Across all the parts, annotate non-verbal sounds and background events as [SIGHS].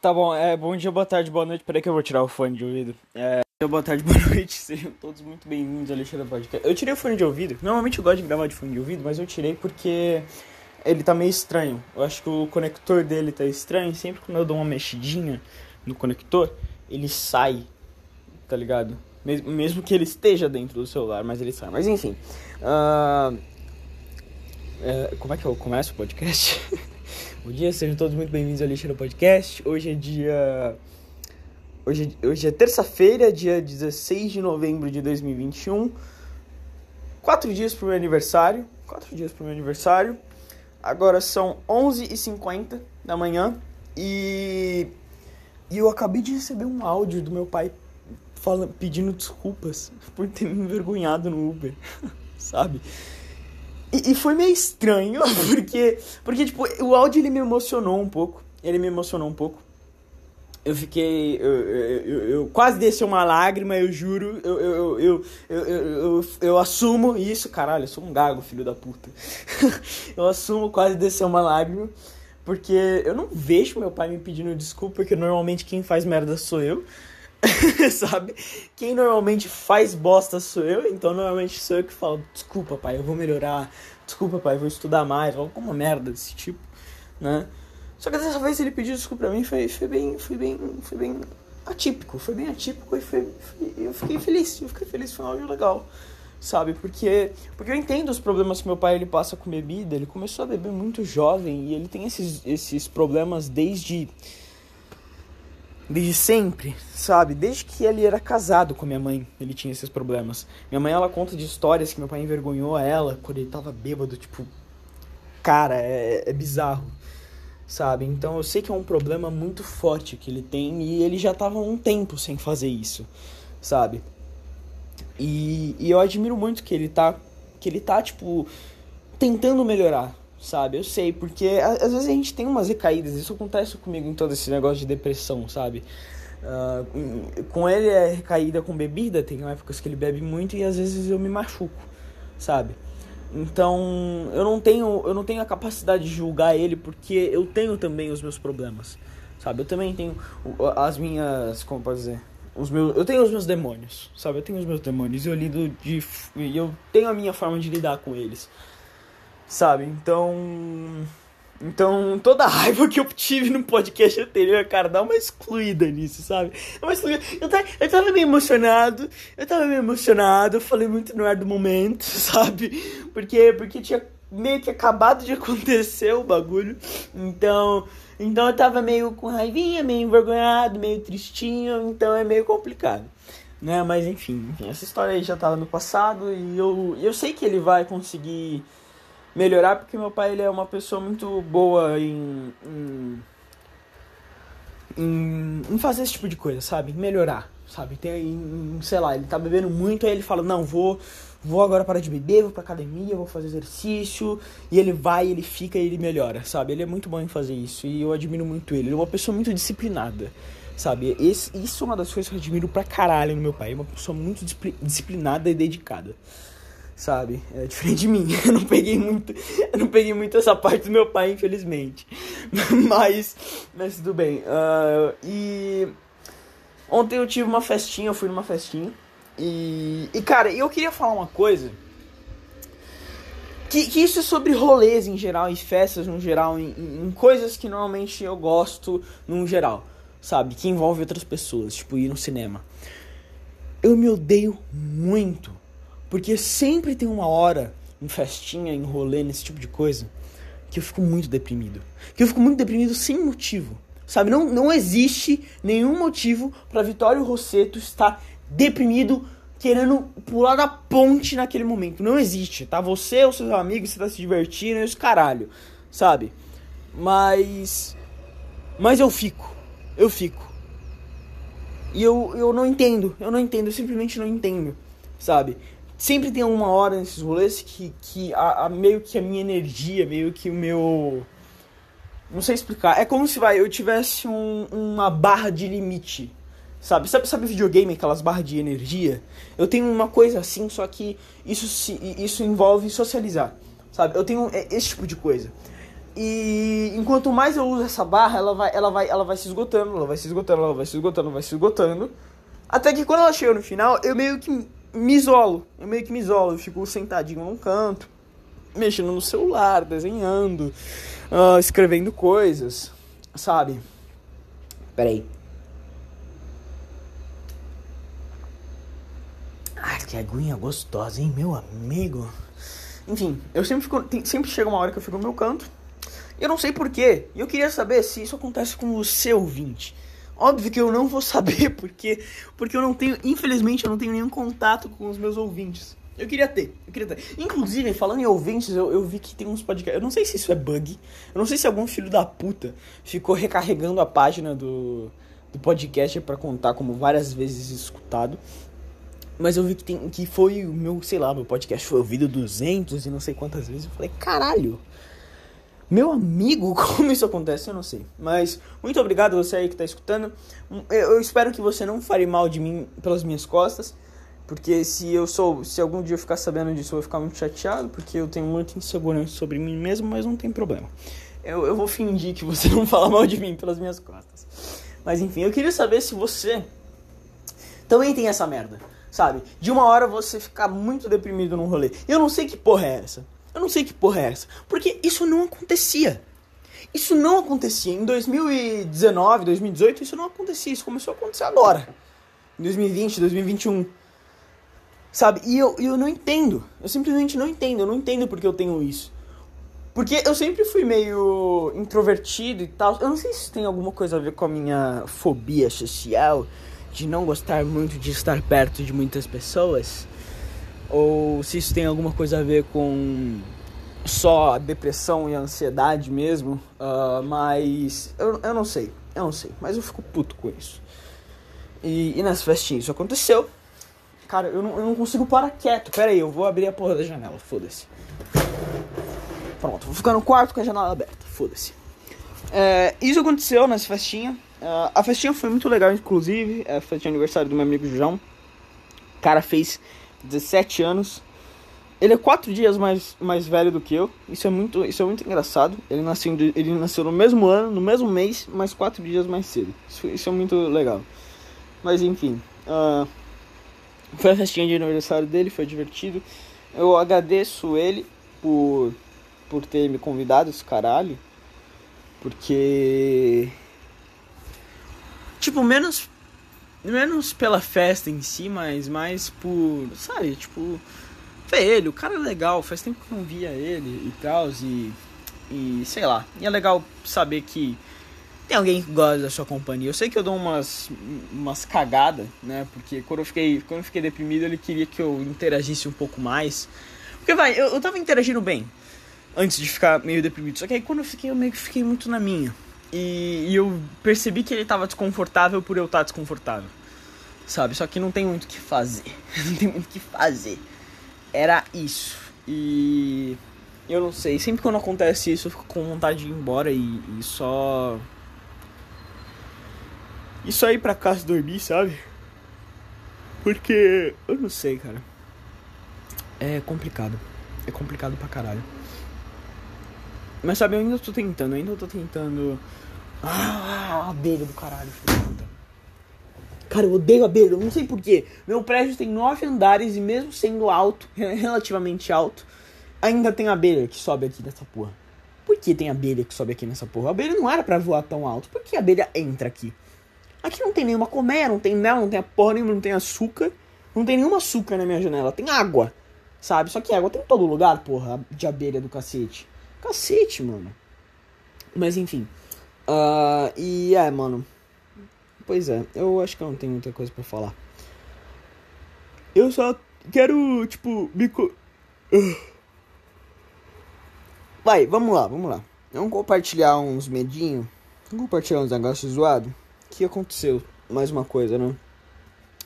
Tá bom, é bom dia, boa tarde, boa noite. Peraí que eu vou tirar o fone de ouvido. É, boa tarde, [LAUGHS] boa noite. Sejam todos muito bem-vindos ao Alexandre Podcast. Eu tirei o fone de ouvido. Normalmente eu gosto de gravar de fone de ouvido, mas eu tirei porque ele tá meio estranho. Eu acho que o conector dele tá estranho. Sempre quando eu dou uma mexidinha no conector, ele sai, tá ligado? Mesmo, que ele esteja dentro do celular, mas ele sai. Mas enfim. Uh, é, como é que eu começo o podcast? [LAUGHS] Bom dia, sejam todos muito bem-vindos ao Lixeira Podcast. Hoje é dia. Hoje, hoje é terça-feira, dia 16 de novembro de 2021. Quatro dias pro meu aniversário. Quatro dias pro meu aniversário. Agora são 11h50 da manhã. E. E eu acabei de receber um áudio do meu pai falando, pedindo desculpas por ter me envergonhado no Uber. [LAUGHS] Sabe? E, e, foi meio estranho, [LAUGHS] porque, porque, tipo, o áudio ele me emocionou um pouco. Ele me emocionou um pouco. Eu fiquei. Eu, eu, eu, eu quase desci uma lágrima, eu juro. Eu, eu, eu, eu, eu, eu, assumo isso, caralho, eu sou um gago, filho da puta. [LAUGHS] eu assumo quase descer uma lágrima. Porque eu não vejo meu pai me pedindo desculpa, porque normalmente quem faz merda sou eu. [LAUGHS] sabe? Quem normalmente faz bosta sou eu, então normalmente sou eu que falo, desculpa pai, eu vou melhorar, desculpa pai, eu vou estudar mais, alguma merda desse tipo, né? Só que dessa vez ele pediu desculpa pra mim, foi, foi bem, foi bem, foi bem atípico, foi bem atípico e foi, foi, eu fiquei feliz, eu fiquei feliz, foi um áudio legal, sabe? Porque, porque eu entendo os problemas que meu pai ele passa com bebida, ele começou a beber muito jovem e ele tem esses, esses problemas desde desde sempre, sabe? Desde que ele era casado com minha mãe, ele tinha esses problemas. Minha mãe, ela conta de histórias que meu pai envergonhou a ela quando ele tava bêbado, tipo... Cara, é, é bizarro, sabe? Então eu sei que é um problema muito forte que ele tem e ele já tava um tempo sem fazer isso, sabe? E, e eu admiro muito que ele tá, que ele tá, tipo, tentando melhorar, sabe? Eu sei, porque às vezes a gente tem umas recaídas, isso acontece comigo em todo esse negócio de depressão, sabe? Uh, com ele é recaída com bebida, tem épocas que ele bebe muito e às vezes eu me machuco, sabe? Então, eu não tenho, eu não tenho a capacidade de julgar ele porque eu tenho também os meus problemas, sabe? Eu também tenho as minhas, como posso dizer, os meus, eu tenho os meus demônios, sabe? Eu tenho os meus demônios e eu lido de e eu tenho a minha forma de lidar com eles sabe? Então. Então, toda a raiva que eu tive no podcast anterior, cara, dá uma excluída nisso, sabe? Uma excluída. Eu, tava, eu tava meio emocionado, eu tava meio emocionado, eu falei muito no ar do momento, [LAUGHS] sabe? Porque, porque tinha meio que acabado de acontecer o bagulho. Então, então eu tava meio com raivinha, meio envergonhado, meio tristinho, então é meio complicado. Né? Mas enfim, essa história aí já tava no passado e eu, eu sei que ele vai conseguir melhorar, porque meu pai ele é uma pessoa muito boa em, em, em, fazer esse tipo de coisa, sabe? Melhorar, sabe? Tem, em, sei lá, ele tá bebendo muito, aí ele fala, não, vou, vou agora parar de beber, vou pra academia, vou fazer exercício, e ele vai, ele fica e ele melhora, sabe? Ele é muito bom em fazer isso, e eu admiro muito ele. Ele é uma pessoa muito disciplinada, sabe? Esse, isso é uma das coisas que eu admiro pra caralho no meu pai, é uma pessoa muito disciplinada e dedicada sabe? É diferente de mim. [LAUGHS] Eu não peguei muito, eu não peguei muito essa parte do meu pai, infelizmente. [LAUGHS] mas, mas tudo bem. Uh, e ontem eu tive uma festinha, eu fui numa festinha. E, e cara, eu queria falar uma coisa. Que, que isso é sobre rolês em geral, e festas no geral, em, em coisas que normalmente eu gosto no geral, sabe? Que envolve outras pessoas, tipo ir no cinema. Eu me odeio muito porque sempre tem uma hora em festinha, em rolê, nesse tipo de coisa, que eu fico muito deprimido. Que eu fico muito deprimido sem motivo. Sabe, não, não existe nenhum motivo para Vitório Rosseto estar deprimido, querendo pular da ponte naquele momento. Não existe, tá? Você ou seus amigos, você tá se divertindo, e os caralho, sabe? Mas. Mas eu fico. Eu fico. E eu, eu não entendo, eu não entendo, eu simplesmente não entendo, sabe? Sempre tem uma hora nesses rolês que, que a, a, meio que a minha energia, meio que o meu. Não sei explicar. É como se vai, eu tivesse um, uma barra de limite. Sabe? sabe? Sabe videogame, aquelas barras de energia? Eu tenho uma coisa assim, só que isso, se, isso envolve socializar. Sabe? Eu tenho esse tipo de coisa. E enquanto mais eu uso essa barra, ela vai, ela vai, ela vai se esgotando, ela vai se esgotando, ela vai se esgotando, vai se esgotando. Até que quando ela chega no final, eu meio que me isolo. Eu meio que me isolo, eu fico sentadinho num canto, mexendo no celular, desenhando, uh, escrevendo coisas, sabe? Peraí. Ah, que aguinha gostosa, hein, meu amigo? Enfim, eu sempre fico. Tem, sempre chega uma hora que eu fico no meu canto. Eu não sei porquê. E eu queria saber se isso acontece com o seu ouvinte. Óbvio que eu não vou [LAUGHS] saber, porque, porque eu não tenho. Infelizmente, eu não tenho nenhum contato com os meus ouvintes. Eu queria ter, eu queria ter. Inclusive, falando em ouvintes, eu, eu vi que tem uns podcasts. Eu não sei se isso é bug. Eu não sei se algum filho da puta ficou recarregando a página do, do podcast para contar como várias vezes escutado. Mas eu vi que, tem, que foi o meu, sei lá, meu podcast foi ouvido 200 e não sei quantas vezes. Eu falei, caralho. Meu amigo, [LAUGHS] como isso acontece, eu não sei. Mas muito obrigado você aí que tá escutando. Eu espero que você não fale mal de mim pelas minhas costas. Porque se eu sou, se algum dia eu ficar sabendo disso, eu vou ficar muito chateado, porque eu tenho muita insegurança sobre mim mesmo, mas não tem problema. Eu, eu vou fingir que você [LAUGHS] não fala mal de mim pelas minhas costas. Mas enfim, eu queria saber se você também tem essa merda sabe? De uma hora você ficar muito deprimido num rolê. Eu não sei que porra é essa. Eu não sei que porra é essa. Porque isso não acontecia. Isso não acontecia. Em 2019, 2018, isso não acontecia. Isso começou a acontecer agora. Em 2020, 2021. Sabe? E eu, eu não entendo. Eu simplesmente não entendo. Eu não entendo porque eu tenho isso. Porque eu sempre fui meio introvertido e tal. Eu não sei se tem alguma coisa a ver com a minha fobia social de não gostar muito de estar perto de muitas pessoas, ou se isso tem alguma coisa a ver com só a depressão e a ansiedade mesmo, uh, mas eu, eu não sei, eu não sei, mas eu fico puto com isso. E, e nessa festinha isso aconteceu. Cara, eu não, eu não consigo parar quieto. Pera aí, eu vou abrir a porra da janela, foda-se. Pronto, vou ficar no quarto com a janela aberta, foda-se. É, isso aconteceu nessa festinha. Uh, a festinha foi muito legal, inclusive. É festa de aniversário do meu amigo João. O cara fez 17 anos. Ele é quatro dias mais, mais velho do que eu. Isso é muito, isso é muito engraçado. Ele nasceu, ele nasceu no mesmo ano, no mesmo mês, mas quatro dias mais cedo. Isso, isso é muito legal. Mas enfim. Uh, foi a festinha de aniversário dele, foi divertido. Eu agradeço ele por, por ter me convidado, esse caralho. Porque Tipo, menos. Menos pela festa em si, mas mais por. Sabe, tipo. Ver ele, o cara é legal, faz tempo que eu não via ele e tal, e. E sei lá. E é legal saber que tem alguém que gosta da sua companhia. Eu sei que eu dou umas, umas cagadas, né? Porque quando eu, fiquei, quando eu fiquei deprimido, ele queria que eu interagisse um pouco mais. Porque vai, eu, eu tava interagindo bem antes de ficar meio deprimido. Só que aí quando eu fiquei, eu meio que fiquei muito na minha. E, e, eu percebi que ele tava desconfortável por eu estar desconfortável. Sabe? Só que não tem muito o que fazer. [LAUGHS] não tem muito o que fazer. Era isso. E. Eu não sei. Sempre quando acontece isso, eu fico com vontade de ir embora e, e só. E só ir pra casa dormir, sabe? Porque. Eu não sei, cara. É complicado. É complicado pra caralho. Mas sabe, eu ainda tô tentando, ainda tô tentando. Ah, abelha do caralho, filho. Cara, eu odeio abelha, eu não sei porquê. Meu prédio tem nove andares e mesmo sendo alto, relativamente alto, ainda tem abelha que sobe aqui nessa porra. Por que tem abelha que sobe aqui nessa porra? A abelha não era pra voar tão alto. Por que a abelha entra aqui? Aqui não tem nenhuma colmeia, não tem mel, não tem a porra nenhuma, não tem açúcar. Não tem nenhum açúcar na minha janela, tem água. Sabe? Só que água tem em todo lugar, porra, de abelha do cacete. Cacete, mano. Mas enfim. Uh, e é, mano. Pois é, eu acho que eu não tenho muita coisa para falar. Eu só quero, tipo, me. Co... [SIGHS] Vai, vamos lá, vamos lá. Vamos compartilhar uns medinhos. Vamos compartilhar uns negócios zoados. Que aconteceu? Mais uma coisa, né?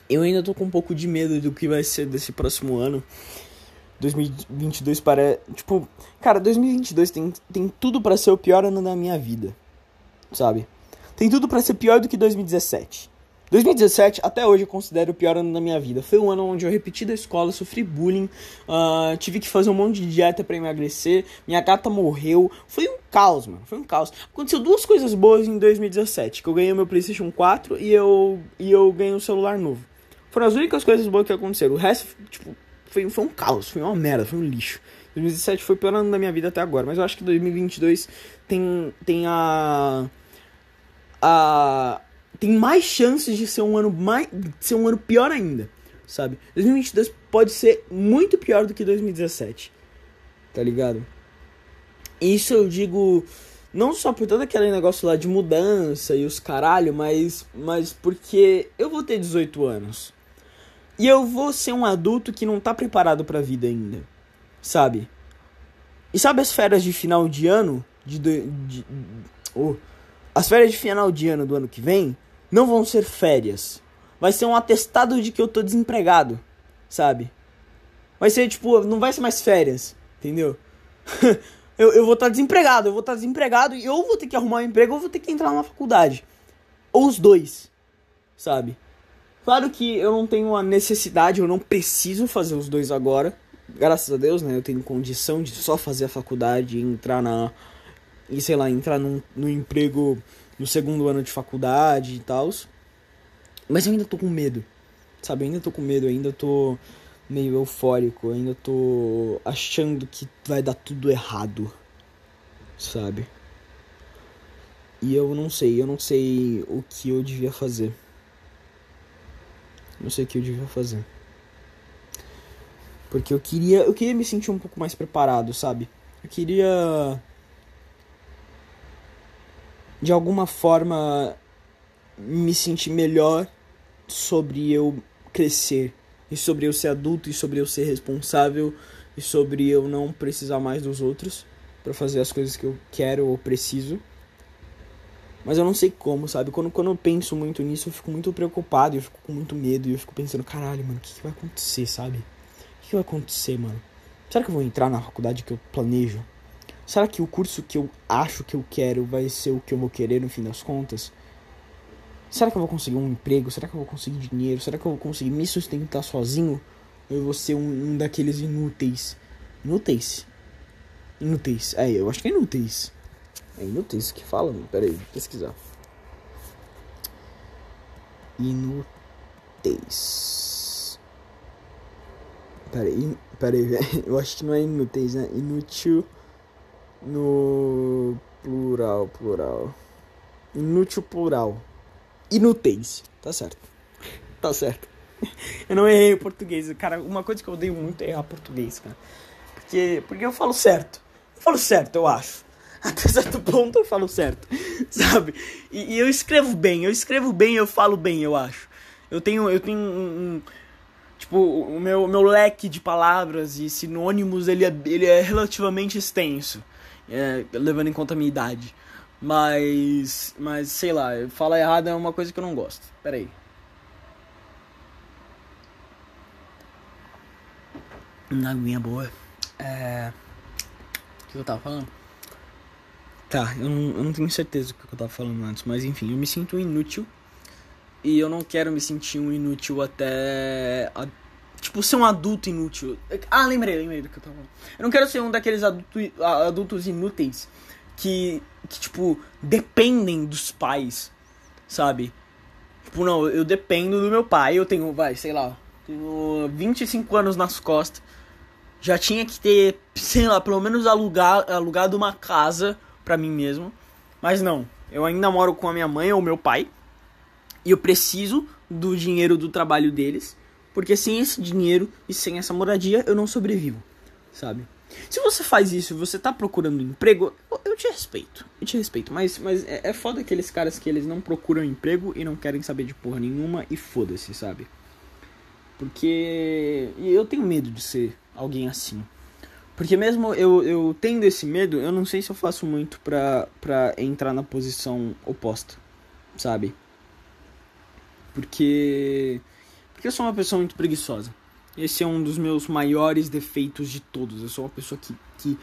Eu ainda tô com um pouco de medo do que vai ser desse próximo ano. 2022 para. Tipo, cara, 2022 tem, tem tudo para ser o pior ano da minha vida. Sabe? Tem tudo para ser pior do que 2017. 2017, até hoje, eu considero o pior ano da minha vida. Foi um ano onde eu repeti da escola, sofri bullying, uh, tive que fazer um monte de dieta para emagrecer, minha gata morreu. Foi um caos, mano. Foi um caos. Aconteceu duas coisas boas em 2017, que eu ganhei meu PlayStation 4 e eu, e eu ganhei um celular novo. Foram as únicas coisas boas que aconteceram. O resto, tipo, foi, foi um caos, foi uma merda, foi um lixo. 2017 foi o pior ano da minha vida até agora, mas eu acho que 2022 tem, tem a. tem mais chances de ser um ano mais ser um ano pior ainda, sabe? 2022 pode ser muito pior do que 2017. Tá ligado? Isso eu digo não só por todo aquele negócio lá de mudança e os caralho, mas mas porque eu vou ter 18 anos. E eu vou ser um adulto que não tá preparado para a vida ainda, sabe? E sabe as férias de final de ano de, de, de oh, as férias de final de ano do ano que vem não vão ser férias. Vai ser um atestado de que eu tô desempregado, sabe? Vai ser tipo, não vai ser mais férias, entendeu? [LAUGHS] eu, eu vou estar tá desempregado, eu vou estar tá desempregado e eu vou ter que arrumar um emprego ou vou ter que entrar numa faculdade. Ou os dois, sabe? Claro que eu não tenho a necessidade, eu não preciso fazer os dois agora. Graças a Deus, né? Eu tenho condição de só fazer a faculdade e entrar na. E sei lá, entrar num, num emprego no segundo ano de faculdade e tal. Mas eu ainda tô com medo. Sabe? Eu ainda tô com medo, ainda tô meio eufórico, eu ainda tô achando que vai dar tudo errado. Sabe? E eu não sei, eu não sei o que eu devia fazer. Não sei o que eu devia fazer. Porque eu queria, eu queria me sentir um pouco mais preparado, sabe? Eu queria de alguma forma me sentir melhor sobre eu crescer e sobre eu ser adulto e sobre eu ser responsável e sobre eu não precisar mais dos outros para fazer as coisas que eu quero ou preciso. Mas eu não sei como, sabe? Quando, quando eu penso muito nisso, eu fico muito preocupado, eu fico com muito medo, e eu fico pensando, caralho, mano, o que, que vai acontecer, sabe? O que, que vai acontecer, mano? Será que eu vou entrar na faculdade que eu planejo? Será que o curso que eu acho que eu quero vai ser o que eu vou querer no fim das contas? Será que eu vou conseguir um emprego? Será que eu vou conseguir dinheiro? Será que eu vou conseguir me sustentar sozinho? Ou eu vou ser um, um daqueles inúteis? Inúteis? Inúteis. É, eu acho que é inúteis. É inúteis que fala, mano. Pera aí, vou pesquisar. Inúteis. Pera aí, pera aí. [LAUGHS] Eu acho que não é inúteis, né? Inútil no plural, plural. Inútil plural. Inúteis. Tá certo. Tá certo. [LAUGHS] Eu não errei o português. Cara, uma coisa que eu odeio muito é errar português, cara. Porque, porque eu falo certo. Eu falo certo, eu acho. [LAUGHS] Até certo ponto eu falo certo, [LAUGHS] sabe? E, e eu escrevo bem, eu escrevo bem, eu falo bem, eu acho. Eu tenho, eu tenho um, um tipo, o meu, meu leque de palavras e sinônimos, ele é, ele é relativamente extenso é, levando em conta a minha idade. Mas, mas sei lá, falar errado é uma coisa que eu não gosto. Pera aí. Uma aguinha boa. É... O que eu tava falando? Tá, eu não, eu não tenho certeza do que eu tava falando antes, mas enfim, eu me sinto inútil. E eu não quero me sentir um inútil até. A, Tipo, ser um adulto inútil. Ah, lembrei, lembrei do que eu tava falando. Eu não quero ser um daqueles adulto, adultos inúteis que, que, tipo, dependem dos pais, sabe? Tipo, não, eu dependo do meu pai, eu tenho, vai, sei lá, tenho 25 anos nas costas. Já tinha que ter, sei lá, pelo menos alugar, alugado uma casa pra mim mesmo. Mas não, eu ainda moro com a minha mãe ou meu pai. E eu preciso do dinheiro do trabalho deles. Porque sem esse dinheiro e sem essa moradia eu não sobrevivo, sabe? Se você faz isso você tá procurando emprego, eu te respeito. Eu te respeito. Mas, mas é, é foda aqueles caras que eles não procuram emprego e não querem saber de porra nenhuma e foda-se, sabe? Porque eu tenho medo de ser alguém assim. Porque mesmo eu, eu tendo esse medo, eu não sei se eu faço muito pra, pra entrar na posição oposta, sabe? Porque porque eu sou uma pessoa muito preguiçosa. Esse é um dos meus maiores defeitos de todos. Eu sou uma pessoa que, que,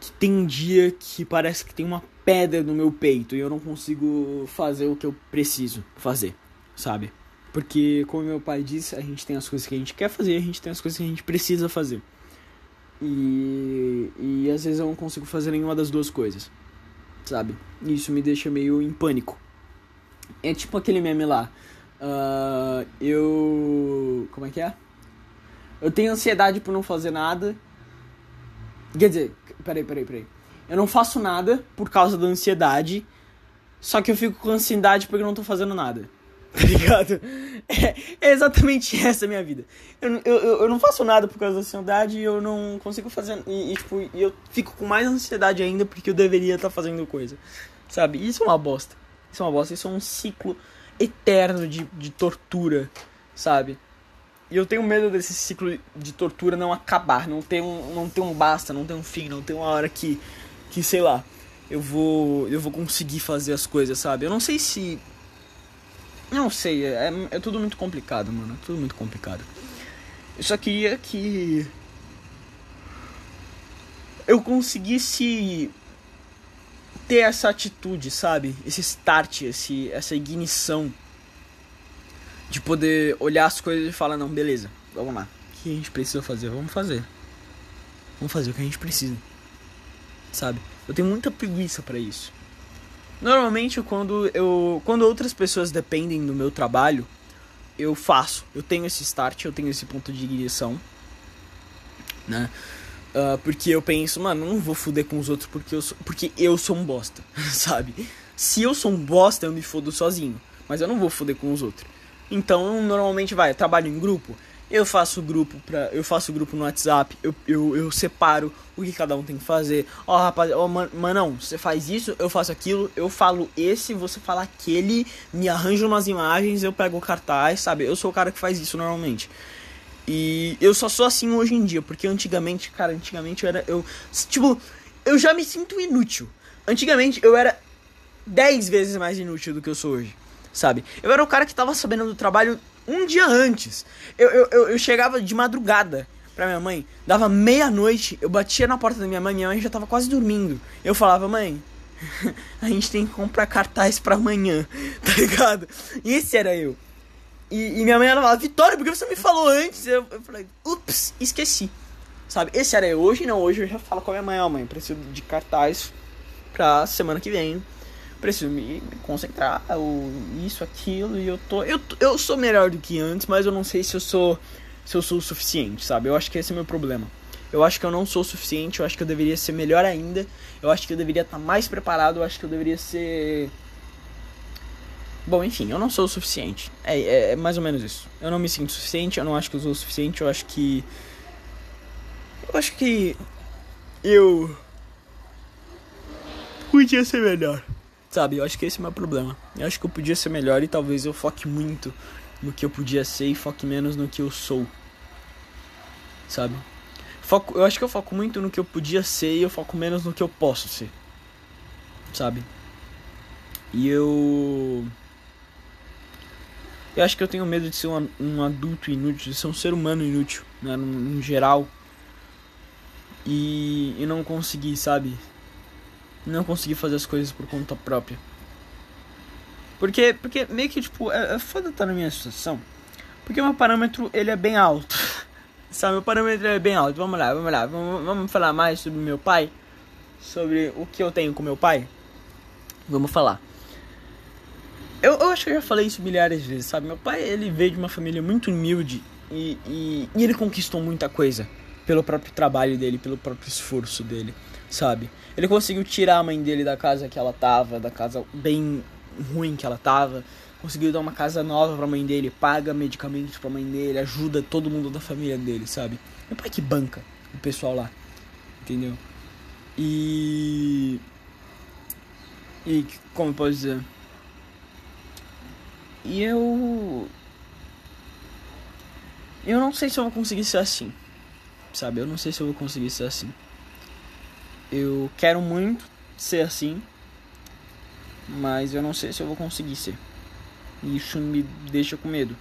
que tem dia que parece que tem uma pedra no meu peito e eu não consigo fazer o que eu preciso fazer. sabe? Porque, como meu pai disse, a gente tem as coisas que a gente quer fazer, a gente tem as coisas que a gente precisa fazer. E, e às vezes eu não consigo fazer nenhuma das duas coisas, sabe? E isso me deixa meio em pânico. É tipo aquele meme lá. Uh, eu. Como é que é? Eu tenho ansiedade por não fazer nada. Quer dizer, peraí, peraí, peraí. Eu não faço nada por causa da ansiedade. Só que eu fico com ansiedade porque eu não tô fazendo nada. [LAUGHS] Tá ligado? É, é exatamente [LAUGHS] essa a minha vida. Eu, eu, eu não faço nada por causa da ansiedade e eu não consigo fazer. E, e tipo, eu fico com mais ansiedade ainda porque eu deveria estar tá fazendo coisa. Sabe? Isso é uma bosta. Isso é uma bosta. Isso é um ciclo eterno de, de tortura. Sabe? E eu tenho medo desse ciclo de tortura não acabar. Não ter um, não ter um basta, não ter um fim, não ter uma hora que. Que sei lá. Eu vou. Eu vou conseguir fazer as coisas, sabe? Eu não sei se não sei, é, é tudo muito complicado, mano. É tudo muito complicado. Eu só queria que eu conseguisse ter essa atitude, sabe? Esse start, esse, essa ignição de poder olhar as coisas e falar, não, beleza, vamos lá. O que a gente precisa fazer? Vamos fazer. Vamos fazer o que a gente precisa. Sabe? Eu tenho muita preguiça para isso. Normalmente quando eu quando outras pessoas dependem do meu trabalho, eu faço. Eu tenho esse start, eu tenho esse ponto de ignição, né? Uh, porque eu penso, mano, não vou fuder com os outros porque eu sou, porque eu sou um bosta, [LAUGHS] sabe? Se eu sou um bosta, eu me fodo sozinho, mas eu não vou fuder com os outros. Então, normalmente vai, eu trabalho em grupo, eu faço grupo para eu faço grupo no WhatsApp, eu, eu, eu separo o que cada um tem que fazer. Ó, oh, rapaz, ó, oh, man, manão, você faz isso, eu faço aquilo, eu falo esse, você fala aquele, me arranjo umas imagens, eu pego o cartaz, sabe? Eu sou o cara que faz isso normalmente. E eu só sou assim hoje em dia, porque antigamente, cara, antigamente eu era eu tipo, eu já me sinto inútil. Antigamente eu era 10 vezes mais inútil do que eu sou hoje, sabe? Eu era o cara que tava sabendo do trabalho um dia antes. Eu, eu, eu, eu chegava de madrugada pra minha mãe, dava meia-noite, eu batia na porta da minha mãe, minha mãe já tava quase dormindo. Eu falava, mãe, [LAUGHS] a gente tem que comprar cartaz pra amanhã, [LAUGHS] tá ligado? E esse era eu. E, e minha mãe ela falava, Vitória, por que você me falou antes? Eu, eu falei, ups, esqueci. Sabe, esse era. Hoje não, hoje eu já falo com a minha mãe, ó, mãe, preciso de cartaz pra semana que vem preciso me concentrar, ou isso, aquilo, e eu tô. Eu, eu sou melhor do que antes, mas eu não sei se eu sou. Se eu sou o suficiente, sabe? Eu acho que esse é o meu problema. Eu acho que eu não sou o suficiente, eu acho que eu deveria ser melhor ainda. Eu acho que eu deveria estar mais preparado, eu acho que eu deveria ser. Bom, enfim, eu não sou o suficiente. É, é, é mais ou menos isso. Eu não me sinto suficiente, eu não acho que eu sou o suficiente, eu acho que. Eu acho que. Eu. Podia ser melhor. Sabe, eu acho que esse é o meu problema. Eu acho que eu podia ser melhor e talvez eu foque muito no que eu podia ser e foque menos no que eu sou. Sabe? Foco, eu acho que eu foco muito no que eu podia ser e eu foco menos no que eu posso ser. Sabe? E eu. Eu acho que eu tenho medo de ser um, um adulto inútil, de ser um ser humano inútil, né? No, no geral. E, e não conseguir, sabe? não conseguir fazer as coisas por conta própria. Porque, porque meio que, tipo, é, é foda estar na minha situação. Porque meu parâmetro, ele é bem alto. [LAUGHS] Sabe, meu parâmetro é bem alto. Vamos lá, vamos lá. Vamos, vamos falar mais sobre meu pai. Sobre o que eu tenho com meu pai. Vamos falar. Eu, eu acho que eu já falei isso milhares de vezes, sabe? Meu pai, ele veio de uma família muito humilde. E, e, e ele conquistou muita coisa. Pelo próprio trabalho dele, pelo próprio esforço dele sabe? Ele conseguiu tirar a mãe dele da casa que ela tava, da casa bem ruim que ela tava. Conseguiu dar uma casa nova pra mãe dele, paga medicamentos pra mãe dele, ajuda todo mundo da família dele, sabe? Meu pai que banca o pessoal lá, entendeu? E. E como eu posso dizer? E eu. Eu não sei se eu vou conseguir ser assim. Sabe? Eu não sei se eu vou conseguir ser assim. Eu quero muito ser assim, mas eu não sei se eu vou conseguir ser. E isso me deixa com medo.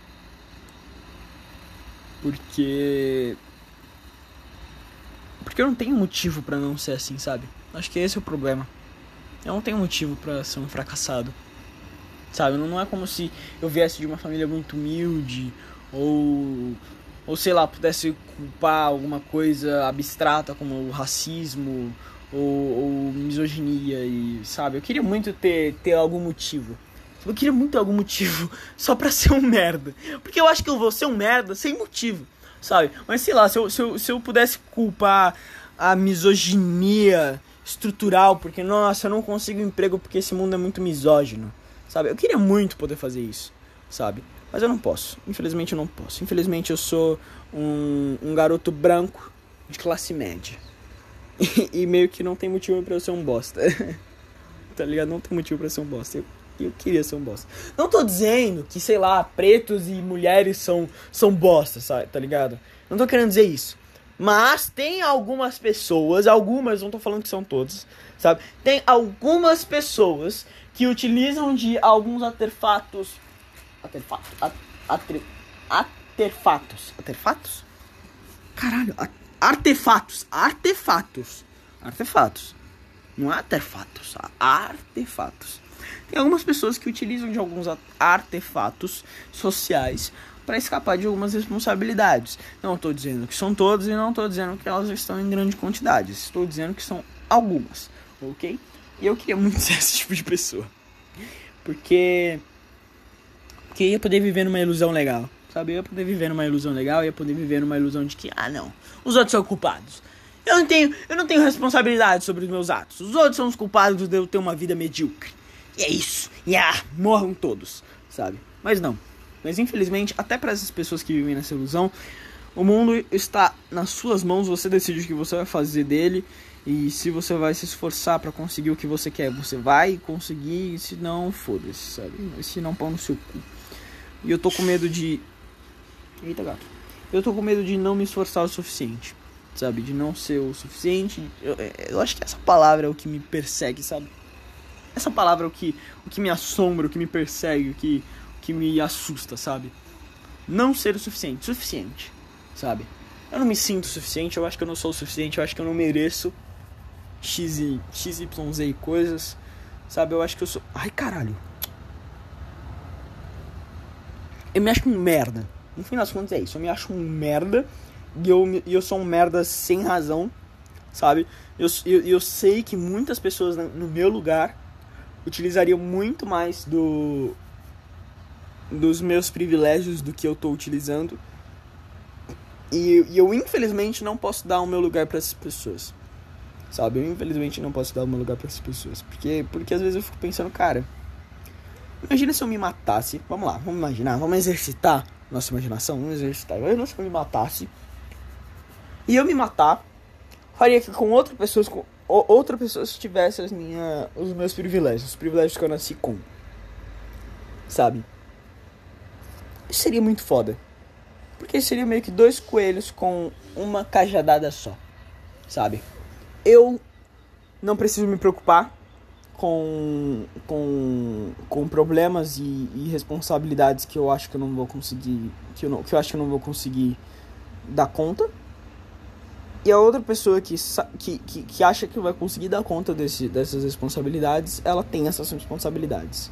Porque porque eu não tenho motivo para não ser assim, sabe? Acho que esse é o problema. Eu não tenho motivo para ser um fracassado. Sabe? Não, não é como se eu viesse de uma família muito humilde ou ou sei lá, pudesse culpar alguma coisa abstrata como racismo ou, ou, misoginia e sabe, eu queria muito ter, ter algum motivo. Eu queria muito ter algum motivo [LAUGHS] só pra ser um merda. Porque eu acho que eu vou ser um merda sem motivo, sabe? Mas sei lá, se eu, se eu, se eu pudesse culpar a misoginia estrutural, porque nossa, eu não consigo emprego porque esse mundo é muito misógino, sabe? Eu queria muito poder fazer isso, sabe? Mas eu não posso. Infelizmente eu não posso. Infelizmente eu sou um, um garoto branco de classe média. [LAUGHS] E, e meio que não tem motivo para eu ser um bosta. [LAUGHS] tá ligado? Não tem motivo para ser um bosta. Eu, eu queria ser um bosta. Não tô dizendo que, sei lá, pretos e mulheres são, são bostas, sabe? Tá ligado? Não tô querendo dizer isso. Mas tem algumas pessoas, algumas, não tô falando que são todas, sabe? Tem algumas pessoas que utilizam de alguns artefatos Artefatos. Atre, artefatos. Artefatos? Caralho. Artefatos. Artefatos. Artefatos. Não é artefatos. Artefatos. Tem algumas pessoas que utilizam de alguns artefatos sociais para escapar de algumas responsabilidades. Não estou dizendo que são todas e não estou dizendo que elas estão em grande quantidade. Estou dizendo que são algumas, ok? E eu queria muito [LAUGHS] ser esse tipo de pessoa. Porque que ia poder viver numa ilusão legal. Sabe? Eu ia poder viver numa ilusão legal, ia poder viver numa ilusão de que, ah, não, os outros são culpados. Eu não tenho, eu não tenho responsabilidade sobre os meus atos. Os outros são os culpados de eu ter uma vida medíocre. E é isso. E ah, morram todos, sabe? Mas não. Mas infelizmente, até para essas pessoas que vivem nessa ilusão, o mundo está nas suas mãos, você decide o que você vai fazer dele. E se você vai se esforçar para conseguir o que você quer, você vai conseguir. Se não, foda-se, sabe? Se não, pão no seu cu. E eu tô com medo de. Eita gato. Eu tô com medo de não me esforçar o suficiente. Sabe? De não ser o suficiente. Eu, eu acho que essa palavra é o que me persegue, sabe? Essa palavra é o que, o que me assombra, o que me persegue, o que, o que me assusta, sabe? Não ser o suficiente. Suficiente, sabe? Eu não me sinto o suficiente, eu acho que eu não sou o suficiente, eu acho que eu não mereço X e, X, Y, Z coisas, sabe? Eu acho que eu sou. Ai caralho. eu me acho um merda. No fim das contas é isso. Eu me acho um merda. E eu, e eu sou um merda sem razão. Sabe? Eu, eu, eu sei que muitas pessoas no meu lugar utilizariam muito mais do dos meus privilégios do que eu tô utilizando. E, e eu infelizmente não posso dar o meu lugar para essas pessoas. Sabe? Eu infelizmente não posso dar o meu lugar para essas pessoas, porque porque às vezes eu fico pensando, cara, Imagina se eu me matasse. Vamos lá, vamos imaginar, vamos exercitar nossa imaginação, vamos exercitar. Imagina se eu me matasse. E eu me matar, faria que com outra pessoa, com outra pessoa tivesse as minha, os meus privilégios, os privilégios que eu nasci com. Sabe? Isso seria muito foda. Porque seria meio que dois coelhos com uma cajadada só. Sabe? Eu não preciso me preocupar com, com, com problemas e, e, responsabilidades que eu acho que eu não vou conseguir que eu, não, que eu acho que eu não vou conseguir dar conta. E a outra pessoa que, que, que, que acha que vai conseguir dar conta desse, dessas responsabilidades ela tem essas responsabilidades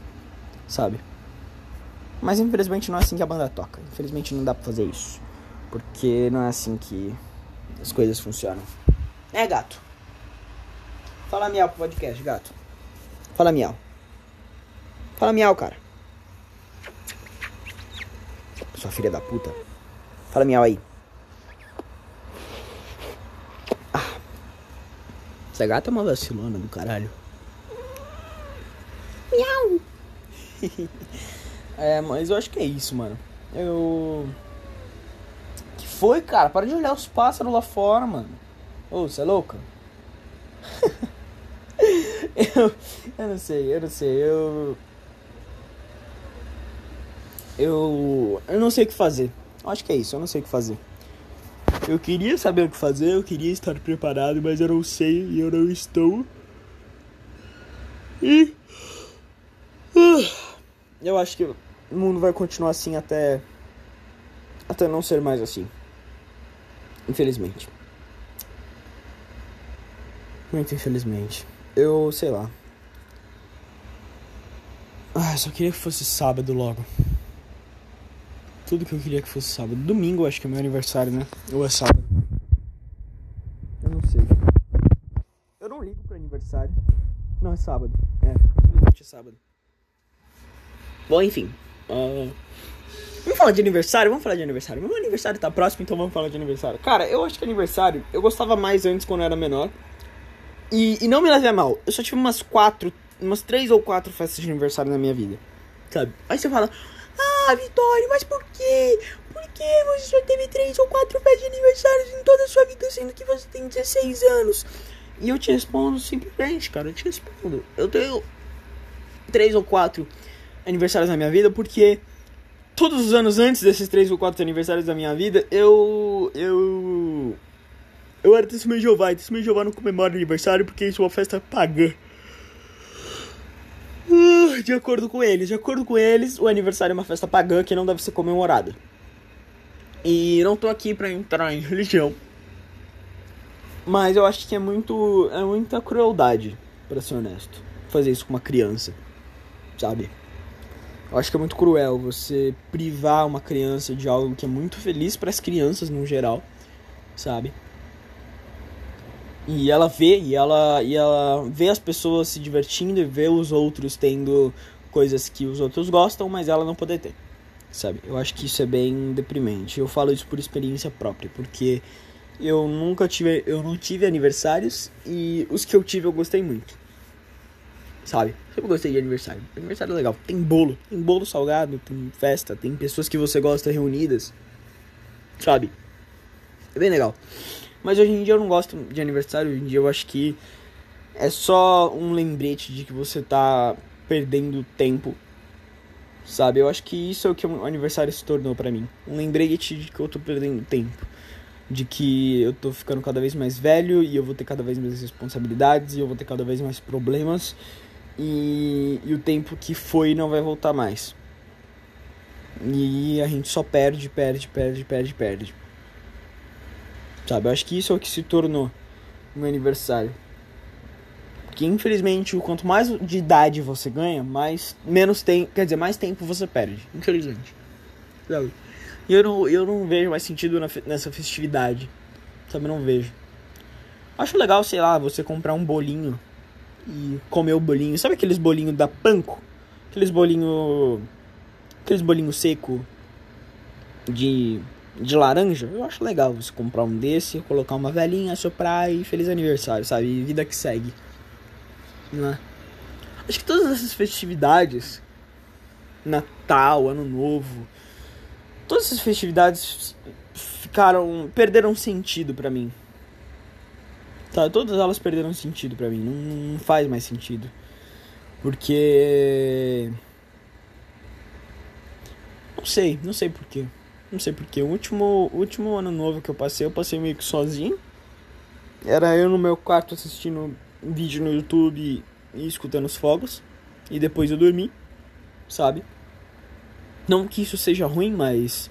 sabe? Mas infelizmente não é assim que a banda toca. Infelizmente não dá pra fazer isso. Porque não é assim que as coisas funcionam. É gato Fala miau pro podcast, gato. Fala miau. Fala miau, cara. Sua filha da puta. Fala miau aí. Ah. Essa gata é uma vacilona do caralho. Miau. [LAUGHS] é, mas eu acho que é isso, mano. Eu. Que foi, cara? Para de olhar os pássaros lá fora, mano. Ô, você é louca? [LAUGHS] eu, eu não sei, eu não sei, eu. Eu. Eu não sei o que fazer. Acho que é isso, eu não sei o que fazer. Eu queria saber o que fazer, eu queria estar preparado, mas eu não sei e eu não estou. E. Eu acho que o mundo vai continuar assim até. Até não ser mais assim. Infelizmente. Muito infelizmente eu sei lá. Ah, só queria que fosse sábado logo. Tudo que eu queria que fosse sábado. Domingo, acho que é meu aniversário, né? Ou é sábado? Eu não sei. Eu não ligo pro aniversário. Não, é sábado. É, é sábado. Bom, enfim. Uh... Vamos falar de aniversário? Vamos falar de aniversário. Meu aniversário tá próximo, então vamos falar de aniversário. Cara, eu acho que aniversário eu gostava mais antes quando eu era menor. E, e não me leve a mal, eu só tive umas quatro, umas três ou quatro festas de aniversário na minha vida. Sabe? Aí você fala, ah, Vitória, mas por quê? Por que você só teve três ou quatro festas de aniversário em toda a sua vida, sendo que você tem 16 anos? E eu te respondo simplesmente, cara, eu te respondo. Eu tenho três ou quatro aniversários na minha vida porque todos os anos antes desses três ou quatro aniversários da minha vida, eu. Eu. Eu era testemunho de Jeová, e testemunho de Jeová não comemora aniversário porque isso é uma festa pagã. Uh, de acordo com eles, de acordo com eles, o aniversário é uma festa pagã que não deve ser comemorada. E não tô aqui pra entrar em religião. Mas eu acho que é muito. é muita crueldade, para ser honesto, fazer isso com uma criança. Sabe? Eu acho que é muito cruel você privar uma criança de algo que é muito feliz para as crianças no geral, sabe? E ela vê, e ela, e ela vê as pessoas se divertindo e vê os outros tendo coisas que os outros gostam, mas ela não poder ter, sabe? Eu acho que isso é bem deprimente. Eu falo isso por experiência própria, porque eu nunca tive, eu não tive aniversários e os que eu tive eu gostei muito sabe? Sempre gostei de aniversário. Aniversário é legal. Tem bolo, tem bolo salgado, tem festa, tem pessoas que você gosta reunidas, sabe? É bem legal. Mas hoje em dia eu não gosto de aniversário. Hoje em dia eu acho que é só um lembrete de que você tá perdendo tempo, sabe? Eu acho que isso é o que o aniversário se tornou para mim. Um lembrete de que eu tô perdendo tempo. De que eu tô ficando cada vez mais velho e eu vou ter cada vez mais responsabilidades e eu vou ter cada vez mais problemas e, e o tempo que foi não vai voltar mais. E a gente só perde, perde, perde, perde, perde. Sabe, eu acho que isso é o que se tornou meu aniversário. Porque infelizmente, quanto mais de idade você ganha, mais menos tempo, quer dizer, mais tempo você perde. Infelizmente. Sabe? E eu não, eu não vejo mais sentido na, nessa festividade. Sabe, não vejo. Acho legal, sei lá, você comprar um bolinho e comer o bolinho. Sabe aqueles bolinhos da Panko? Aqueles bolinho aqueles bolinho seco de de laranja. Eu acho legal você comprar um desse, colocar uma velhinha, soprar e feliz aniversário, sabe? E vida que segue. Né? Acho que todas essas festividades, Natal, Ano Novo, todas essas festividades ficaram perderam sentido para mim. Tá, todas elas perderam sentido para mim. Não, não faz mais sentido. Porque. Não sei, não sei porquê. Não sei porquê. O último, último ano novo que eu passei, eu passei meio que sozinho. Era eu no meu quarto assistindo vídeo no YouTube e escutando os fogos. E depois eu dormi, sabe? Não que isso seja ruim, mas.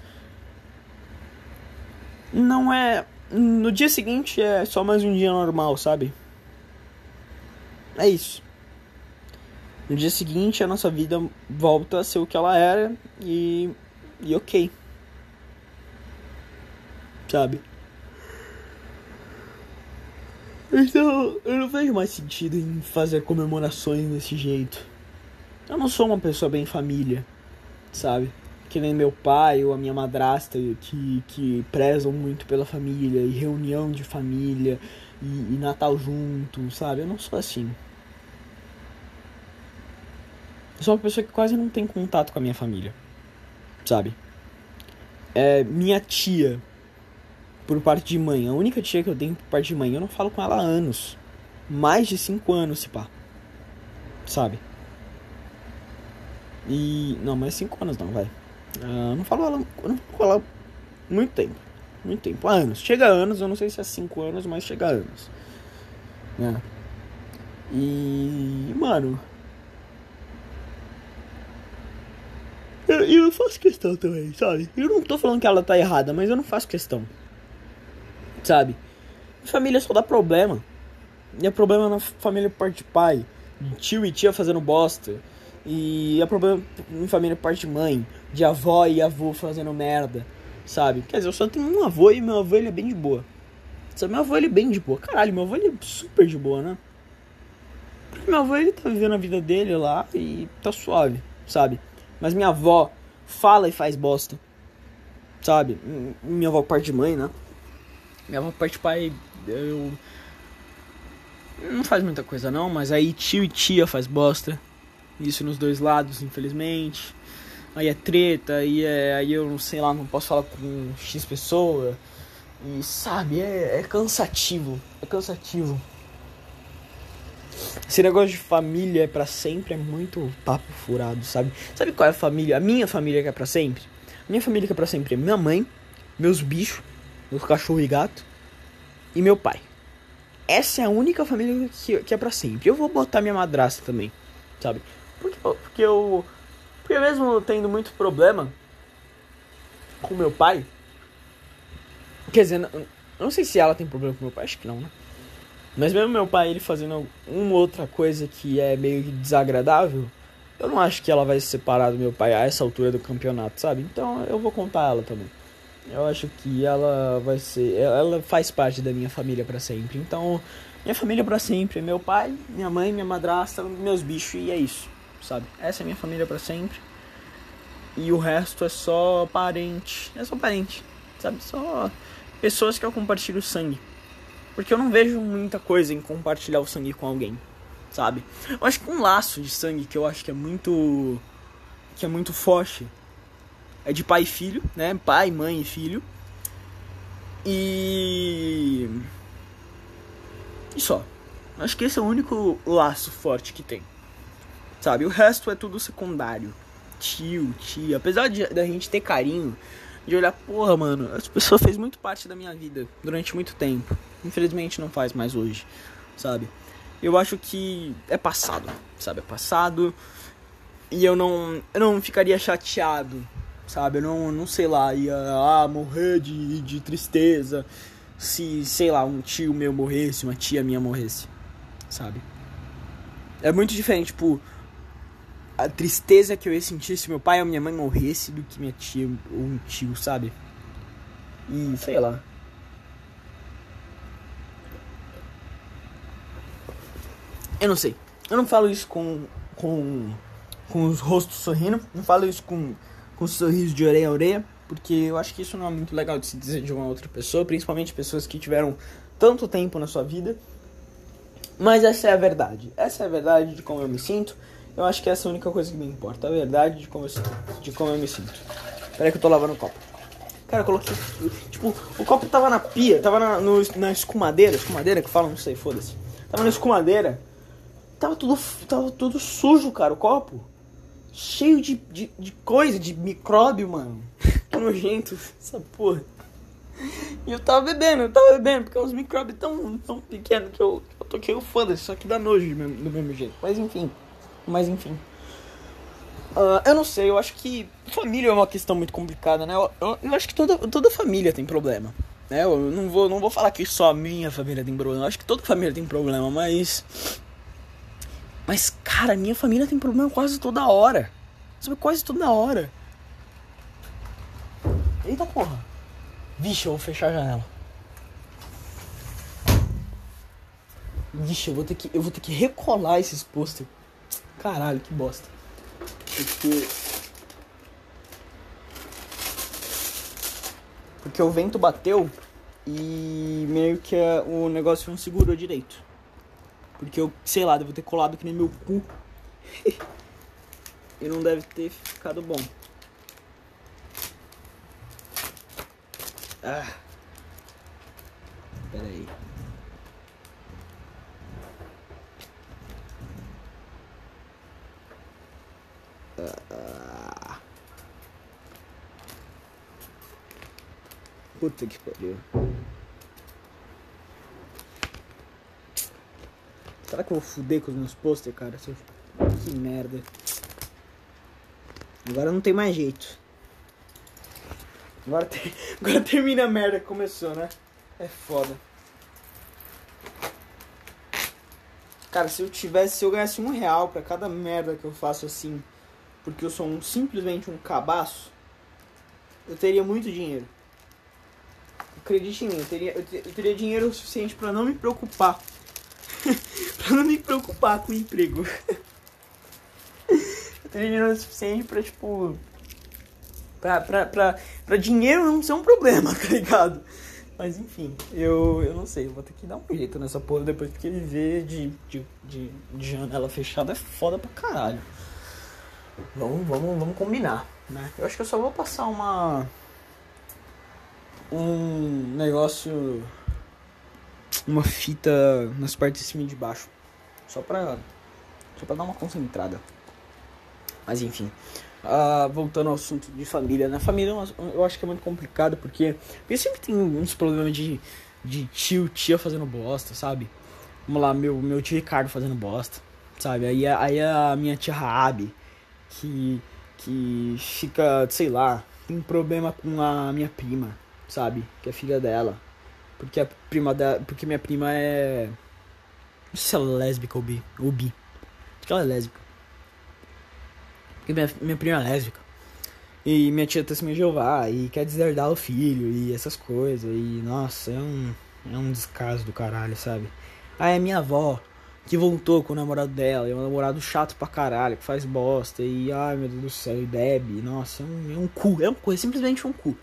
Não é no dia seguinte é só mais um dia normal, sabe? É isso. No dia seguinte a nossa vida volta a ser o que ela era e. e ok. Sabe? Então eu não vejo mais sentido em fazer comemorações desse jeito. Eu não sou uma pessoa bem família, sabe? que nem meu pai ou a minha madrasta que, que prezam muito pela família e reunião de família e, e Natal junto, sabe? Eu não sou assim. Eu sou uma pessoa que quase não tem contato com a minha família, sabe? É minha tia, por parte de mãe, a única tia que eu tenho por parte de mãe, eu não falo com ela há anos. Mais de cinco anos, se pá. Sabe? E. Não, mais cinco anos não, vai. Uh, não falo ela, não falo ela muito tempo. Muito tempo. Há anos. Chega a anos, eu não sei se é 5 anos, mas chega a anos. Né? E. Mano. Eu, eu faço questão também, sabe? Eu não tô falando que ela tá errada, mas eu não faço questão. Sabe? Família só dá problema. E é problema na família parte de pai. Tio e tia fazendo bosta E é problema em família parte de mãe, de avó e avô fazendo merda, sabe? Quer dizer, eu só tenho um avô e meu avô ele é bem de boa. Sabe, meu avô ele é bem de boa. Caralho, meu avô ele é super de boa, né? Porque meu avô ele tá vivendo a vida dele lá e tá suave, sabe? Mas minha avó fala e faz bosta. Sabe? Minha avó parte de mãe, né? Minha avó parte pai, eu não faz muita coisa não, mas aí tio e tia faz bosta. Isso nos dois lados, infelizmente. Aí é treta, aí é. Aí eu sei lá, não posso falar com X pessoa. E sabe, é, é cansativo. É cansativo. Esse negócio de família é pra sempre é muito papo furado, sabe? Sabe qual é a família? A minha família que é pra sempre? A minha família que é pra sempre é minha mãe, meus bichos, meus cachorro e gato e meu pai. Essa é a única família que, que é pra sempre. Eu vou botar minha madrasta também, sabe? Porque, porque eu. Porque mesmo tendo muito problema com meu pai. Quer dizer, não, não sei se ela tem problema com meu pai, acho que não, né? Mas mesmo meu pai ele fazendo uma outra coisa que é meio desagradável, eu não acho que ela vai se separar do meu pai a essa altura do campeonato, sabe? Então eu vou contar ela também. Eu acho que ela vai ser, ela faz parte da minha família para sempre. Então, minha família para sempre meu pai, minha mãe, minha madrasta, meus bichos e é isso, sabe? Essa é minha família para sempre. E o resto é só parente, é só parente, sabe? Só pessoas que eu compartilho sangue. Porque eu não vejo muita coisa em compartilhar o sangue com alguém, sabe? Eu acho que um laço de sangue que eu acho que é muito. que é muito forte é de pai e filho, né? Pai, mãe e filho. E. E só. Acho que esse é o único laço forte que tem. Sabe? O resto é tudo secundário. Tio, tia. Apesar de da gente ter carinho, de olhar, porra, mano, essa pessoa fez muito parte da minha vida durante muito tempo. Infelizmente não faz mais hoje, sabe? Eu acho que é passado, sabe? É passado. E eu não, eu não ficaria chateado, sabe? Eu não, não sei lá, ia ah, morrer de, de tristeza se, sei lá, um tio meu morresse, uma tia minha morresse, sabe? É muito diferente, tipo, a tristeza que eu ia sentir se meu pai ou minha mãe morresse do que minha tia ou um tio, sabe? E sei lá. Eu não sei. Eu não falo isso com, com, com os rostos sorrindo. Não falo isso com, com sorriso de orelha a orelha. Porque eu acho que isso não é muito legal de se dizer de uma outra pessoa. Principalmente pessoas que tiveram tanto tempo na sua vida. Mas essa é a verdade. Essa é a verdade de como eu me sinto. Eu acho que essa é a única coisa que me importa. A verdade de como eu, de como eu me sinto. Peraí que eu tô lavando o copo. Cara, eu coloquei. Tipo, o copo tava na pia, tava na, no, na escumadeira. Escumadeira que fala, não sei, foda-se. Tava na escumadeira. Tava tudo, tava tudo sujo, cara, o copo. Cheio de, de, de coisa, de micróbio, mano. [LAUGHS] Que nojento essa porra. E eu tava bebendo, eu tava bebendo, porque os micróbios tão, tão pequenos que eu, eu toquei o foda-se, só que dá nojo do mesmo, do mesmo jeito. Mas enfim. Mas enfim. Uh, eu não sei, eu acho que família é uma questão muito complicada, né? Eu, eu, eu, acho que toda, toda família tem problema. Né? Eu não vou, não vou falar que só a minha família tem problema. Eu acho que toda família tem problema, mas mas, cara, minha família tem problema quase toda hora. Sabe, quase toda hora. Eita porra. Vixe, eu vou fechar a janela. Vixe, eu vou ter que, eu vou ter que recolar esses pôster. Caralho, que bosta. Porque. Porque o vento bateu e meio que o negócio não segurou direito. Porque eu, sei lá, devo ter colado que nem meu cu. [LAUGHS] e não deve ter ficado bom. Ah. Pera aí. Ah. Puta que pariu. Será que eu vou fuder com os meus posters, cara? Que merda. Agora não tem mais jeito. Agora. [LAUGHS] Agora termina a merda que começou, né? É foda. Cara, se eu tivesse, se eu ganhasse um real pra cada merda que eu faço assim, porque eu sou um, simplesmente um cabaço, eu teria muito dinheiro. Acredite em mim, eu teria, eu, ter, eu teria dinheiro suficiente para não me preocupar. [LAUGHS] pra não me preocupar com o emprego. [LAUGHS] eu teria dinheiro suficiente pra, tipo. Pra, pra, pra, pra dinheiro não ser um problema, [LAUGHS] tá ligado? Mas enfim, eu, eu não sei, eu vou ter que dar um jeito nessa porra depois, porque viver de, de, de, de janela fechada é foda pra caralho. Vamos, vamos, vamos combinar, né? Eu acho que eu só vou passar uma. Um negócio. Uma fita nas partes de cima e de baixo. Só pra. Só pra dar uma concentrada. Mas enfim. Uh, voltando ao assunto de família, na né? família eu acho que é muito complicado porque, porque sempre tem uns problemas de, de tio, tia fazendo bosta, sabe? Vamos lá, meu, meu tio Ricardo fazendo bosta, sabe? Aí, aí a minha tia Raab, que, que fica, sei lá, tem problema com a minha prima, sabe? Que é filha dela. Porque a prima da, porque minha prima é não sei se ela é lésbica ou bi, ou bi. Acho que ela é lésbica. Porque minha, minha prima é lésbica. E minha tia testemunha de Jeová e quer deserdar o filho e essas coisas. E nossa, é um, é um descaso do caralho, sabe? Aí a minha avó, que voltou com o namorado dela, e é um namorado chato pra caralho, que faz bosta, e ai meu Deus do céu, e bebe. Nossa, é um, é um cu, é um cu, é simplesmente um cu.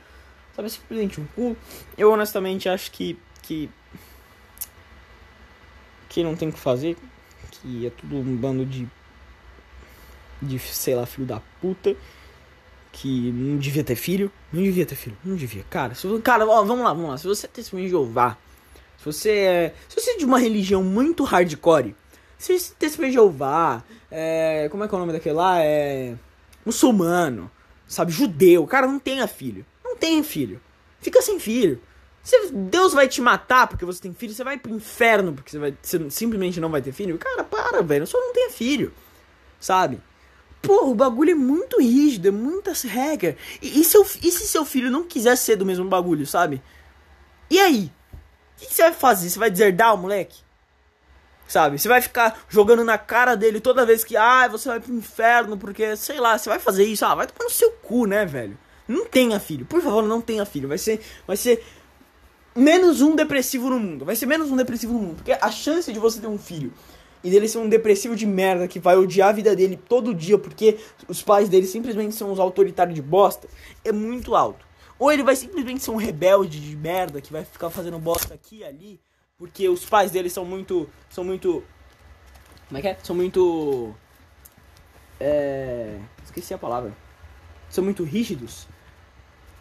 Sabe, simplesmente um cu. Eu honestamente acho que. que. que não tem o que fazer. Que é tudo um bando de de, sei lá, filho da puta, que não devia ter filho. Não devia ter filho, não devia. Cara, se, cara, ó, vamos lá, vamos lá. Se você é testemunho de Jeová, se você é. Se você é de uma religião muito hardcore, se você é testemunho de Jeová, é. Como é que é o nome daquele lá? É. Muçulmano, sabe? Judeu. Cara, não tenha filho. Tenha filho. Fica sem filho. Se Deus vai te matar porque você tem filho, você vai pro inferno porque você, vai, você simplesmente não vai ter filho. Cara, para, velho. Só não tenha filho. Sabe? Pô, o bagulho é muito rígido, é muitas regras. E, e, seu, e se seu filho não quiser ser do mesmo bagulho, sabe? E aí? O que, você vai fazer? Você vai deserdar o moleque? Sabe? Você vai ficar jogando na cara dele toda vez que, ah, você vai pro inferno, porque, sei lá, você vai fazer isso. Ah, vai tomar no seu cu, né, velho? Não tenha filho. Por favor, não tenha filho. Vai ser, vai ser menos um depressivo no mundo. Vai ser menos um depressivo no mundo. Porque a chance de você ter um filho e dele ser um depressivo de merda que vai odiar a vida dele todo dia porque os pais dele simplesmente são uns autoritários de bosta, é muito alto. Ou ele vai simplesmente ser um rebelde de merda que vai ficar fazendo bosta aqui e ali porque os pais dele são muito. são muito. Como é que é? São muito. É. Esqueci a palavra. São muito rígidos.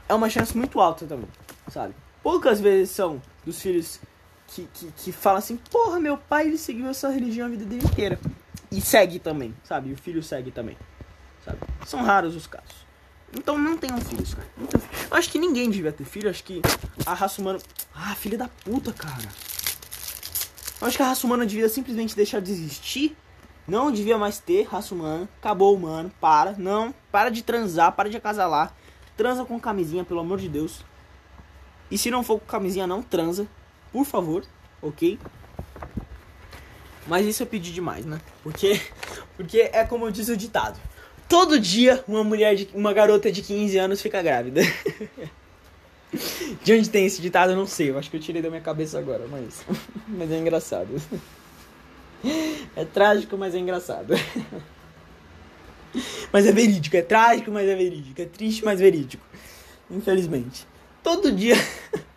É uma chance muito alta também, sabe? Poucas vezes são dos filhos que, que, que fala assim, porra, meu pai ele seguiu essa religião a vida dele inteira. E segue também, sabe? E o filho segue também. Sabe? São raros os casos. Então não tenham filhos, cara. Eu acho que ninguém devia ter filho. Eu acho que a raça humana. Ah, filha da puta, cara. Eu acho que a raça humana devia simplesmente deixar de existir. Não devia mais ter raça humana. Acabou humano. Para. Não. Para de transar. Para de acasalar. Transa com camisinha, pelo amor de Deus. E se não for com camisinha, não transa por favor, ok? Mas isso eu pedi demais, né? Porque, [LAUGHS] porque é como diz o ditado. Todo dia uma mulher, de, uma garota de 15 anos fica grávida. [LAUGHS] de onde tem esse ditado eu não sei. Eu acho que eu tirei da minha cabeça agora, mas, [LAUGHS] mas é engraçado. É trágico, mas é engraçado. [LAUGHS] Mas é verídico, é trágico, mas é verídico, é triste, mas verídico. Infelizmente. Todo dia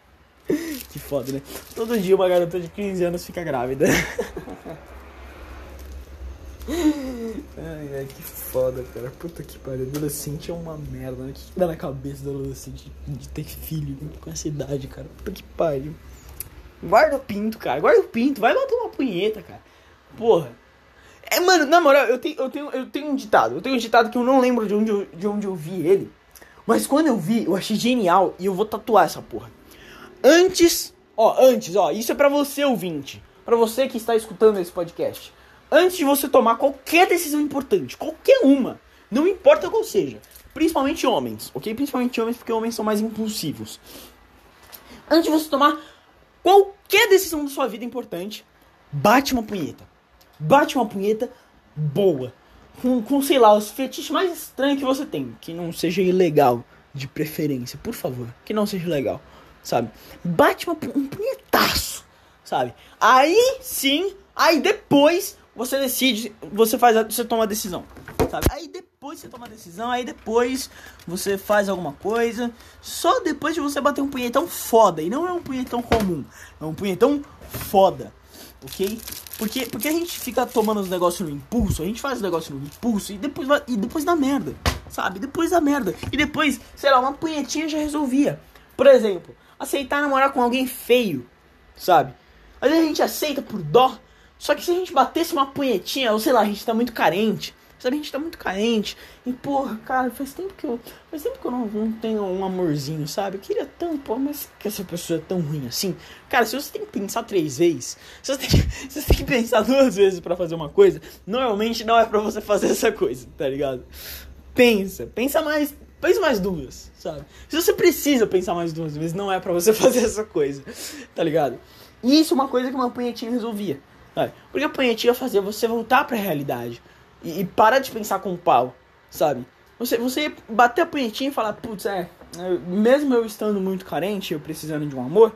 [LAUGHS] que foda, né? Todo dia uma garota de 15 anos fica grávida. [LAUGHS] ai, ai, que foda, cara. Puta que pariu. Adolescente é uma merda, né? O que, que dá na cabeça do adolescente de ter filho com essa idade, cara? Puta que pariu. Guarda o pinto, cara. Guarda o pinto. Vai bater uma punheta, cara. Porra. É, mano, na moral, eu tenho, eu, tenho, eu tenho um ditado. Eu tenho um ditado que eu não lembro de onde eu, de onde eu vi ele. Mas quando eu vi, eu achei genial e eu vou tatuar essa porra. Antes, ó, antes, ó, isso é para você ouvinte, para você que está escutando esse podcast. Antes de você tomar qualquer decisão importante, qualquer uma, não importa qual seja, principalmente homens, ok? Principalmente homens porque homens são mais impulsivos. Antes de você tomar qualquer decisão da sua vida importante, bate uma punheta. Bate uma punheta boa. Com, com, sei lá, os fetiches mais estranhos que você tem. Que não seja ilegal, de preferência. Por favor, que não seja legal. Sabe? Bate uma, um punhetaço. Sabe? Aí sim, aí depois você decide, você faz, você toma a decisão sabe? Aí depois você toma a decisão, aí depois você faz alguma coisa. Só depois de você bater um punhetão foda. E não é um punhetão comum, é um punhetão foda, ok? Porque, porque a gente fica tomando os negócios no impulso, a gente faz os negócios no impulso e depois, vai, e depois dá merda, sabe? Depois dá merda. E depois, sei lá, uma punhetinha já resolvia. Por exemplo, aceitar namorar com alguém feio, sabe? Às vezes a gente aceita por dó, só que se a gente batesse uma punhetinha, ou sei lá, a gente tá muito carente, Sabe, a gente tá muito carente. E, porra, cara, faz tempo que eu. Faz tempo que eu não, não tenho um amorzinho, sabe? Eu queria tanto, pô, mas que essa pessoa é tão ruim assim. Cara, se você tem que pensar três vezes, se você tem que, [LAUGHS] se você tem que pensar duas vezes para fazer uma coisa, normalmente não é para você fazer essa coisa, tá ligado? Pensa, pensa mais. Pensa mais duas, sabe? Se você precisa pensar mais duas vezes, não é para você [LAUGHS] fazer essa coisa, tá ligado? E isso é uma coisa que uma punhetinha resolvia. Sabe? Porque a punhetinha fazia você voltar para a realidade. E, e para de pensar com o pau, sabe? Você, você bater a punhetinha e falar, putz, é, mesmo eu estando muito carente, eu precisando de um amor,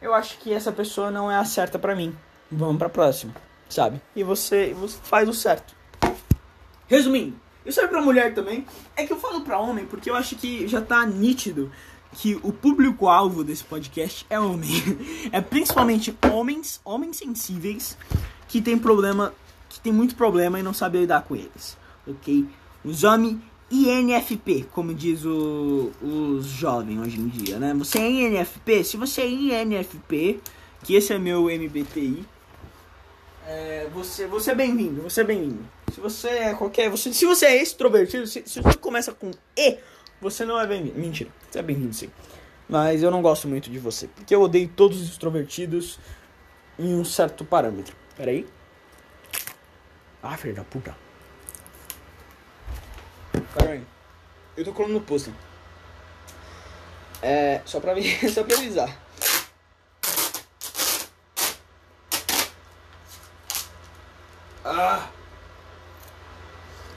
eu acho que essa pessoa não é a certa para mim. Vamos pra próxima, sabe? E você, você faz o certo. Resumindo, isso serve pra mulher também. É que eu falo pra homem porque eu acho que já tá nítido que o público-alvo desse podcast é homem. [LAUGHS] É principalmente homens, homens sensíveis, que tem problema que tem muito problema e não sabe lidar com eles, ok? Os homens INFP, como diz o, os jovens hoje em dia, né? Você é INFP? Se você é INFP, que esse é meu MBTI, é, você, você é bem-vindo, você é bem-vindo. Se você é qualquer, você, se você é extrovertido, se, se você começa com E, você não é bem-vindo. Mentira, você é bem-vindo sim. Mas eu não gosto muito de você, porque eu odeio todos os extrovertidos em um certo parâmetro. Peraí. Ah, filho da puta. Caralho. Eu tô colando no pôster. É. Só pra, [LAUGHS] só pra avisar. Ah.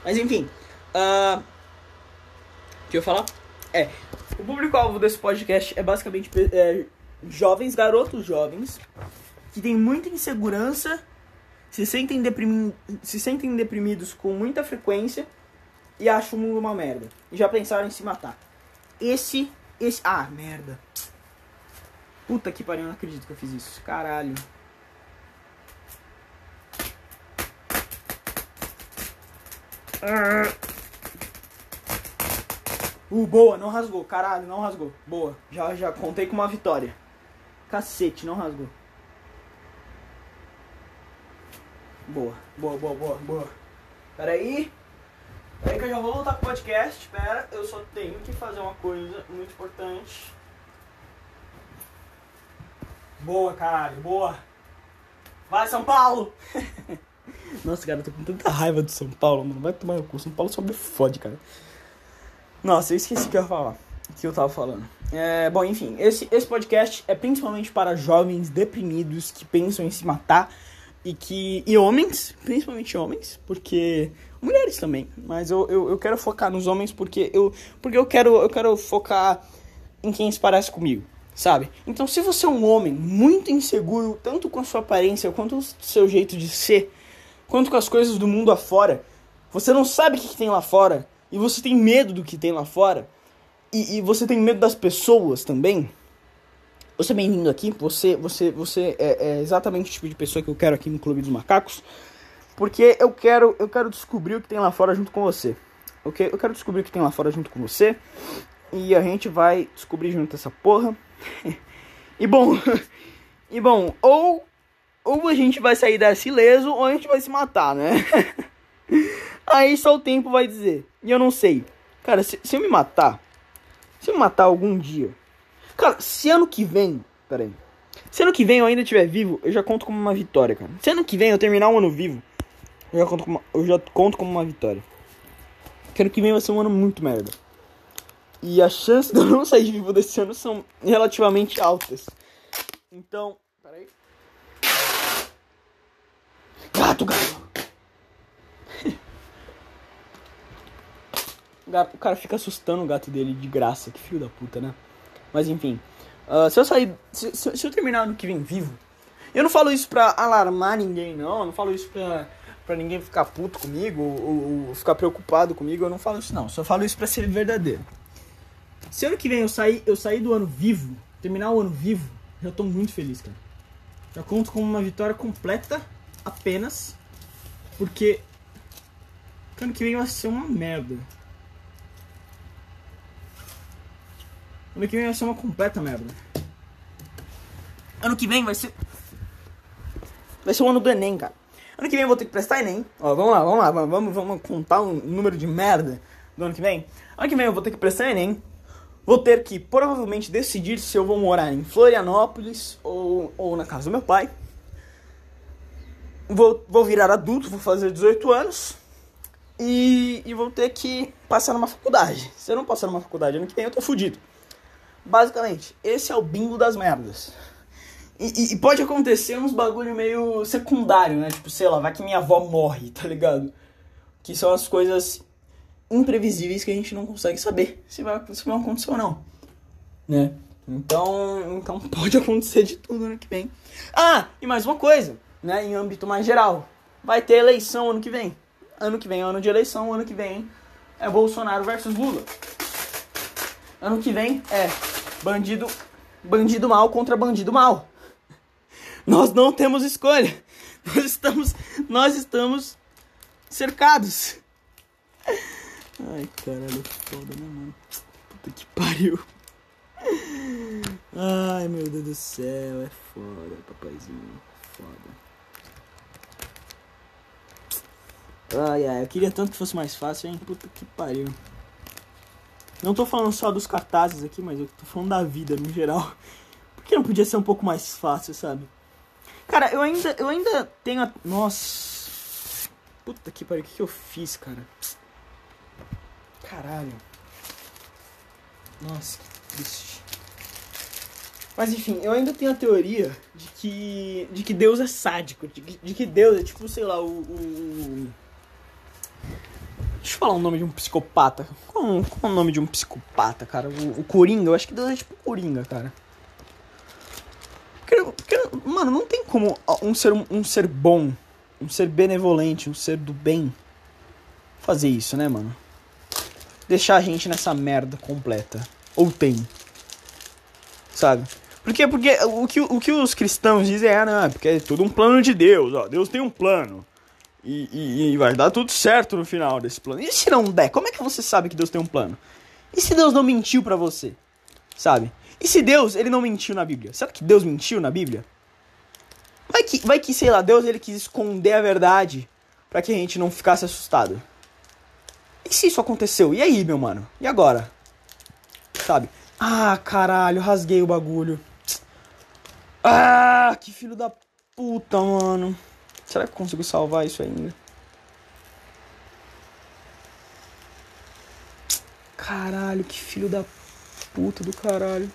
Mas enfim. Uh, que eu falar? É. O público-alvo desse podcast é basicamente é, jovens, garotos jovens, que tem muita insegurança se sentem, deprimi se sentem deprimidos com muita frequência e acham o mundo uma merda. E já pensaram em se matar. Esse. Esse. Ah, merda. Puta que pariu, não acredito que eu fiz isso. Caralho. Uh, boa, não rasgou. Caralho, não rasgou. Boa. Já, já contei com uma vitória. Cacete, não rasgou. Boa, boa, boa, boa, boa. Pera aí. Pera aí que eu já vou voltar pro podcast. Pera, eu só tenho que fazer uma coisa muito importante. Boa, caralho, boa. Vai, São Paulo! [LAUGHS] Nossa, cara, eu tô com tanta raiva do São Paulo, mano. Vai tomar no cu. São Paulo só me fode, cara. Nossa, eu esqueci o que eu ia falar. O que eu tava falando. É, bom, enfim, esse, esse podcast é principalmente para jovens deprimidos que pensam em se matar e que e homens, principalmente homens, porque mulheres também, mas eu, eu, eu, quero focar nos homens porque eu porque eu quero eu quero focar em quem se parece comigo, sabe? Então, se você é um homem muito inseguro, tanto com a sua aparência quanto o seu jeito de ser, quanto com as coisas do mundo afora, você não sabe o que, que tem lá fora e você tem medo do que tem lá fora e, e você tem medo das pessoas também você é bem-vindo aqui. Você, você, você é, é, exatamente o tipo de pessoa que eu quero aqui no Clube dos Macacos. Porque eu quero, eu quero descobrir o que tem lá fora junto com você. Ok? Eu quero descobrir o que tem lá fora junto com você. E a gente vai descobrir junto essa porra. [LAUGHS] e bom, [LAUGHS] e bom, ou ou a gente vai sair dessa ileso ou a gente vai se matar, né? [LAUGHS] Aí só o tempo vai dizer. E eu não sei. Cara, se, se eu me matar, se eu me matar algum dia, Cara, se ano que vem. Pera aí. Se ano que vem eu ainda estiver vivo, eu já conto como uma vitória, cara. Se ano que vem eu terminar um ano vivo, eu já conto como, eu já conto como uma vitória. Porque ano que vem vai ser um ano muito merda. E as chances de eu não sair vivo desse ano são relativamente altas. Então. Pera aí. Gato, [LAUGHS] gato! o cara fica assustando o gato dele de graça, que filho da puta, né? Mas enfim. Uh, se eu sair. Se, se, se, eu terminar ano que vem vivo. Eu não falo isso pra alarmar ninguém, não. Eu não falo isso pra, pra ninguém ficar puto comigo ou, ou ficar preocupado comigo. Eu não falo isso, não. Só falo isso pra ser verdadeiro. Se ano que vem eu sair, eu sair do ano vivo, terminar o ano vivo, já tô muito feliz, cara. Já conto como uma vitória completa apenas porque ano que vem vai ser uma merda. Ano que vem vai ser uma completa merda. Ano que vem vai ser. Vai ser o ano do Enem, cara. Ano que vem eu vou ter que prestar Enem. Ó, vamos lá, vamos lá, vamos, vamos contar um número de merda do ano que vem. Ano que vem eu vou ter que prestar Enem. Vou ter que provavelmente decidir se eu vou morar em Florianópolis ou, ou na casa do meu pai. Vou, vou virar adulto, vou fazer 18 anos. E, e vou ter que passar numa faculdade. Se eu não passar numa faculdade ano que vem, eu tô fudido. Basicamente, esse é o bingo das merdas. E, e, pode acontecer uns bagulho meio secundário, né? Tipo, sei lá, vai que minha avó morre, tá ligado? Que são as coisas imprevisíveis que a gente não consegue saber se vai, se vai acontecer ou não, né? Então, então [LAUGHS] pode acontecer de tudo ano que vem. Ah, e mais uma coisa, né? Em âmbito mais geral, vai ter eleição ano que vem. Ano que vem é ano de eleição, ano que vem é Bolsonaro versus Lula. Ano que vem é bandido, bandido mal contra bandido mal. Nós não temos escolha. Nós estamos, nós estamos cercados. Ai, caralho, foda, né, mano? Puta que pariu. Ai, meu Deus do céu, é foda, papaizinho. Foda. Ai, ai, eu queria tanto que fosse mais fácil, hein? Puta que pariu. Não tô falando só dos cartazes aqui, mas eu tô falando da vida no geral. [LAUGHS] Por que não podia ser um pouco mais fácil, sabe? Cara, eu ainda, eu ainda tenho a... Nossa. Puta que pariu, o que, que eu fiz, cara? Caralho. Nossa, que triste. Mas enfim, eu ainda tenho a teoria de que, de que Deus é sádico. De, de que Deus é tipo, sei lá, o, o. Deixa eu falar o nome de um psicopata. Qual, qual é o nome de um psicopata, cara? O, o Coringa? Eu acho que Deus é tipo Coringa, cara. Porque, porque, mano, não tem como um ser, um ser bom, um ser benevolente, um ser do bem fazer isso, né, mano? deixar a gente nessa merda completa. Ou tem. Sabe? Porque, porque o, que, o que os cristãos dizem é, não, é porque é tudo um plano de Deus, ó. Deus tem um plano. E, e, e, vai dar tudo certo no final desse plano. E se não der, como é que você sabe que Deus tem um plano? E se Deus não mentiu para você? Sabe? E se Deus, ele não mentiu na Bíblia? Será que Deus mentiu na Bíblia? Vai que, vai que sei lá, Deus ele quis esconder a verdade para que a gente não ficasse assustado. E se isso aconteceu? E aí, meu mano? E agora? Sabe? Ah, caralho, rasguei o bagulho. Ah, que filho da puta, mano. Será que eu consigo salvar isso ainda? Caralho, que filho da puta do caralho.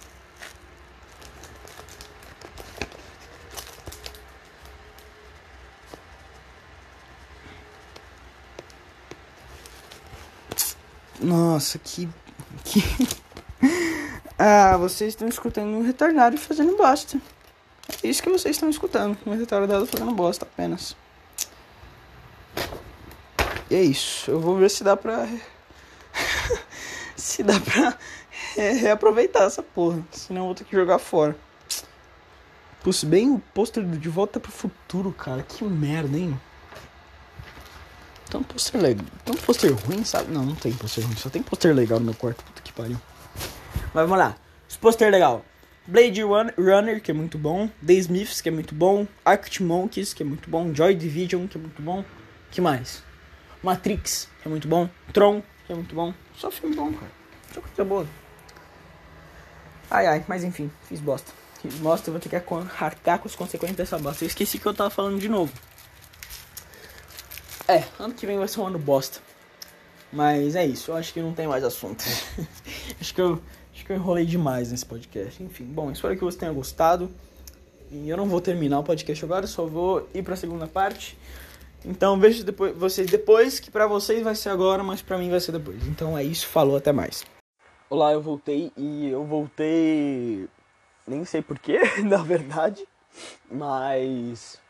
Nossa, que. que... [LAUGHS] ah, vocês estão escutando um retardado fazendo bosta. É isso que vocês estão escutando. Um retardado fazendo bosta apenas. E é isso. Eu vou ver se dá pra. [LAUGHS] se dá pra reaproveitar essa porra. Senão eu vou ter que jogar fora. Putz, bem o pôster de Volta pro Futuro, cara. Que merda, hein? Um pôster legal. Um pôster ruim, sabe? Não, não tem pôster ruim. Só tem pôster legal no meu quarto. Puta que pariu. Mas vamos lá. Os pôster legal. Blade Runner, que é muito bom. The Smiths, que é muito bom. Arctic Monkeys, que é muito bom. Joy Division, que é muito bom. que mais? Matrix, que é muito bom. Tron, que é muito bom. Só filme bom, cara. Só coisa boa. Ai, ai, mas enfim, fiz bosta. Fiz bosta, eu vou ter que arcar com as consequências dessa bosta. Eu esqueci que eu tava falando de novo. É, ano que vem vai ser um ano bosta. Mas é isso, eu acho que não tem mais assunto. [LAUGHS] acho, que eu, que eu enrolei demais nesse podcast. Enfim, bom, espero que você tenha gostado. E eu não vou terminar o podcast agora, só vou ir pra segunda parte. Então vejo depois, vocês depois, que pra vocês vai ser agora, mas pra mim vai ser depois. Então é isso, falou, até mais. Olá, eu voltei e eu voltei. Nem sei porquê, [LAUGHS] na verdade, mas.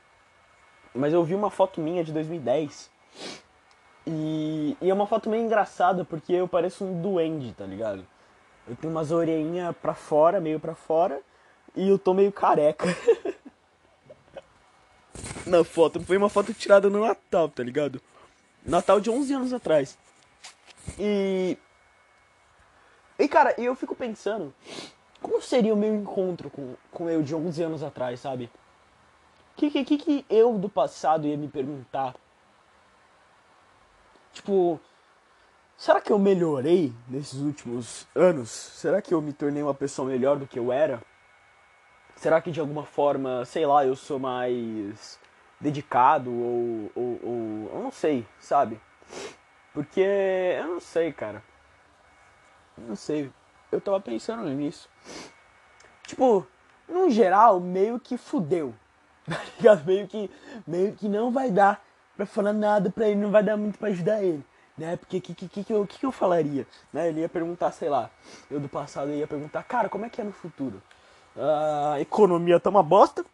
Mas eu vi uma foto minha de 2010 e, e é uma foto meio engraçada porque eu pareço um duende, tá ligado? Eu tenho umas orelhinhas pra fora, meio pra fora, e eu tô meio careca. [LAUGHS] Na foto, foi uma foto tirada no Natal, tá ligado? Natal de 11 anos atrás. E. E cara, eu fico pensando, como seria o meu encontro com, com eu de 11 anos atrás, sabe? O que, que, que eu do passado ia me perguntar? Tipo, será que eu melhorei nesses últimos anos? Será que eu me tornei uma pessoa melhor do que eu era? Será que de alguma forma, sei lá, eu sou mais dedicado ou, ou, ou eu não sei, sabe? Porque eu não sei, cara. Eu não sei. Eu tava pensando nisso. Tipo, no geral, meio que fudeu. [LAUGHS] Tá ligado? Meio que, meio que não vai dar pra falar nada pra ele, não vai dar muito pra ajudar ele. Né? Porque o que, que, que, eu, que, que eu falaria? Né? Ele ia perguntar, sei lá, eu do passado ia perguntar, cara, como é que é no futuro? A economia tá uma bosta,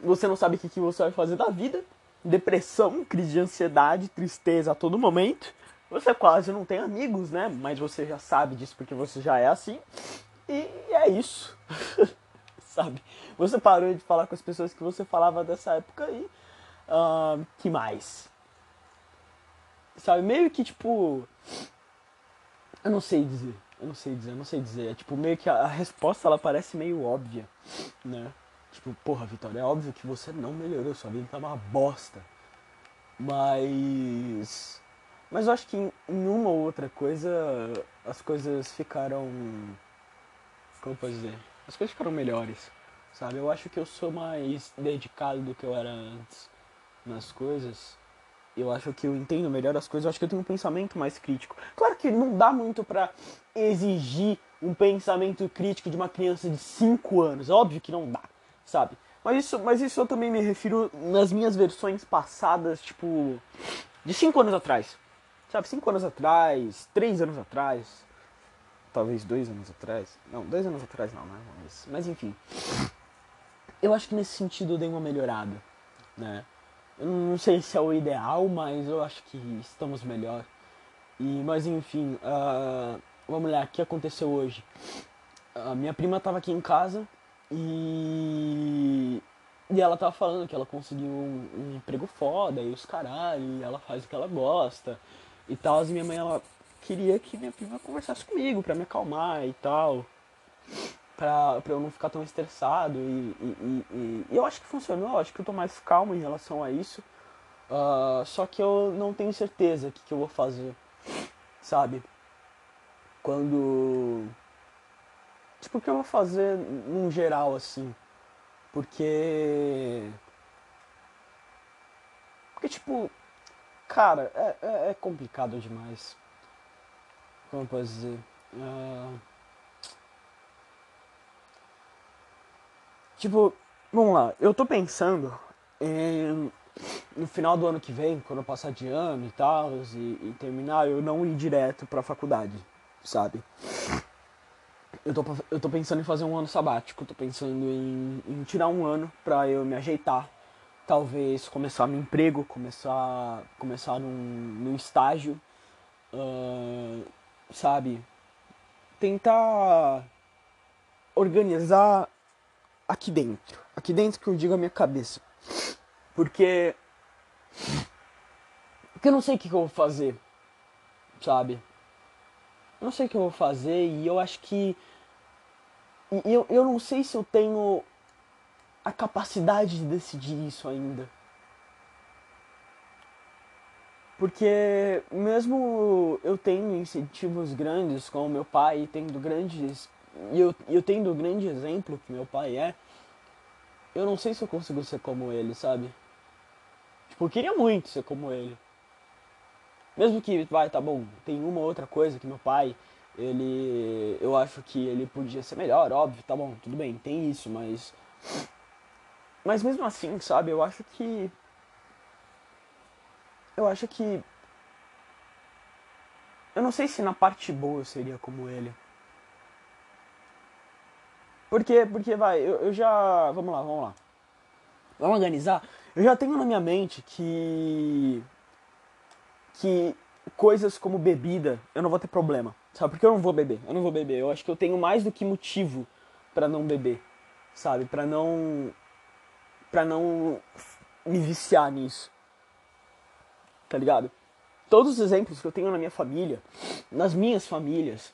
você não sabe o que, que você vai fazer da vida, depressão, crise de ansiedade, tristeza a todo momento. Você quase não tem amigos, né? Mas você já sabe disso porque você já é assim. E é isso. [LAUGHS] sabe? Você parou de falar com as pessoas que você falava dessa época e. Uh, que mais? Sabe? Meio que tipo. Eu não sei dizer. Eu não sei dizer, eu não sei dizer. É tipo, meio que a, a resposta ela parece meio óbvia, né? Tipo, porra, Vitória, é óbvio que você não melhorou, sua vida tá uma bosta. Mas. Mas eu acho que em, em uma ou outra coisa as coisas ficaram. Como eu posso dizer? As coisas ficaram melhores, sabe? Eu acho que eu sou mais dedicado do que eu era antes nas coisas. Eu acho que eu entendo melhor as coisas, eu acho que eu tenho um pensamento mais crítico. Claro que não dá muito pra exigir um pensamento crítico de uma criança de 5 anos, óbvio que não dá sabe? Mas isso, mas isso eu também me refiro nas minhas versões passadas, tipo, de 5 anos atrás. Sabe, 5 anos atrás, 3 anos atrás, talvez 2 anos atrás. Não, 2 anos atrás não, né? Mas, mas enfim. Eu acho que nesse sentido eu dei uma melhorada, né? Eu não sei se é o ideal, mas eu acho que estamos melhor. E, mas enfim, uh, vamos lá, o que aconteceu hoje? A minha prima estava aqui em casa e. E ela tava falando que ela conseguiu um, um emprego foda e os caralho, e ela faz o que ela gosta e tal. E minha mãe, ela queria que minha prima conversasse comigo pra me acalmar e tal. Pra eu não ficar tão estressado. E, e, e, e eu acho que funcionou, acho que eu tô mais calmo em relação a isso. Uh, só que eu não tenho certeza o que, que eu vou fazer, sabe? Quando Tipo, o que eu vou fazer num geral, assim? Porque. Porque, tipo. Cara, é, é, é complicado demais. Como eu posso dizer? Uh... Tipo, vamos lá. Eu tô pensando em. No final do ano que vem, quando eu passar de ano e tal, e, e terminar, eu não ir direto pra faculdade, sabe? eu tô, eu tô pensando em fazer um ano sabático, tô pensando em, em tirar um ano pra eu me ajeitar. Talvez começar meu emprego, começar, começar num, num estágio, uh, sabe? Tentar organizar aqui dentro. Aqui dentro que eu digo a minha cabeça. Porque. Porque eu não sei o que, eu vou fazer, sabe? Eu não sei o que eu vou fazer e eu acho que eu, eu não sei se eu tenho a capacidade de decidir isso ainda. Porque mesmo eu tendo incentivos grandes com o meu pai, tendo grandes. E eu, eu tendo o grande exemplo que meu pai é, eu não sei se eu consigo ser como ele, sabe? Tipo, eu queria muito ser como ele. Mesmo que, vai, tá bom, tem uma outra coisa que meu pai ele eu acho que ele podia ser melhor, óbvio, tá bom, tudo bem, tem isso, mas mas mesmo assim, sabe, eu acho que eu acho que. Eu não sei se na parte boa eu seria como ele. Porque, porque vai, eu, eu já. Vamos lá, vamos lá. Vamos organizar. Eu já tenho na minha mente que. Que coisas como bebida eu não vou ter problema. Sabe? Porque eu não vou beber. Eu não vou beber. Eu acho que eu tenho mais do que motivo para não beber. Sabe? Para não. Pra não me viciar nisso. Tá ligado? Todos os exemplos que eu tenho na minha família, nas minhas famílias,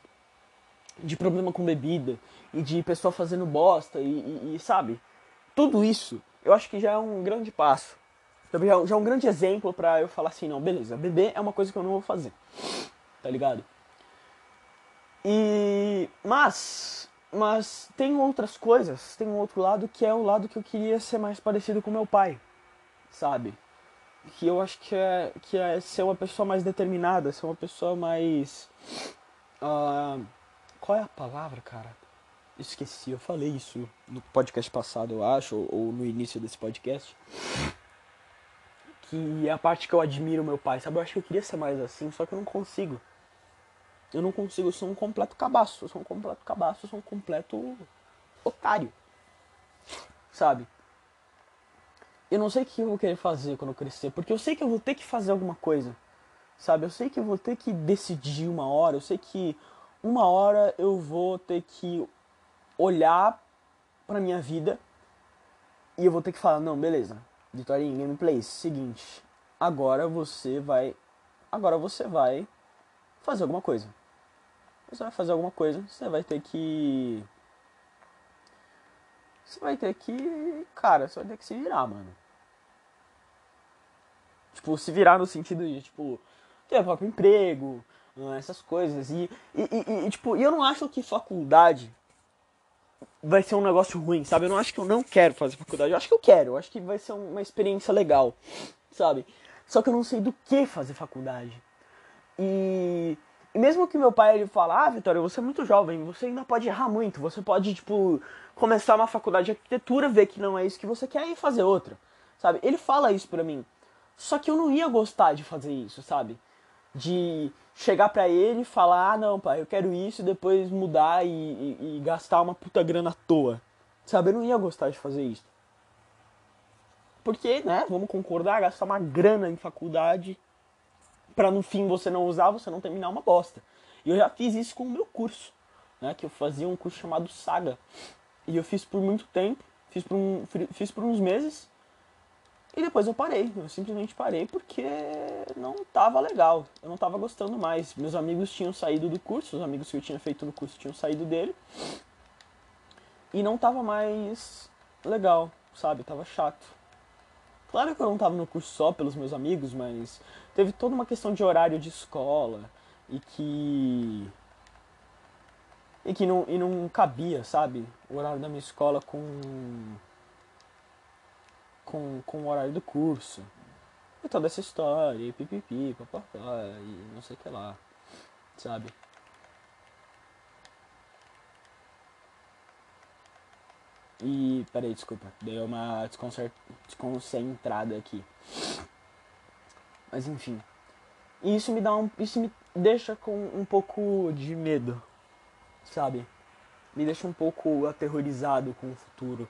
de problema com bebida e de pessoa fazendo bosta e, e, e sabe? Tudo isso eu acho que já é um grande passo. Já, já é um grande exemplo para eu falar assim, não, beleza, beber é uma coisa que eu não vou fazer. Tá ligado? E mas mas tem outras coisas, tem um outro lado que é o lado que eu queria ser mais parecido com meu pai, sabe? Que eu acho que é que é ser uma pessoa mais determinada, ser uma pessoa mais uh, qual é a palavra, cara? Esqueci, eu falei isso no podcast passado, eu acho, ou, ou no início desse podcast. Que é a parte que eu admiro meu pai, sabe? Eu acho que eu queria ser mais assim, só que eu não consigo. Eu não consigo, eu sou um completo cabaço, eu sou um completo cabaço, eu sou um completo otário. Sabe? Eu não sei o que eu vou querer fazer quando eu crescer, porque eu sei que eu vou ter que fazer alguma coisa. Sabe? Eu sei que eu vou ter que decidir uma hora, eu sei que uma hora eu vou ter que olhar pra minha vida e eu vou ter que falar, não, beleza, Vitória em Gameplays, seguinte, agora você vai. Agora você vai fazer alguma coisa. Você vai fazer alguma coisa, você vai ter que. Você vai ter que. Cara, você vai ter que se virar, mano. Tipo, se virar no sentido de, tipo, ter próprio emprego, essas coisas. E, e, e, e, tipo, eu não acho que faculdade vai ser um negócio ruim, sabe? Eu não acho que eu não quero fazer faculdade. Eu acho que eu quero, eu acho que vai ser uma experiência legal, sabe? Só que eu não sei do que fazer faculdade. E, e mesmo que meu pai ele fala, ah, Vitória, você é muito jovem, você ainda pode errar muito, você pode, tipo, começar uma faculdade de arquitetura, ver que não é isso que você quer e fazer outra, sabe? Ele fala isso pra mim. Só que eu não ia gostar de fazer isso, sabe? De chegar para ele e falar, ah não, pai, eu quero isso e depois mudar e, e, e, gastar uma puta grana à toa. Sabe, eu não ia gostar de fazer isso. Porque, né, vamos concordar, gastar uma grana em faculdade para no fim você não usar, você não terminar uma bosta. E eu já fiz isso com o meu curso, né, que eu fazia um curso chamado Saga. E eu fiz por muito tempo, fiz por, um, fiz por uns meses, e depois eu parei, eu simplesmente parei porque não tava legal, eu não tava gostando mais. Meus amigos tinham saído do curso, os amigos que eu tinha feito no curso tinham saído dele. E não tava mais legal, sabe? Tava chato. Claro que eu não tava no curso só pelos meus amigos, mas teve toda uma questão de horário de escola e que e que não, e não cabia, sabe? O horário da minha escola com com, com o horário do curso. E toda essa história, e pipipi, papapá, e não sei o que lá, sabe? E, peraí, desculpa, deu uma desconcentrada aqui. Mas enfim. Isso me dá um. Isso me deixa com um pouco de medo, sabe? Me deixa um pouco aterrorizado com o futuro.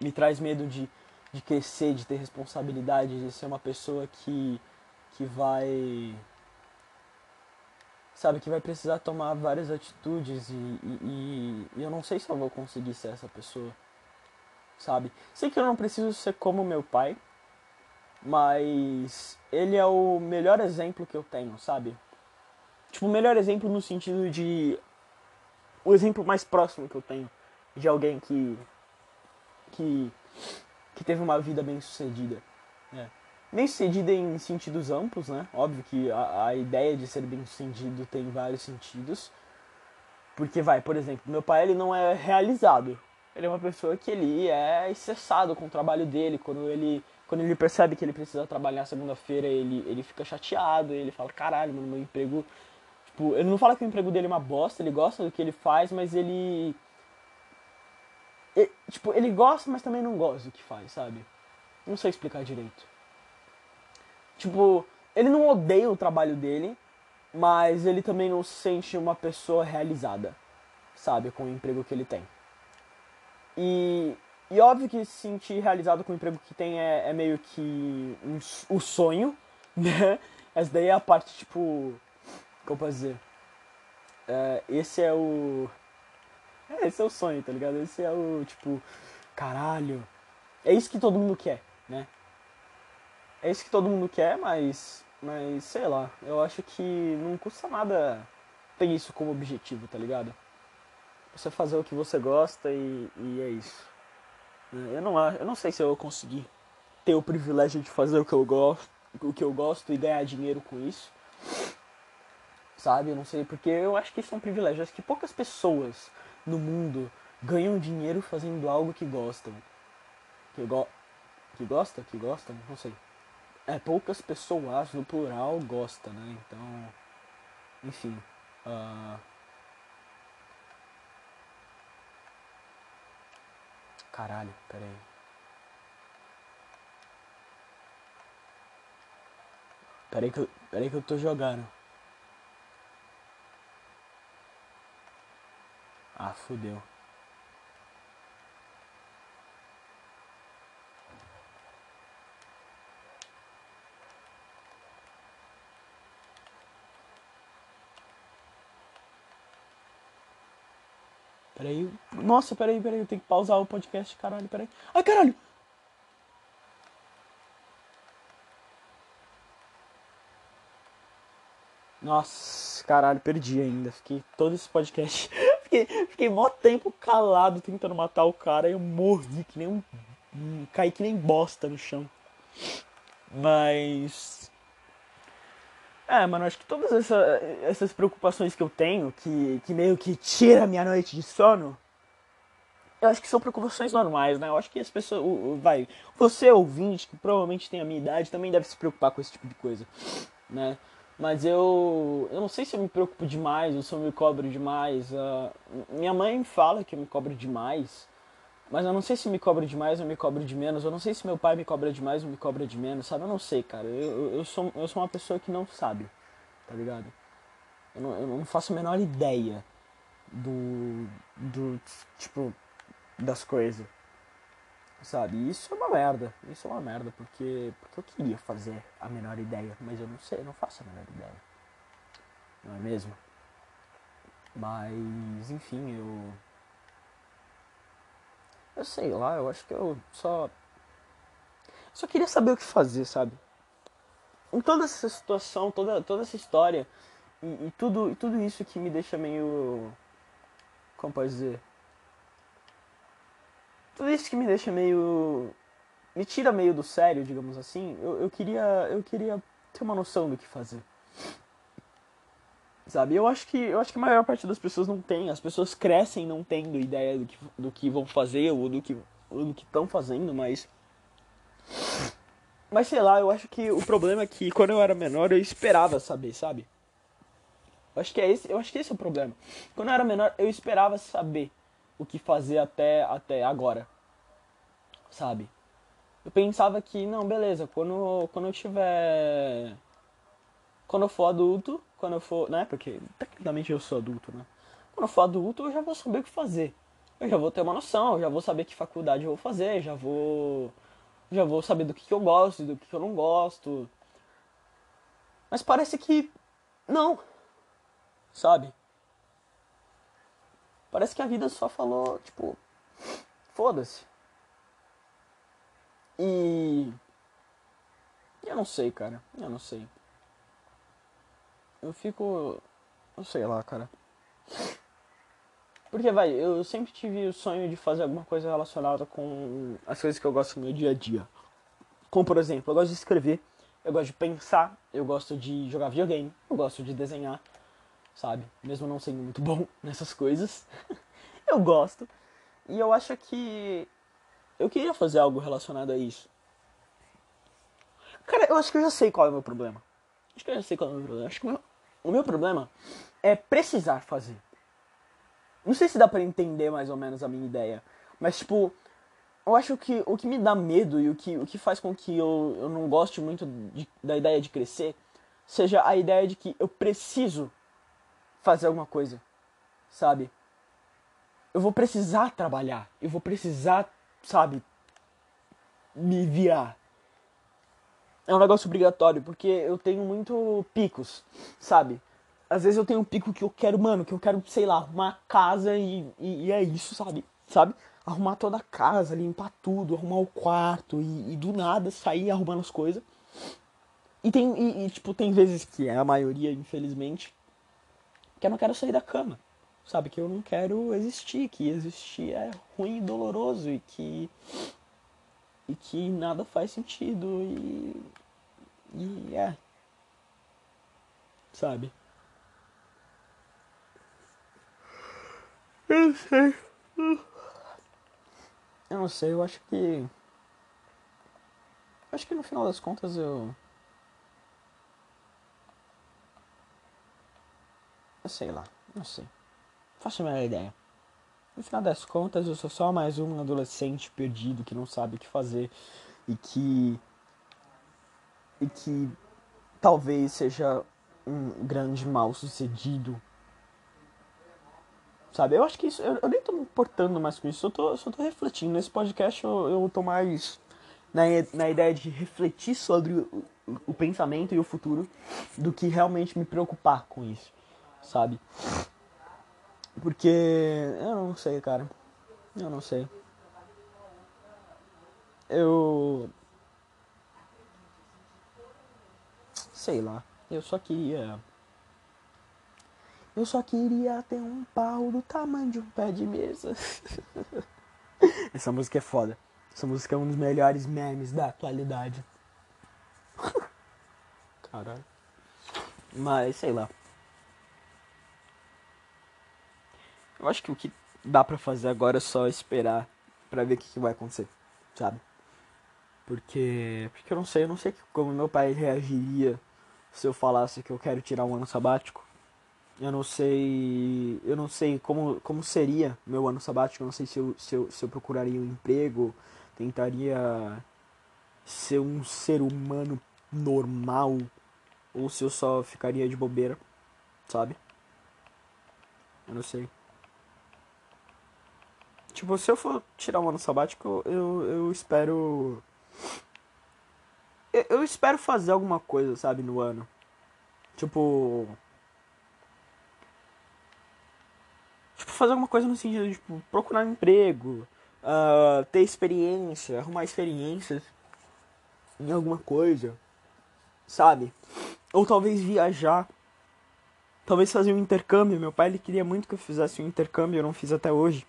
Me traz medo de de crescer, de ter responsabilidade, de ser uma pessoa que, que vai. Sabe, que vai precisar tomar várias atitudes e, e, e, eu não sei se eu vou conseguir ser essa pessoa. Sabe? Sei que eu não preciso ser como meu pai, mas ele é o melhor exemplo que eu tenho, sabe? Tipo, o melhor exemplo no sentido de. O exemplo mais próximo que eu tenho de alguém que. que que teve uma vida bem sucedida. Né? Bem sucedida em sentidos amplos, né? Óbvio que a, a ideia de ser bem sucedido tem vários sentidos. Porque vai, por exemplo, meu pai ele não é realizado. Ele é uma pessoa que ele é excessado com o trabalho dele. Quando ele, quando ele percebe que ele precisa trabalhar segunda-feira, ele, ele fica chateado. Ele fala, caralho, mano, meu emprego... Tipo, ele não fala que o emprego dele é uma bosta, ele gosta do que ele faz, mas ele ele, tipo, ele gosta, mas também não gosta do que faz, sabe? Não sei explicar direito. Tipo, ele não odeia o trabalho dele, mas ele também não se sente uma pessoa realizada, sabe, com o emprego que ele tem. E, e óbvio que se sentir realizado com o emprego que tem é, é meio que um, o sonho, [LAUGHS] né? Essa daí é a parte, tipo. Como posso dizer? É, esse é o. É, esse é o sonho, tá ligado? Esse é o, tipo. Caralho. É isso que todo mundo quer, né? É isso que todo mundo quer, mas. Mas sei lá. Eu acho que não custa nada ter isso como objetivo, tá ligado? Você fazer o que você gosta e, e é isso. Eu não, eu não sei se eu vou conseguir ter o privilégio de fazer o que eu gosto, o que eu gosto e ganhar dinheiro com isso. Sabe? Eu não sei, porque eu acho que isso é um privilégio. Eu acho que poucas pessoas no mundo ganham dinheiro fazendo algo que gostam. Que, go que gosta? Que gostam? Não sei. É, poucas pessoas no plural gostam, né? Então, enfim. Uh, Caralho, pera aí. Pera aí que eu, pera aí que eu tô jogando. Ah, fudeu. Peraí. Nossa, peraí, peraí. Eu tenho que pausar o podcast. Caralho, peraí. Ai, caralho! Nossa, caralho, perdi ainda. Fiquei todo esse podcast. [LAUGHS] fiquei, fiquei mó tempo calado tentando matar o cara e eu morri que nem um. caí que nem bosta no chão. Mas. É, mano, acho que todas essa, essas preocupações que eu tenho, que, que meio que tira minha noite de sono, eu acho que são preocupações normais, né? Eu acho que as pessoas. Vai, você ouvinte, que provavelmente tem a minha idade, também deve se preocupar com esse tipo de coisa, né? Mas eu. Eu não sei se eu me preocupo demais ou se eu me cobro demais. Uh, minha mãe fala que eu me cobro demais. Mas eu não sei se me cobra demais ou me cobra de menos. Eu não sei se meu pai me cobra demais ou me cobra de menos, sabe? Eu não sei, cara. Eu, eu, sou, eu sou uma pessoa que não sabe, tá ligado? Eu não, eu não faço a menor ideia do. do. tipo. das coisas. Sabe? Isso é uma merda. Isso é uma merda, porque. Porque eu queria fazer a menor ideia, mas eu não sei, eu não faço a menor ideia. Não é mesmo? Mas, enfim, eu eu sei lá, eu acho que eu só. Só queria saber o que fazer, sabe? Em toda essa situação, toda, toda essa história, e, e tudo, e tudo isso que me deixa meio. Como pode dizer? Tudo isso que me deixa meio. Me tira meio do sério, digamos assim. Eu, eu queria. Eu queria ter uma noção do que fazer. Sabe? Eu acho que eu acho que a maior parte das pessoas não tem. As pessoas crescem não tendo ideia do que, do que vão fazer ou do que ou do que estão fazendo, mas mas sei lá, eu acho que o problema é que quando eu era menor eu esperava saber, sabe? Eu acho que é esse, eu acho que esse é o problema. Quando eu era menor eu esperava saber o que fazer até até agora. Sabe? Eu pensava que não, beleza, quando quando eu tiver quando eu for adulto, quando eu for, né? Porque tecnicamente eu sou adulto, né? Quando eu for adulto, eu já vou saber o que fazer. Eu já vou ter uma noção, eu já vou saber que faculdade eu vou fazer, já vou já vou saber do que, que eu gosto e do que, que eu não gosto. Mas parece que não. Sabe? Parece que a vida só falou, tipo, foda-se. E eu não sei, cara. Eu não sei eu fico. Eu sei lá, cara. Porque, vai, eu sempre tive o sonho de fazer alguma coisa relacionada com as coisas que eu gosto no meu dia a dia. Como, por exemplo, eu gosto de escrever, eu gosto de pensar, eu gosto de jogar videogame, eu gosto de desenhar, sabe? Mesmo não sendo muito bom [LAUGHS] nessas coisas. [LAUGHS] eu gosto. E eu acho que eu queria fazer algo relacionado a isso. Cara, eu acho que eu já sei qual é o meu problema. Acho que eu já sei qual é o meu problema. Acho que o meu, o meu problema é precisar fazer. Não sei se dá para entender mais ou menos a minha ideia, mas tipo, eu acho que o que me dá medo e o que, o que faz com que eu, eu não goste muito de, da ideia de crescer seja a ideia de que eu preciso fazer alguma coisa, sabe? Eu vou precisar trabalhar, eu vou precisar, sabe, me virar. É um negócio obrigatório, porque eu tenho muito picos, sabe? Às vezes eu tenho um pico que eu quero, mano, que eu quero, sei lá, arrumar casa e, e, e é isso, sabe? Sabe? Arrumar toda a casa, limpar tudo, arrumar o quarto e, e do nada sair arrumando as coisas. E tem, e, e, tipo, tem vezes que é a maioria, infelizmente, que eu não quero sair da cama. Sabe? Que eu não quero existir, que existir é ruim e doloroso e que. E que nada faz sentido e. E é. Sabe? Eu não sei. Eu não sei, eu acho que. Acho que no final das contas eu. Sei lá, não sei. Faço a melhor ideia. No final das contas, eu sou só mais um adolescente perdido que não sabe o que fazer e que. e que talvez seja um grande mal sucedido. Sabe? Eu acho que isso. Eu, eu nem tô me importando mais com isso, eu tô, só tô refletindo. Nesse podcast eu, eu tô mais na, na ideia de refletir sobre o, o pensamento e o futuro do que realmente me preocupar com isso sabe? Porque eu não sei, cara. Eu não sei. Eu. Sei lá. Eu só queria. Eu só queria ter um pau do tamanho de um pé de mesa. [LAUGHS] Essa música é foda. Essa música é um dos melhores memes da atualidade. [LAUGHS] Caralho. Mas sei lá. Eu acho que o que dá para fazer agora é só esperar para ver o que, que, vai acontecer, sabe? Porque, porque eu não sei, eu não sei como meu pai reagiria se eu falasse que eu quero tirar um ano sabático. Eu não sei, eu não sei como, como seria meu ano sabático, eu não sei se eu, se eu, se eu procuraria um emprego, tentaria ser um ser humano normal ou se eu só ficaria de bobeira, sabe? Eu não sei. Tipo, se eu for tirar um ano sabático, eu, eu espero. Eu, espero fazer alguma coisa, sabe, no ano. Tipo. Tipo, fazer alguma coisa no sentido de tipo, procurar um emprego, uh, ter experiência, arrumar experiências em alguma coisa, sabe? Ou talvez viajar. Talvez fazer um intercâmbio. Meu pai ele queria muito que eu fizesse um intercâmbio, eu não fiz até hoje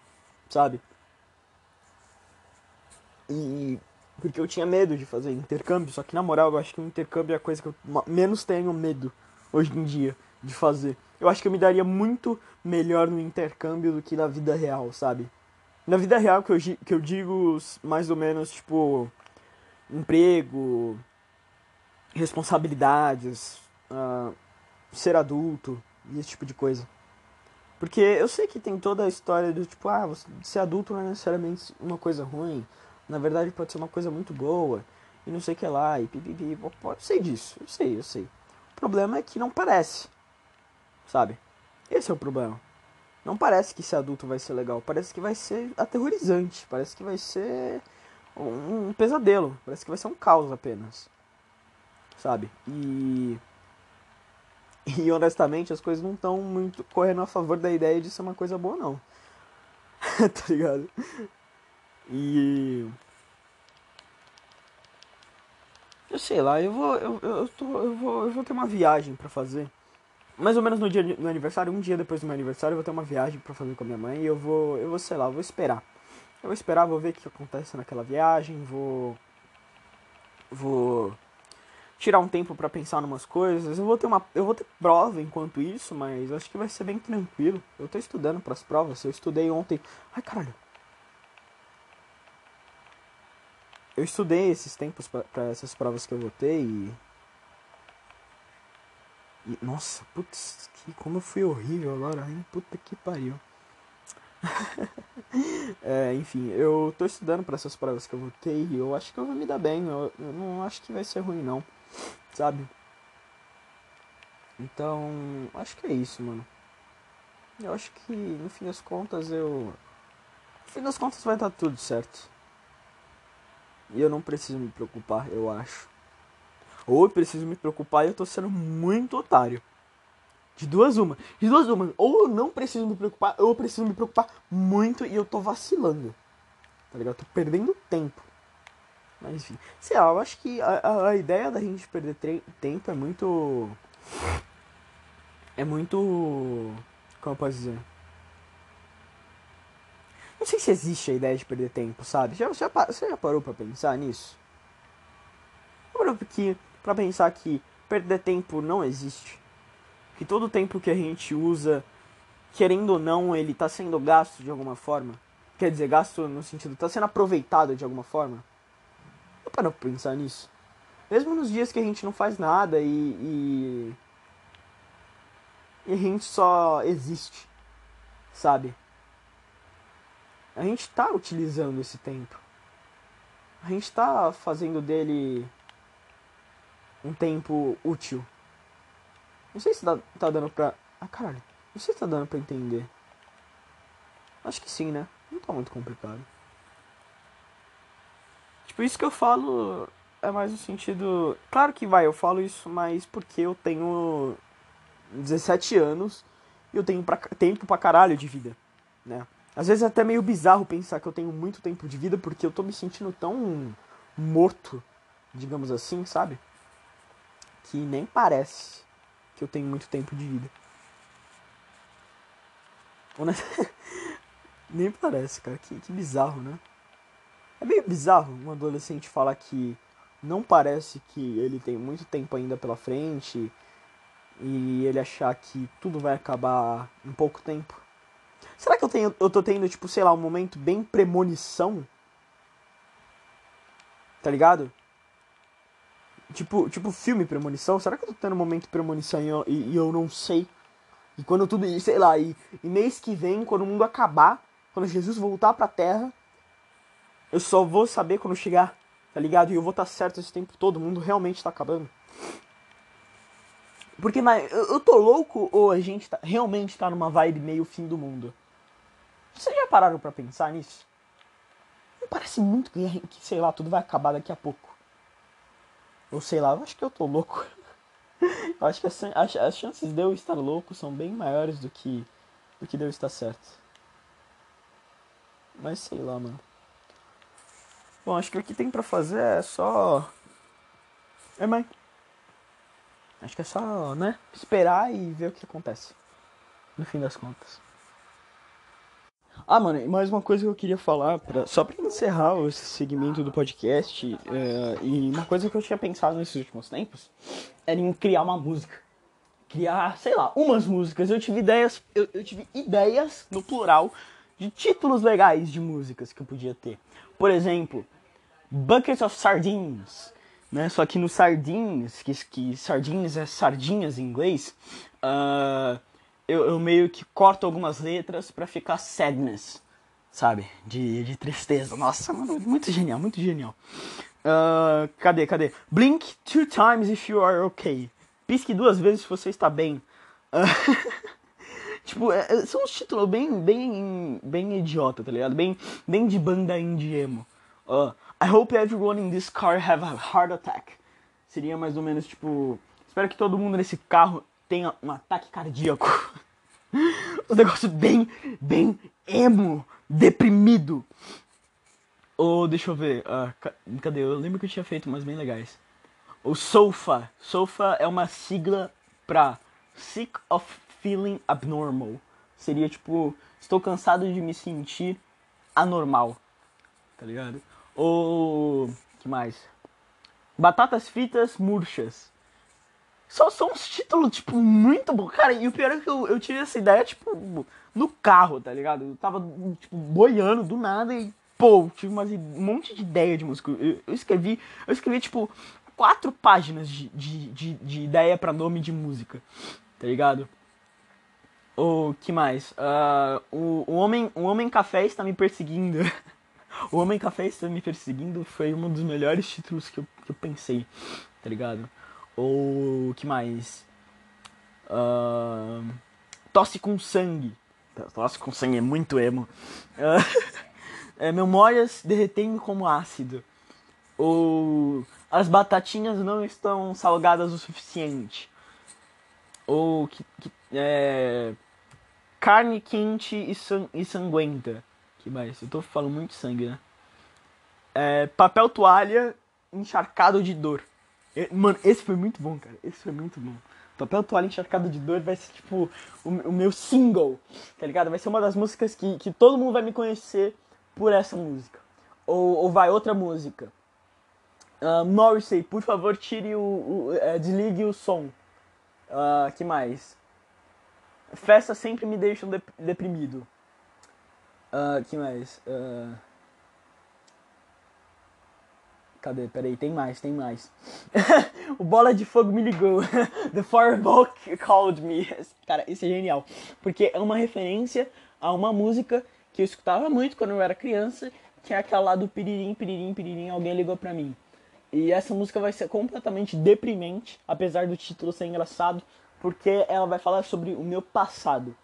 sabe? E porque eu tinha medo de fazer intercâmbio, só que na moral eu acho que o intercâmbio é a coisa que eu menos tenho medo hoje em dia de fazer. Eu acho que eu me daria muito melhor no intercâmbio do que na vida real, sabe? Na vida real que eu, que eu digo mais ou menos tipo emprego, responsabilidades, uh, ser adulto e esse tipo de coisa. Porque eu sei que tem toda a história do tipo, ah, ser adulto não é necessariamente uma coisa ruim. Na verdade pode ser uma coisa muito boa. E não sei o que lá, e pipipi. Eu sei disso, eu sei, eu sei. O problema é que não parece. Sabe? Esse é o problema. Não parece que ser adulto vai ser legal. Parece que vai ser aterrorizante. Parece que vai ser um pesadelo. Parece que vai ser um caos apenas. Sabe? E [LAUGHS] e honestamente, as coisas não estão muito correndo a favor da ideia de ser uma coisa boa, não. [LAUGHS] tá ligado? E. Eu sei lá, eu vou. Eu, eu, tô, eu, vou, eu vou ter uma viagem para fazer. Mais ou menos no dia do meu aniversário, um dia depois do meu aniversário, eu vou ter uma viagem para fazer com a minha mãe e eu vou. Eu vou, sei lá, eu vou esperar. Eu vou esperar, vou ver o que acontece naquela viagem, vou. Vou tirar um tempo para pensar em umas coisas. Eu vou ter uma eu vou ter prova enquanto isso, mas acho que vai ser bem tranquilo. Eu tô estudando para as provas. Eu estudei ontem. Ai, caralho. Eu estudei esses tempos para essas provas que eu votei e... e nossa, putz, que como eu fui horrível agora, hein? Puta que pariu. [LAUGHS] é, enfim, eu tô estudando para essas provas que eu vou ter e eu acho que eu vou me dar bem. Eu, eu não acho que vai ser ruim, não. Sabe? Então, acho que é isso, mano. Eu acho que no fim das contas eu. No fim das contas vai dar tudo certo. E eu não preciso me preocupar, eu acho. Ou eu preciso me preocupar e eu tô sendo muito otário. De duas uma. De duas uma. Ou eu não preciso me preocupar, ou eu preciso me preocupar muito e eu tô vacilando. Tá ligado? Tô perdendo tempo. Mas enfim. Sei lá, eu acho que a, a ideia da gente perder tempo é muito. É muito. Como eu posso dizer? Não sei se existe a ideia de perder tempo, sabe? Já, já, você já parou pra pensar nisso? Parou que, pra pensar que perder tempo não existe. Que todo tempo que a gente usa, querendo ou não, ele tá sendo gasto de alguma forma. Quer dizer, gasto no sentido, tá sendo aproveitado de alguma forma. Já parou pra pensar nisso? Mesmo nos dias que a gente não faz nada e, e e a gente só existe, sabe? A gente tá utilizando esse tempo. A gente tá fazendo dele um tempo útil. Não sei se tá, tá dando pra. Ah, caralho. Não sei se tá dando pra entender. Acho que sim, né? Não tá muito complicado. Tipo, isso que eu falo é mais no sentido. Claro que vai, eu falo isso mais porque eu tenho 17 anos e eu tenho pra, tempo pra caralho de vida, né? Às vezes é até meio bizarro pensar que eu tenho muito tempo de vida porque eu tô me sentindo tão morto, digamos assim, sabe? Que nem parece que eu tenho muito tempo de vida. [LAUGHS] nem parece, cara. Que, que bizarro, né? É meio bizarro um adolescente falar que não parece que ele tem muito tempo ainda pela frente e ele achar que tudo vai acabar em pouco tempo. Será que eu tenho eu tô tendo tipo, sei lá, um momento bem premonição? Tá ligado? Tipo, tipo filme premonição. Será que eu tô tendo um momento premonição e eu, e, e eu não sei? E quando tudo, sei lá, e, e mês que vem, quando o mundo acabar, quando Jesus voltar pra terra, eu só vou saber quando chegar, tá ligado? E eu vou estar tá certo esse tempo todo, o mundo realmente tá acabando. Porque, mas eu, eu tô louco ou a gente tá, realmente tá numa vibe meio fim do mundo? Vocês já pararam para pensar nisso? Não parece muito que, sei lá, tudo vai acabar daqui a pouco. Ou sei lá, eu acho que eu tô louco. [LAUGHS] eu acho que as, as, as, chances de eu estar louco são bem maiores do que, do que de eu estar certo. Mas sei lá, mano. Bom, acho que o que tem pra fazer é só. É, mãe. Acho que é só, né, esperar e ver o que acontece. No fim das contas. Ah, mano, e mais uma coisa que eu queria falar, pra, só pra encerrar esse segmento do podcast, é, e uma coisa que eu tinha pensado nesses últimos tempos, era em criar uma música. Criar, sei lá, umas músicas. Eu tive ideias, eu, eu tive ideias, no plural, de títulos legais de músicas que eu podia ter. Por exemplo, Bucket of Sardines né? Só que no Sardines, que, que Sardines é sardinhas em inglês, uh, eu, eu, meio que corto algumas letras para ficar sadness, sabe? De, de tristeza. Nossa, mano, muito genial, muito genial. Uh, cadê, cadê? Blink two times if you are okay. Pisque duas vezes se você está bem. Uh, [LAUGHS] tipo, é, é, são uns títulos bem, bem, bem idiota, tá ligado? Bem, bem de banda indie emo. Uh, I hope everyone in this car have a heart attack. Seria mais ou menos tipo. Espero que todo mundo nesse carro tenha um ataque cardíaco. [LAUGHS] um negócio bem, bem emo, deprimido. Ou oh, deixa eu ver. Uh, cadê? Eu lembro que eu tinha feito umas bem legais. O SOFA. SOFA é uma sigla pra Sick of Feeling Abnormal. Seria tipo, estou cansado de me sentir anormal. Tá ligado? Ou. que mais? Batatas fritas murchas. Só são uns títulos, tipo, muito bom. Cara, e o pior é que eu, eu tive essa ideia, tipo, no carro, tá ligado? Eu tava, tipo, boiando do nada e, pô, tive umas, um monte de ideia de música. Eu, eu escrevi, eu escrevi, tipo, quatro páginas de, de, de, de ideia para nome de música, tá ligado? O que mais? Uh, o, o, homem, o Homem Café está me perseguindo. [LAUGHS] o Homem Café está me perseguindo foi um dos melhores títulos que eu, que eu pensei, tá ligado? Ou que mais? Uh, tosse com sangue. Tosse com sangue é muito emo. Uh, [LAUGHS] é, memórias derretendo como ácido. Ou as batatinhas não estão salgadas o suficiente. Ou que, que é, carne quente e, e sanguenta. Que mais? Eu tô falando muito sangue, né? É, papel toalha encharcado de dor. Mano, esse foi muito bom, cara. Esse foi muito bom. Papel Toalha Encharcado de Dor vai ser, tipo, o, o, meu single, tá ligado? Vai ser uma das músicas que, que todo mundo vai me conhecer por essa música. Ou, ou vai outra música. Uh, Morrissey, por favor, tire o. o é, desligue o som. Uh, que mais? Festas sempre me deixam de, deprimido. Uh, que mais? Uh... Cadê? Peraí, tem mais, tem mais. [LAUGHS] o Bola de Fogo me ligou. [LAUGHS] The Fireball called me. [LAUGHS] Cara, isso é genial. Porque é uma referência a uma música que eu escutava muito quando eu era criança, que é aquela lá do piririm, piririm, piririm, alguém ligou pra mim. E essa música vai ser completamente deprimente, apesar do título ser engraçado, porque ela vai falar sobre o meu passado.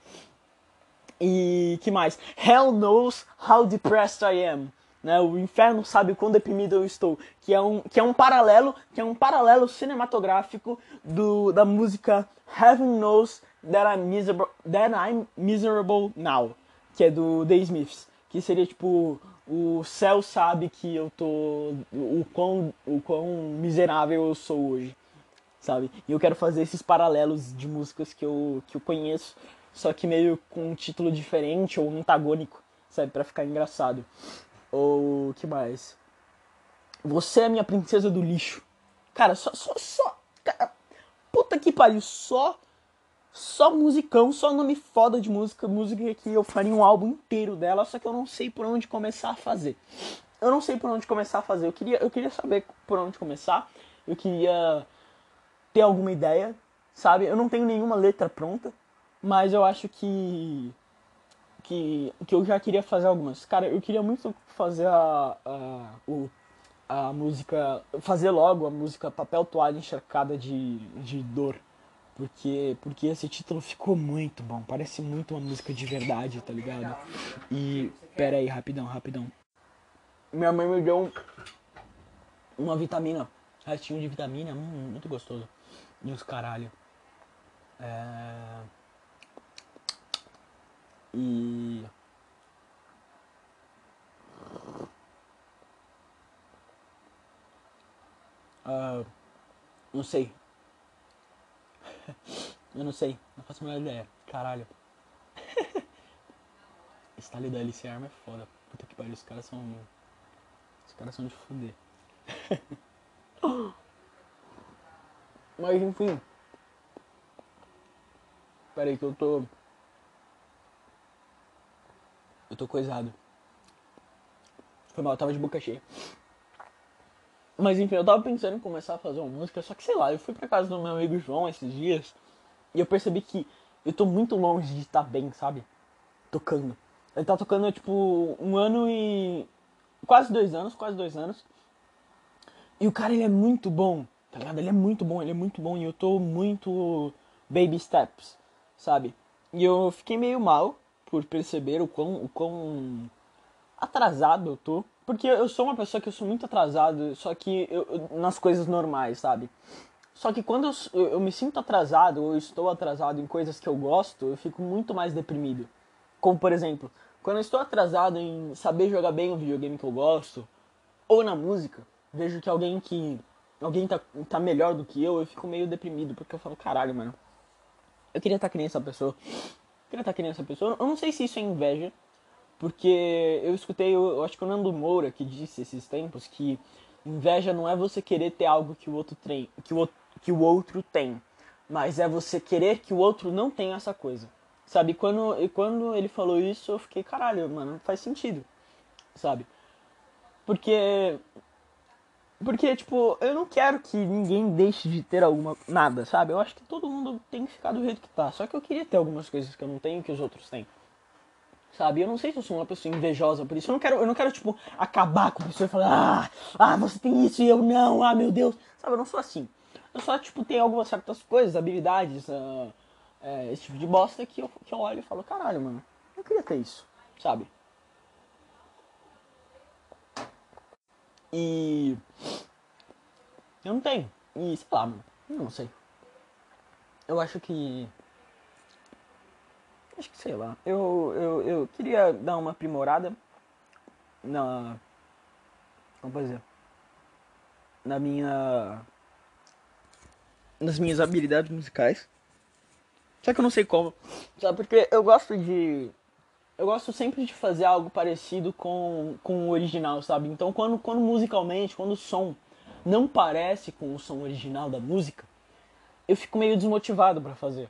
E que mais? Hell knows how depressed I am. Né? O inferno sabe quão deprimido eu estou, que é um, que é um paralelo, que é um paralelo cinematográfico do, da música Heaven knows that I'm miserable, that I'm miserable now, que é do The Smiths, que seria tipo o céu sabe que eu tô o quão, o quão miserável eu sou hoje, sabe? E eu quero fazer esses paralelos de músicas que eu, que eu conheço, só que meio com um título diferente ou antagônico, sabe, para ficar engraçado. Ou que mais? Você é minha princesa do lixo. Cara, só só só cara, puta que pariu, só só musicão, só nome foda de música, música que eu faria um álbum inteiro dela, só que eu não sei por onde começar a fazer. Eu não sei por onde começar a fazer. Eu queria, eu queria saber por onde começar. Eu queria ter alguma ideia, sabe? Eu não tenho nenhuma letra pronta, mas eu acho que que, que eu já queria fazer algumas. Cara, eu queria muito fazer a, a, o, a música. Fazer logo a música Papel Toalha Encharcada de, de Dor. Porque, porque esse título ficou muito bom. Parece muito uma música de verdade, tá ligado? E. Pera aí, rapidão, rapidão. Minha mãe me deu uma vitamina. Restinho de vitamina, hum, muito gostoso. E os caralho. É. E. Uh, não sei. Eu não sei, não faço a menor ideia. Caralho. [LAUGHS] Style da Alice Arma é foda. Puta que pariu, os caras são. Os caras são de fuder. [LAUGHS] Mas enfim. Pera aí que eu tô. Eu tô coisado. Foi mal, eu tava de boca cheia. Mas enfim, eu tava pensando em começar a fazer uma música, só que sei lá, eu fui pra casa do meu amigo João esses dias e eu percebi que eu tô muito longe de estar tá bem, sabe? Tocando. Ele tá tocando, tipo, um ano e. quase dois anos, quase dois anos. E o cara, ele é muito bom, tá ligado? Ele é muito bom, ele é muito bom e eu tô muito baby steps, sabe? E eu fiquei meio mal por perceber o quão, o quão atrasado eu tô porque eu sou uma pessoa que eu sou muito atrasado, só que eu, nas coisas normais, sabe? Só que quando eu, eu, me sinto atrasado ou estou atrasado em coisas que eu gosto, eu fico muito mais deprimido. Como por exemplo, quando eu estou atrasado em saber jogar bem o videogame que eu gosto, ou na música, vejo que alguém que. Alguém tá, tá melhor do que eu, eu fico meio deprimido, porque eu falo, caralho, mano. Eu queria estar tá que nem essa pessoa. Eu queria estar tá que nem essa pessoa. Eu não sei se isso é inveja, porque eu escutei, eu acho que o Nando Moura que disse esses tempos que inveja não é você querer ter algo que o outro tem, que o, que o outro tem, mas é você querer que o outro não tenha essa coisa. Sabe? Quando, e quando ele falou isso, eu fiquei, caralho, mano, faz sentido. Sabe? Porque Porque, tipo, eu não quero que ninguém deixe de ter alguma. nada, sabe? Eu acho que todo mundo tem que ficar do jeito que tá. Só que eu queria ter algumas coisas que eu não tenho que os outros têm. Sabe? Eu não sei se eu sou uma pessoa invejosa por isso. Eu não quero, eu não quero tipo, acabar com a pessoa e falar, ah, ah, você tem isso e eu não, ah, meu Deus. Sabe? Eu não sou assim. Eu só, tipo, tenho algumas certas coisas, habilidades, uh, é, esse tipo de bosta que eu, que eu olho e falo, caralho, mano, eu queria ter isso, sabe? E. Eu não tenho. E sei lá, mano. Não sei. Eu acho que. Acho que sei lá. Eu, eu, eu queria dar uma aprimorada na. Como dizer? Na minha. Nas minhas habilidades musicais. Só que eu não sei como. Sabe? Porque eu gosto de eu gosto sempre de fazer algo parecido com, com o original, sabe? Então, quando, quando musicalmente, quando o som não parece com o som original da música, eu fico meio desmotivado para fazer,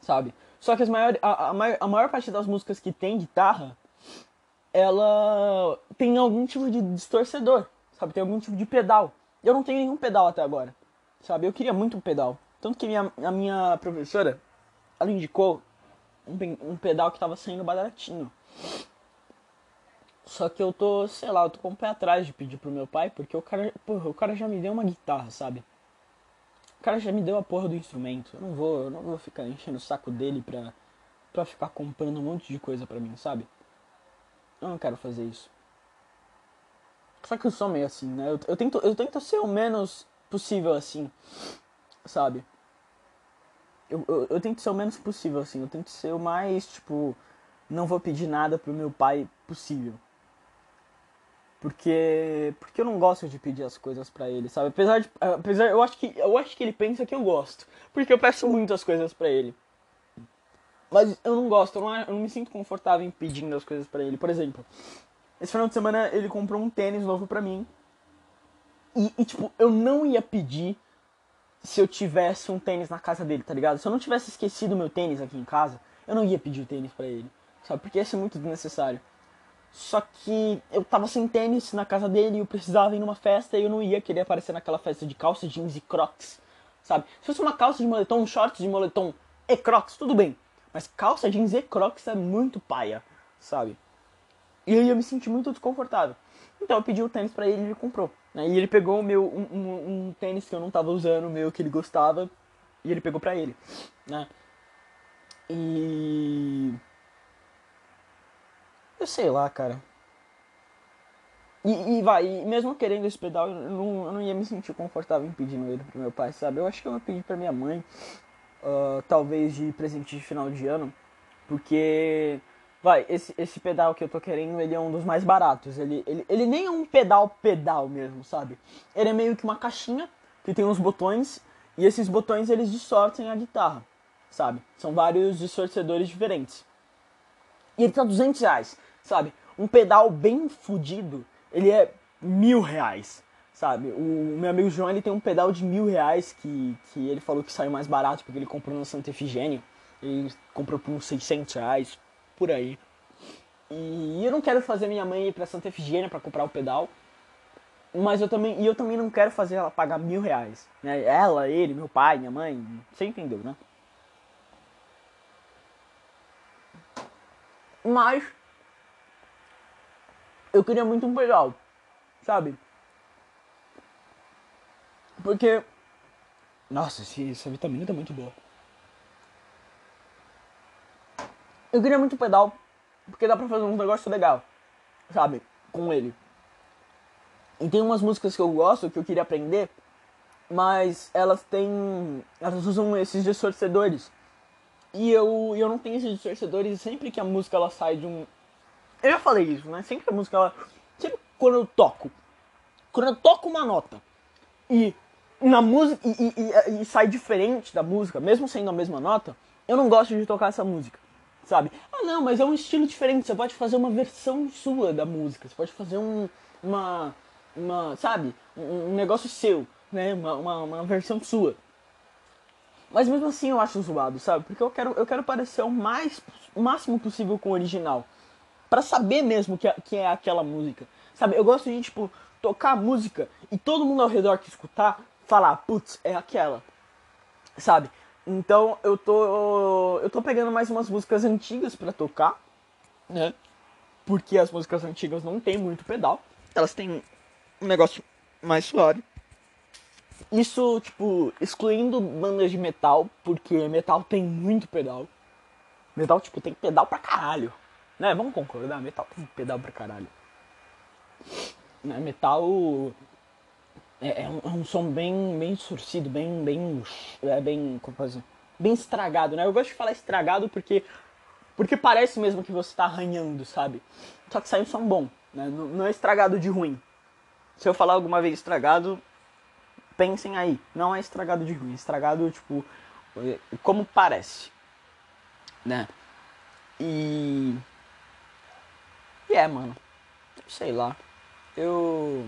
sabe? Só que as maior, a, a, maior, a maior parte das músicas que tem guitarra, ela tem algum tipo de distorcedor, sabe? Tem algum tipo de pedal. Eu não tenho nenhum pedal até agora, sabe? Eu queria muito um pedal. Tanto que minha, a minha professora, ela indicou um, pedal que tava saindo baratinho. Só que eu tô, sei lá, eu tô com o pé atrás de pedir pro meu pai, porque o cara, porra, o cara já me deu uma guitarra, sabe? O cara já me deu a porra do instrumento. Eu não vou, eu não vou ficar enchendo o saco dele pra, pra ficar comprando um monte de coisa pra mim, sabe? Eu não quero fazer isso. Só que eu sou meio assim, né? Eu, eu, tento, eu tento ser o menos possível assim, sabe? Eu, eu, eu, tento ser o menos possível, assim. Eu tento ser o mais, tipo, não vou pedir nada pro meu pai possível. Porque porque eu não gosto de pedir as coisas para ele, sabe? Apesar de apesar eu acho que eu acho que ele pensa que eu gosto, porque eu peço muitas coisas para ele. Mas eu não gosto, eu não, eu não me sinto confortável em pedindo as coisas para ele. Por exemplo, esse final de semana ele comprou um tênis novo para mim. E, e, tipo, eu não ia pedir se eu tivesse um tênis na casa dele, tá ligado? Se eu não tivesse esquecido meu tênis aqui em casa, eu não ia pedir o tênis para ele, sabe? Porque ia ser muito desnecessário. Só que eu tava sem tênis na casa dele e eu precisava ir numa festa e eu não ia querer aparecer naquela festa de calça jeans e crocs, sabe? Se fosse uma calça de moletom, um shorts de moletom e crocs, tudo bem. Mas calça jeans e crocs é muito paia, sabe? E eu ia me sentir muito desconfortável. Então eu pedi o tênis para ele e ele comprou. Né? E ele pegou o meu, um, um, um, tênis que eu não tava usando, meu, que ele gostava, e ele pegou pra ele, né? E... Eu sei lá, cara. E, e vai, e mesmo querendo esse pedal, eu não, eu não ia me sentir confortável em pedindo ele pro meu pai, sabe? Eu acho que eu ia pedir pra minha mãe, uh, talvez de presente de final de ano, porque Vai, esse, esse pedal que eu tô querendo, ele é um dos mais baratos. Ele, ele, ele nem é um pedal pedal mesmo, sabe? Ele é meio que uma caixinha que tem uns botões e esses botões eles distorcem a guitarra, sabe? São vários distorcedores diferentes. E ele tá 200 reais, sabe? Um pedal bem fudido, ele é mil reais, sabe? O, meu amigo João, ele tem um pedal de mil reais que, que ele falou que saiu mais barato porque ele comprou no Santa Efigênia. Ele comprou por uns 600 reais, por aí. E eu não quero fazer minha mãe ir pra Santa Efigênia para comprar o pedal. Mas eu também, e eu também não quero fazer ela pagar mil reais. Né? Ela, ele, meu pai, minha mãe. Você entendeu, né? Mas eu queria muito um pedal, sabe? Porque. Nossa, essa vitamina tá muito boa. Eu queria muito pedal, porque dá pra fazer um negócio legal, sabe? Com ele. E tem umas músicas que eu gosto, que eu queria aprender, mas elas têm. Elas usam esses distorcedores. E eu, eu não tenho esses distorcedores, sempre que a música ela sai de um. Eu já falei isso, né? Sempre que a música ela. Sempre quando eu toco. Quando eu toco uma nota e na música e, e, e, e sai diferente da música, mesmo sendo a mesma nota, eu não gosto de tocar essa música sabe? Ah, não, mas é um estilo diferente. Você pode fazer uma versão sua da música. Você pode fazer um, uma, uma, sabe? Um, um negócio seu, né? Uma, uma, uma, versão sua. Mas mesmo assim eu acho zoado, sabe? Porque eu quero, eu quero parecer o mais, o máximo possível com o original. para saber mesmo que, é, que é aquela música. Sabe? Eu gosto de, tipo, tocar a música e todo mundo ao redor que escutar falar, putz, é aquela. Sabe? Então eu tô eu tô pegando mais umas músicas antigas para tocar, né? Porque as músicas antigas não tem muito pedal. Elas têm um negócio mais suave. Isso, tipo, excluindo bandas de metal, porque metal tem muito pedal. Metal, tipo, tem pedal pra caralho. Né? Vamos concordar, metal tem pedal pra caralho. Né? Metal é, é, um, é um, som bem, bem distorcido, bem, bem, é bem, como fazer, bem estragado, né? Eu gosto de falar estragado porque, porque parece mesmo que você tá arranhando, sabe? Só que sai um som bom, né? Não, não é estragado de ruim. Se eu falar alguma vez estragado, pensem aí, não é estragado de ruim, é estragado tipo como parece, né? E e é, mano. Sei lá. Eu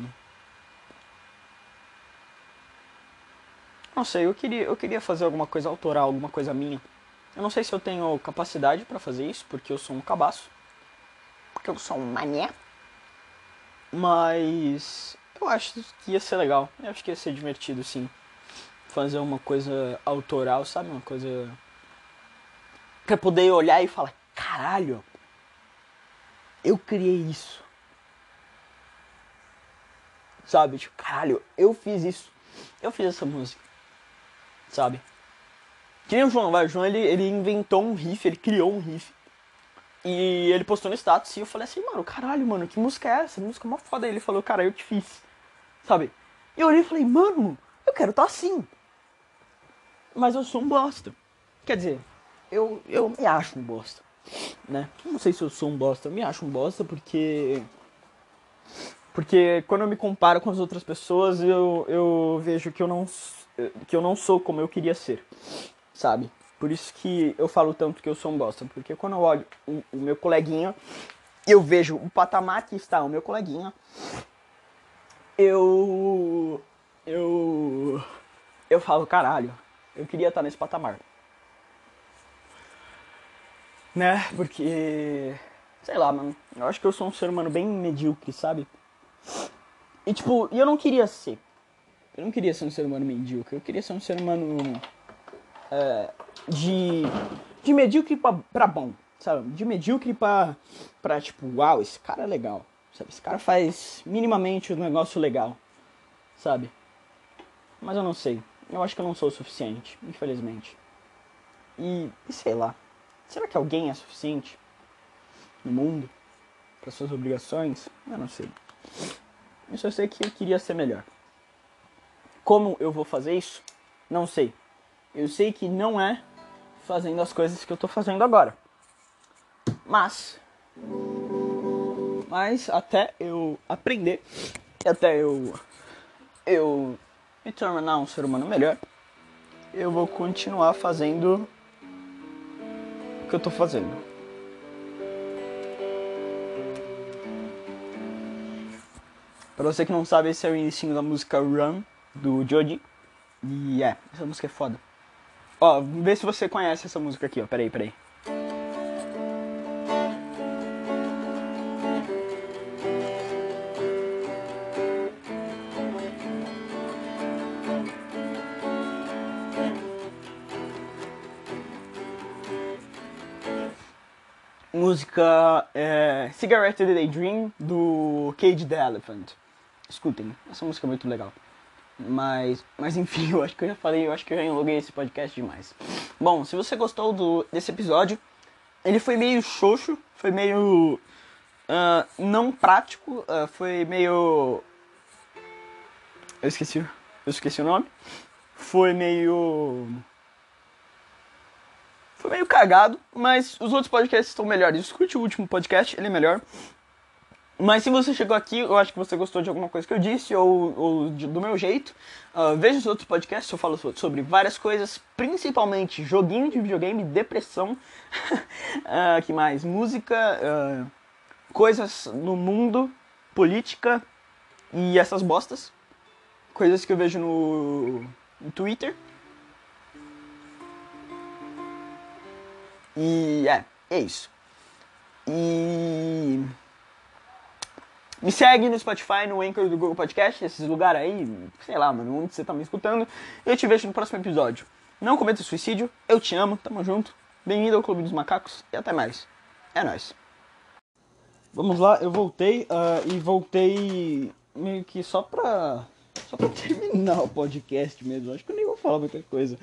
Não sei, eu queria, eu queria fazer alguma coisa autoral, alguma coisa minha. Eu não sei se eu tenho capacidade para fazer isso, porque eu sou um cabaço. Porque eu sou um mané. Mas eu acho que ia ser legal. Eu acho que ia ser divertido, sim. Fazer uma coisa autoral, sabe? Uma coisa. Pra poder olhar e falar: caralho, eu criei isso. Sabe? Tipo, caralho, eu fiz isso. Eu fiz essa música sabe? Que nem o João, vai, o João ele, ele inventou um riff, ele criou um riff. E ele postou no status e eu falei assim, mano, caralho, mano, que música é essa? música é uma foda. Ele falou, cara, eu te fiz, sabe? E eu olhei e falei, mano, eu quero estar tá assim. Mas eu sou um bosta. Quer dizer, eu, eu me acho um bosta, né? Não sei se eu sou um bosta, eu me acho um bosta porque... Porque quando eu me comparo com as outras pessoas, eu, eu vejo que eu não que eu não sou como eu queria ser, sabe? Por isso que eu falo tanto que eu sou um bosta, porque quando eu olho o, o meu coleguinha, eu vejo o patamar que está o meu coleguinha, eu eu eu falo, caralho, eu queria estar nesse patamar. Né? Porque sei lá, mano, eu acho que eu sou um ser humano bem medíocre, sabe? E tipo, eu não queria ser. Eu não queria ser um ser humano medíocre, eu queria ser um ser humano é, de, de medíocre pra, pra bom, sabe? De medíocre pra, pra tipo, uau, esse cara é legal, sabe? Esse cara faz minimamente um negócio legal, sabe? Mas eu não sei, eu acho que eu não sou o suficiente, infelizmente. E, e sei lá, será que alguém é suficiente no mundo para suas obrigações? Eu não sei. Eu só sei que eu queria ser melhor. Como eu vou fazer isso? Não sei. Eu sei que não é fazendo as coisas que eu tô fazendo agora. Mas mas até eu aprender, até eu eu me tornar um ser humano melhor, eu vou continuar fazendo o que eu tô fazendo. Pra você que não sabe, esse é o início da música Run do Joji. E é, essa música é foda. Ó, vê se você conhece essa música aqui, ó. Peraí, peraí. Música é, Cigarette the Daydream do Cage the Elephant. Escutem, essa música é muito legal. Mas, mas enfim, [LAUGHS] eu acho que eu já falei, eu acho que eu já enloguei esse podcast demais. Bom, se você gostou do, desse episódio, ele foi meio xoxo, foi meio uh, não prático, uh, foi meio. Eu esqueci, eu esqueci o nome. Foi meio. Foi meio cagado, mas os outros podcasts estão melhores. Escute o último podcast, ele é melhor. Mas se você chegou aqui, eu acho que você gostou de alguma coisa que eu disse ou, ou de, do meu jeito. Uh, veja os outros podcasts, eu falo sobre várias coisas, principalmente joguinho de videogame, depressão, uh, [LAUGHS] que mais? Música, uh, coisas no mundo, política e essas bostas. Coisas que eu vejo no, no Twitter. E é, é isso. E Me segue no Spotify, no Anchor do Google Podcast, esses lugares aí, sei lá, mano, onde você tá me escutando. Eu te vejo no próximo episódio. Não cometa suicídio, eu te amo, tamo junto. Bem-vindo ao Clube dos Macacos e até mais. É nóis. Vamos lá, eu voltei uh, e voltei meio que só pra. Só pra [LAUGHS] terminar o podcast mesmo. Acho que eu nem vou falar muita coisa.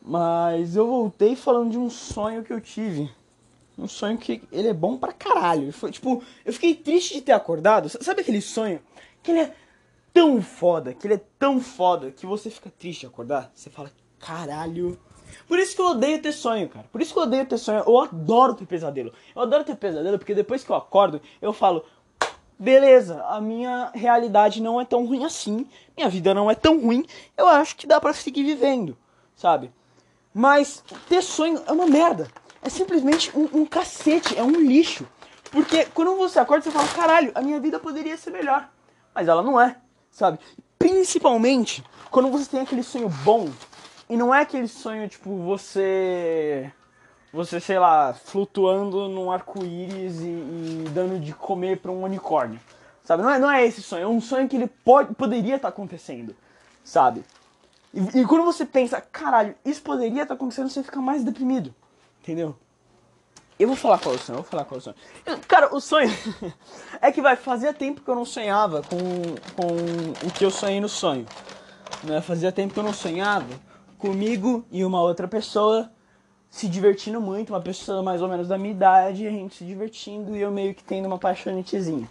Mas eu voltei falando de um sonho que eu tive. Um sonho que ele é bom pra caralho. Foi tipo, eu fiquei triste de ter acordado. Sabe aquele sonho que ele é tão foda, que ele é tão foda que você fica triste de acordar? Você fala, caralho. Por isso que eu odeio ter sonho, cara. Por isso que eu odeio ter sonho. Eu adoro ter pesadelo. Eu adoro ter pesadelo porque depois que eu acordo, eu falo: beleza, a minha realidade não é tão ruim assim. Minha vida não é tão ruim. Eu acho que dá para seguir vivendo, sabe? Mas ter sonho é uma merda. É simplesmente um, um cacete, é um lixo. Porque quando você acorda, você fala: caralho, a minha vida poderia ser melhor. Mas ela não é, sabe? Principalmente quando você tem aquele sonho bom e não é aquele sonho, tipo, você. Você, sei lá, flutuando num arco-íris e, e, dando de comer pra um unicórnio. Sabe? Não é, não é esse sonho. É um sonho que ele pode, poderia estar tá acontecendo. Sabe? E, e, quando você pensa, caralho, isso poderia estar tá acontecendo, você fica mais deprimido. Entendeu? Eu vou falar qual é o sonho, eu vou falar qual é o sonho. Cara, o sonho [LAUGHS] é que vai, fazia tempo que eu não sonhava com, com o que eu sonhei no sonho. Né? Fazia tempo que eu não sonhava comigo e uma outra pessoa se divertindo muito, uma pessoa mais ou menos da minha idade, a gente se divertindo e eu meio que tendo uma paixonetezinha.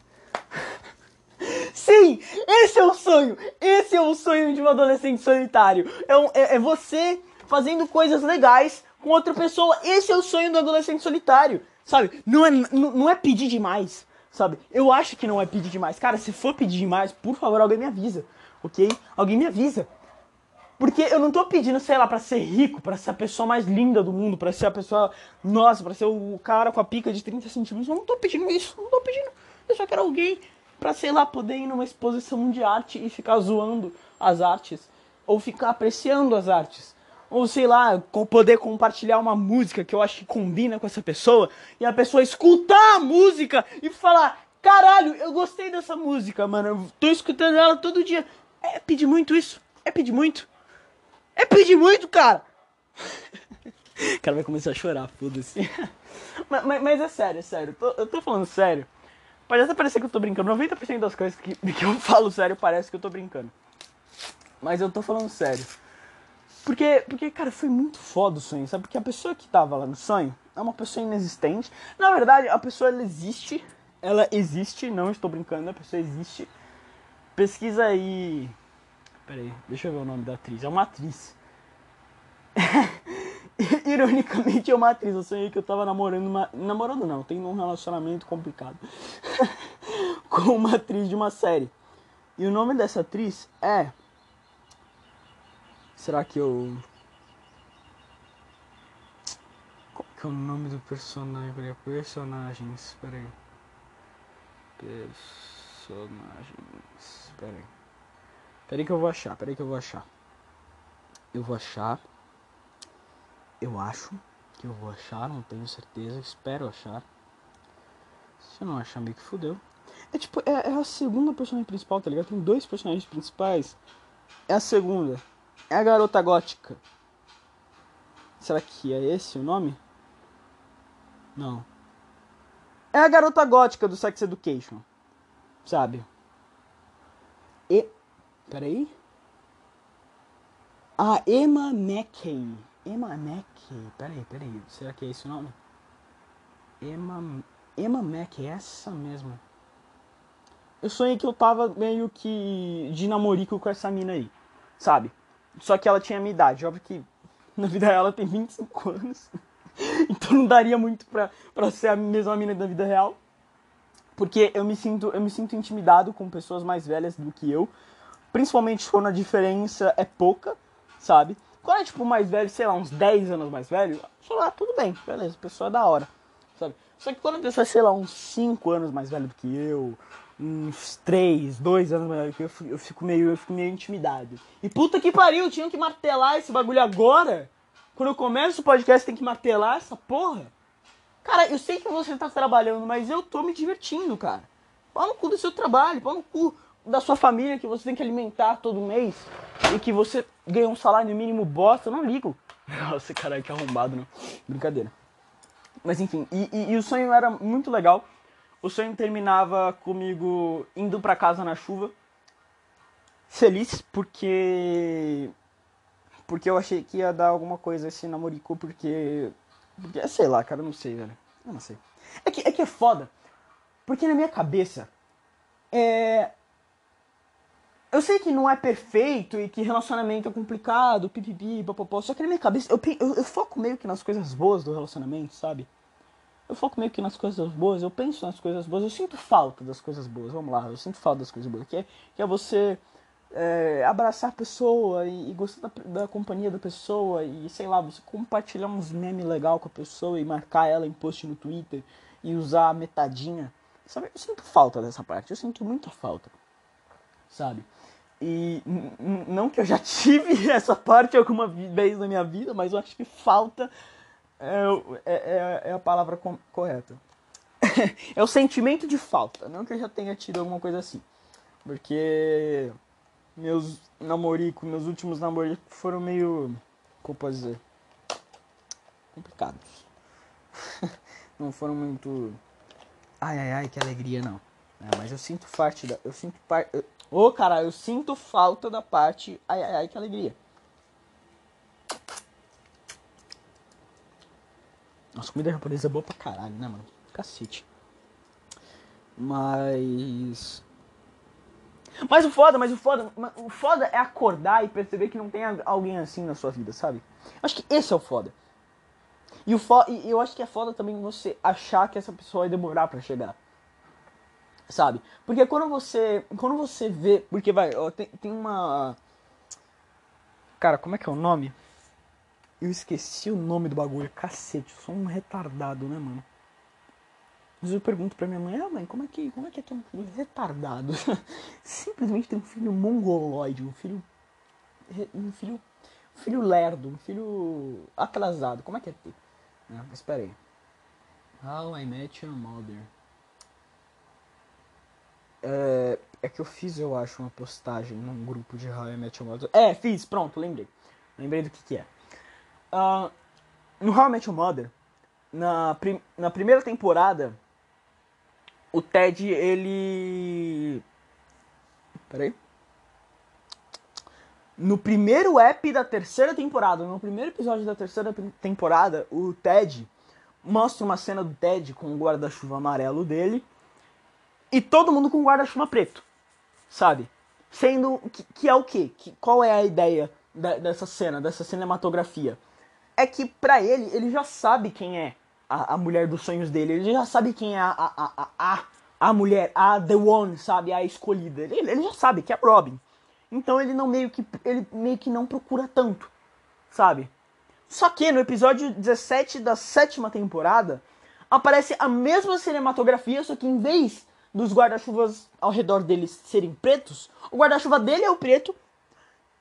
[LAUGHS] Sim, esse é o sonho! Esse é o sonho de um adolescente solitário. É, um, é, é, você fazendo coisas legais com outra pessoa. Esse é o sonho do adolescente solitário, sabe? Não é, não, é pedir demais, sabe? Eu acho que não é pedir demais. Cara, se for pedir demais, por favor, alguém me avisa, ok? Alguém me avisa. Porque eu não tô pedindo, sei lá, pra ser rico, pra ser a pessoa mais linda do mundo, pra ser a pessoa, nossa, pra ser o cara com a pica de 30 centímetros. Eu não tô pedindo isso, não tô pedindo. Eu só quero alguém pra, sei lá, poder ir numa exposição de arte e ficar zoando as artes. Ou ficar apreciando as artes. Ou sei lá, poder compartilhar uma música que eu acho que combina com essa pessoa. E a pessoa escutar a música e falar: Caralho, eu gostei dessa música, mano. Eu tô escutando ela todo dia. É pedir muito isso. É pedir muito. É pedir muito, cara! [LAUGHS] o cara vai começar a chorar, foda-se. [LAUGHS] mas, mas, mas, é sério, é sério. Eu tô, eu tô falando sério. Pode até parecer que eu tô brincando. 90% das coisas que, que eu falo sério parece que eu tô brincando. Mas eu tô falando sério. Porque, porque, cara, foi muito foda o sonho, sabe? Porque a pessoa que tava lá no sonho é uma pessoa inexistente. Na verdade, a pessoa ela existe. Ela existe, não estou brincando, a pessoa existe. Pesquisa aí Peraí, deixa eu ver o nome da atriz. É uma atriz. [LAUGHS] Ironicamente é uma atriz. Eu sonhei que eu tava namorando uma. Namorando não, tenho um relacionamento complicado. [LAUGHS] com uma atriz de uma série. E o nome dessa atriz é. Será que eu. Qual que é o nome do personagem? Personagens. Peraí. Personagens. Peraí. Peraí que eu vou achar, peraí que eu vou achar. Eu vou achar. Eu acho que eu vou achar, não tenho certeza, espero achar. Se eu não achar, meio que fudeu. É tipo, é, é, a segunda personagem principal, tá ligado? Tem dois personagens principais. É a segunda. É a garota gótica. Será que é esse o nome? Não. É a garota gótica do Sex Education. Sabe? E Peraí. Ah, Emma Mackey. Emma Mackey. Peraí, peraí. Será que é esse o nome? Emma, Emma Mackey, essa mesmo. Eu sonhei que eu tava meio que de namorico com essa mina aí. Sabe? Só que ela tinha a minha idade. Óbvio que na vida real ela tem 25 [LAUGHS] anos. então não daria muito pra, pra ser a mesma mina da vida real. Porque eu me sinto, eu me sinto intimidado com pessoas mais velhas do que eu. Principalmente quando a diferença é pouca, sabe? Quando é tipo mais velho, sei lá, uns 10 anos mais velho, sei lá, tudo bem, beleza, a pessoa é da hora, sabe? Só que quando a pessoa é, sei lá, uns 5 anos mais velho do que eu, uns 3, 2 anos do que eu, eu fico meio, eu fico meio intimidado. E puta que pariu, tinham que martelar esse bagulho agora? Quando eu começo o podcast tem que martelar essa porra? Cara, eu sei que você tá trabalhando, mas eu tô me divertindo, cara. Pau no cu do seu trabalho, pau no cu da sua família que você tem que alimentar todo mês e que você ganha um salário mínimo bosta, eu não ligo. [LAUGHS] Nossa, caralho, que arrombado, não. Brincadeira. Mas enfim, e, e, e, o sonho era muito legal. O sonho terminava comigo indo para casa na chuva. Feliz porque. Porque eu achei que ia dar alguma coisa esse namorico, porque. Porque, sei lá, cara, não sei, velho. Eu não sei. É que é, que é foda. Porque na minha cabeça. É. Eu sei que não é perfeito e que relacionamento é complicado, pipipi, papapó. Só que na minha cabeça, eu, eu, eu, foco meio que nas coisas boas do relacionamento, sabe? Eu foco meio que nas coisas boas, eu penso nas coisas boas, eu sinto falta das coisas boas, vamos lá, eu sinto falta das coisas boas. Que é, que é você é, abraçar a pessoa e, e gostar da, da, companhia da pessoa e, sei lá, você compartilhar uns memes legal com a pessoa e marcar ela em post no Twitter e usar a metadinha. Sabe? Eu sinto falta dessa parte, eu sinto muita falta, sabe? E não que eu já [LAUGHS] tive essa parte alguma vez na minha vida, mas eu acho que falta é, é, é, é a palavra correta. [LAUGHS] é o sentimento de falta, não que eu já tenha tido alguma coisa assim. Porque meus namoricos, meus últimos namoricos foram meio. Como posso dizer? Complicados. [LAUGHS] não foram muito. Ai ai ai, que alegria não. É, mas eu sinto parte da. Eu sinto parte. Ô, oh, cara, eu sinto falta da parte. Ai, ai, ai, que alegria. Nossa, comida japonesa é boa pra caralho, né, mano? Cacete. Mas. Mas o foda, mas o foda, o foda é acordar e perceber que não tem alguém assim na sua vida, sabe? Acho que esse é o foda. E o foda, e eu acho que é foda também você achar que essa pessoa vai demorar para chegar sabe? Porque quando você, quando você vê, porque vai, ó, tem, tem uma Cara, como é que é o nome? Eu esqueci o nome do bagulho, cacete, eu sou um retardado, né, mano? Mas eu pergunto pra minha mãe, ah mãe, como é que, como é que é ter um filho retardado? [LAUGHS] Simplesmente ter um filho mongoloide, um filho um filho um filho lerdo, um filho atrasado. Como é que é ter? Ah, espera aí. How I Met Your Mother. É, é que eu fiz, eu acho, uma postagem num grupo de How I Met Your Mother. É, fiz, pronto, lembrei. Lembrei do que, que é. Uh, no How I Met Your Mother, na, prim na primeira temporada, o Ted, ele. Peraí. No primeiro app da terceira temporada, no primeiro episódio da terceira temporada, o Ted mostra uma cena do Ted com o guarda-chuva amarelo dele e todo mundo com guarda-chuva preto, sabe? Sendo que, que é o quê? Que, qual é a ideia da, dessa cena, dessa cinematografia? É que pra ele, ele já sabe quem é a, a mulher dos sonhos dele, ele já sabe quem é a, a, a, a, a mulher, a The One, sabe? A escolhida. Ele, ele já sabe que é Robin. Então ele não meio que ele meio que não procura tanto, sabe? Só que no episódio 17 da sétima temporada aparece a mesma cinematografia, só que em vez dos guarda-chuvas ao redor deles serem pretos, o guarda-chuva dele é o preto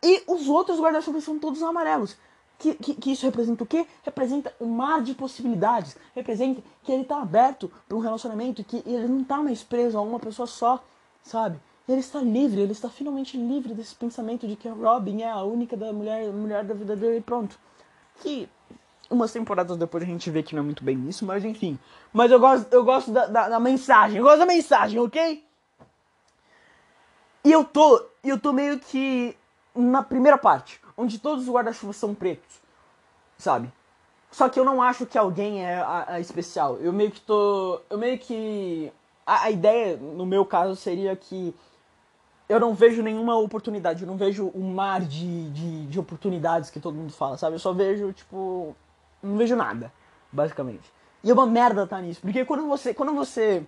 e os outros guarda-chuvas são todos amarelos. Que, que, que, isso representa o quê? Representa um mar de possibilidades. Representa que ele está aberto para um relacionamento, que ele não está mais preso a uma pessoa só, sabe? Ele está livre, ele está finalmente livre desse pensamento de que a Robin é a única da mulher, mulher da vida dele e pronto. Que umas temporadas depois a gente vê que não é muito bem isso, mas enfim. Mas eu gosto, eu gosto da, da, da mensagem, eu gosto da mensagem, ok? E eu tô, eu tô meio que na primeira parte, onde todos os guarda-chuvas são pretos, sabe? Só que eu não acho que alguém é a, a especial. Eu meio que tô, eu meio que a, a ideia no meu caso seria que eu não vejo nenhuma oportunidade, eu não vejo um mar de, de, de oportunidades que todo mundo fala, sabe? Eu só vejo, tipo, não vejo nada, basicamente. E é uma merda tá nisso, porque quando você, quando você,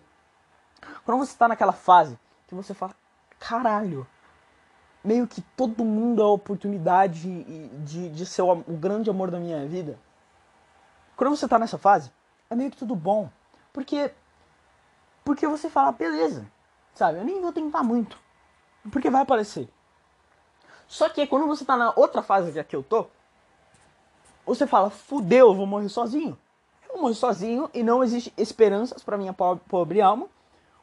quando você tá naquela fase que você fala, caralho, meio que todo mundo é a oportunidade de, de, ser o, o grande amor da minha vida. Quando você tá nessa fase, é meio que tudo bom, porque, porque você fala, beleza, sabe, eu nem vou tentar muito, porque vai aparecer. Só que quando você tá na outra fase que que eu tô, você fala, fudeu, eu vou morrer sozinho. Eu vou morrer sozinho e não existe esperanças para minha pobre alma,